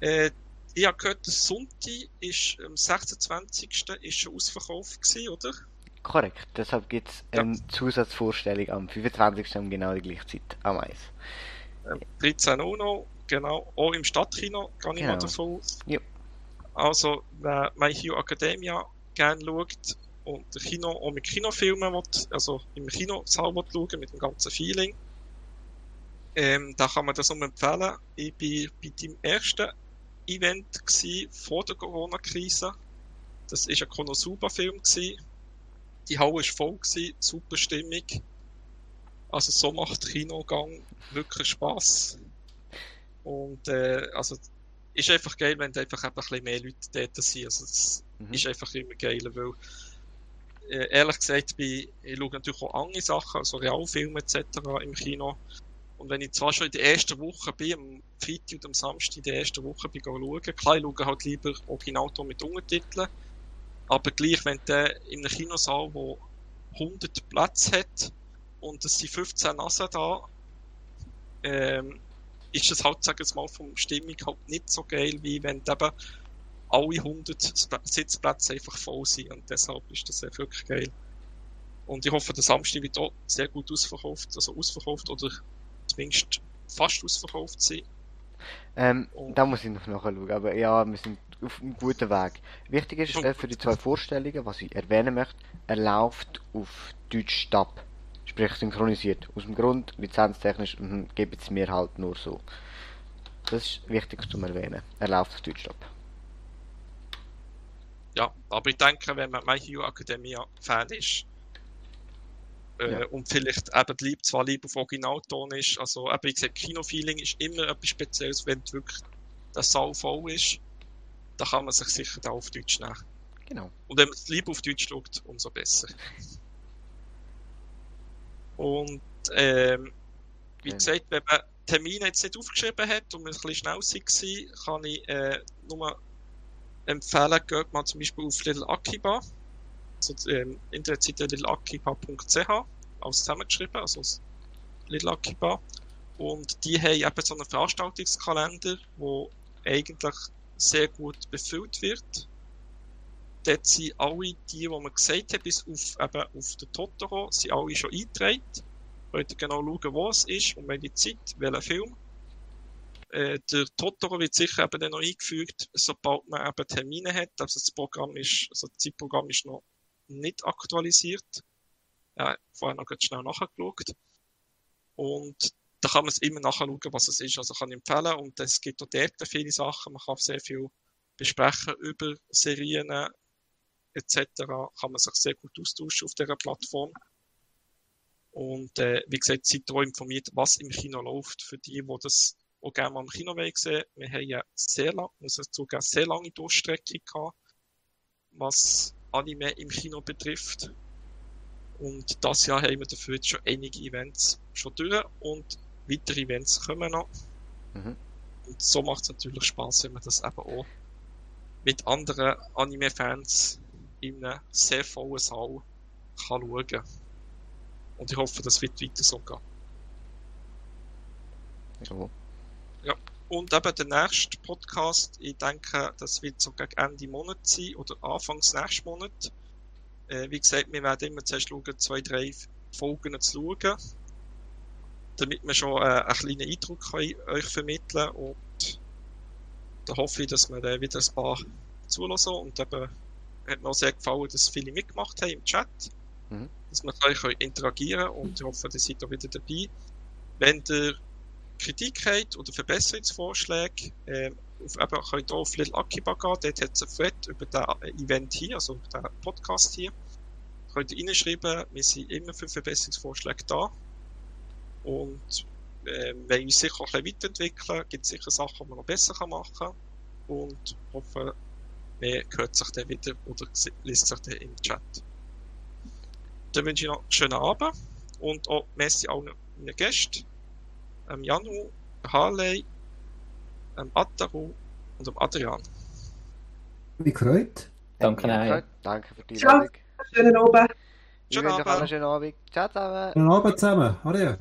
Äh, ich habe gehört, der Sonntag ist am 26. ist schon ausverkauft gewesen, oder?
Korrekt, deshalb gibt es eine ja. Zusatzvorstellung am 25. um genau die gleiche Zeit am Eis.
13 Uhr noch, genau, auch im Stadtkino, kann ich genau. mal davon aus. Ja. Also, wer My Hero Academia gerne schaut und der Kino auch mit Kinofilmen will, also im Kinosaal will schauen, mit dem ganzen Feeling, ähm, da kann man das nur empfehlen. Ich war bei dem ersten Event vor der Corona-Krise. Das war ein Konosuba-Film. Die Halle war voll, super Stimmung. Also so macht Kinogang wirklich Spass. Und äh, also ist einfach geil, wenn einfach ein bisschen mehr Leute dort sind. Also das mhm. ist einfach immer geiler, weil ehrlich gesagt, ich, ich schaue natürlich auch andere Sachen, also Realfilme etc. im Kino. Und wenn ich zwar schon in der ersten Woche bin, am Freitag und am Samstag in der ersten Woche bin schauen, klar, ich schaue halt lieber Originalton mit Untertiteln, aber gleich, wenn der in einem Kinosaal, wo 100 Plätze hat und es sind 15 Nasen da, ähm, ist es halt, sagen wir mal, vom Stimmung halt nicht so geil, wie wenn eben alle 100 Sitzplätze einfach voll sind und deshalb ist das wirklich geil. Und ich hoffe, der Samstag wird auch sehr gut ausverkauft, also ausverkauft oder zumindest fast ausverkauft sein.
Ähm, da muss ich noch nachschauen, aber ja, wir sind auf einem guten Weg. Wichtig ist äh, für die zwei Vorstellungen, was ich erwähnen möchte, er läuft auf Deutsch Tab. Sprich synchronisiert. Aus dem Grund, lizenztechnisch, gebe es mir halt nur so. Das ist wichtig zu erwähnen. Er läuft auf Deutsch Tab.
Ja, aber ich denke, wenn man My Hero Academia Fan ist, äh, ja. und vielleicht eben lieb, zwar lieber auf Originalton ist, also eben, wie gesagt, Kinofeeling ist immer etwas Spezielles, wenn wirklich der Saal voll ist, da kann man sich sicher da auf Deutsch nehmen.
Genau.
Und wenn man es lieber auf Deutsch schaut, umso besser. Und ähm, wie gesagt, wenn man Termine jetzt nicht aufgeschrieben hat und man ein bisschen schnell war, kann ich äh, nur empfehlen, geht mal zum Beispiel auf Little Akiba also ähm, Internetseite littleakiba.ch, alles zusammengeschrieben, also Little Akiba. Und die haben eben so einen Veranstaltungskalender, wo eigentlich sehr gut befüllt wird. Dort sind alle die, die man gesagt hat, bis auf, eben auf den Totoro, sind alle schon eingetragen. Könnt ihr genau schauen, wo es ist und welche Zeit, welcher Film. Äh, der Totoro wird sicher eben dann noch eingefügt, sobald man eben Termine hat. Also das Programm ist, also das Zeitprogramm ist noch nicht aktualisiert. Ja, vorher noch ganz schnell nachgeschaut. Und da kann man es immer nachschauen, was es ist. Also kann ich empfehlen. Und es gibt auch dort viele Sachen. Man kann sehr viel besprechen über Serien etc. Kann man sich sehr gut austauschen auf dieser Plattform. Und äh, wie gesagt, seid auch informiert, was im Kino läuft. Für die, die das auch gerne mal im Kino sehen Wir haben ja sehr lang, muss ich zugeben, sehr lange Durchstrecke gehabt, was Anime im Kino betrifft. Und das Jahr haben wir dafür jetzt schon einige Events schon durch und weitere Events kommen noch. Mhm. Und so macht es natürlich Spaß, wenn man das eben auch mit anderen Anime-Fans in einem sehr vollen Saal kann schauen. Und ich hoffe, das wird weiter so gehen.
Ja.
Ja. Und eben der nächste Podcast, ich denke, das wird so gegen Ende Monat sein oder Anfangs nächsten Monat. Äh, wie gesagt, wir werden immer zuerst schauen, zwei, drei Folgen zu schauen, damit wir schon äh, einen kleinen Eindruck können euch vermitteln und da hoffe ich, dass wir äh, wieder ein paar zulassen und eben hat mir auch sehr gefallen, dass viele mitgemacht haben im Chat, mhm. dass wir euch interagieren und ich hoffe, ihr seid da wieder dabei. Wenn ihr Kritik habt oder Verbesserungsvorschläge, äh, auf, könnt ihr auf Little Akiba gehen, dort hat es ein Thread über das Event hier, also den Podcast hier. Könnt ihr reinschreiben, wir sind immer für Verbesserungsvorschläge da. Und äh, wenn uns sicher auch ein bisschen weiterentwickeln, gibt es sicher Sachen, die man noch besser machen kann. Und hoffe, man hört sich dann wieder oder liest sich dann im Chat. Dann wünsche ich noch einen schönen Abend und auch merci allen meinen Gästen ähm, Janu, Harley, ähm, Ataru und dem Adrian.
Wie gefreut.
Danke, nein.
Danke für die. Einladung.
Schönen Abend.
Schönen Abend.
schönen Abend. Ciao zusammen.
Guten Abend zusammen. Adieu.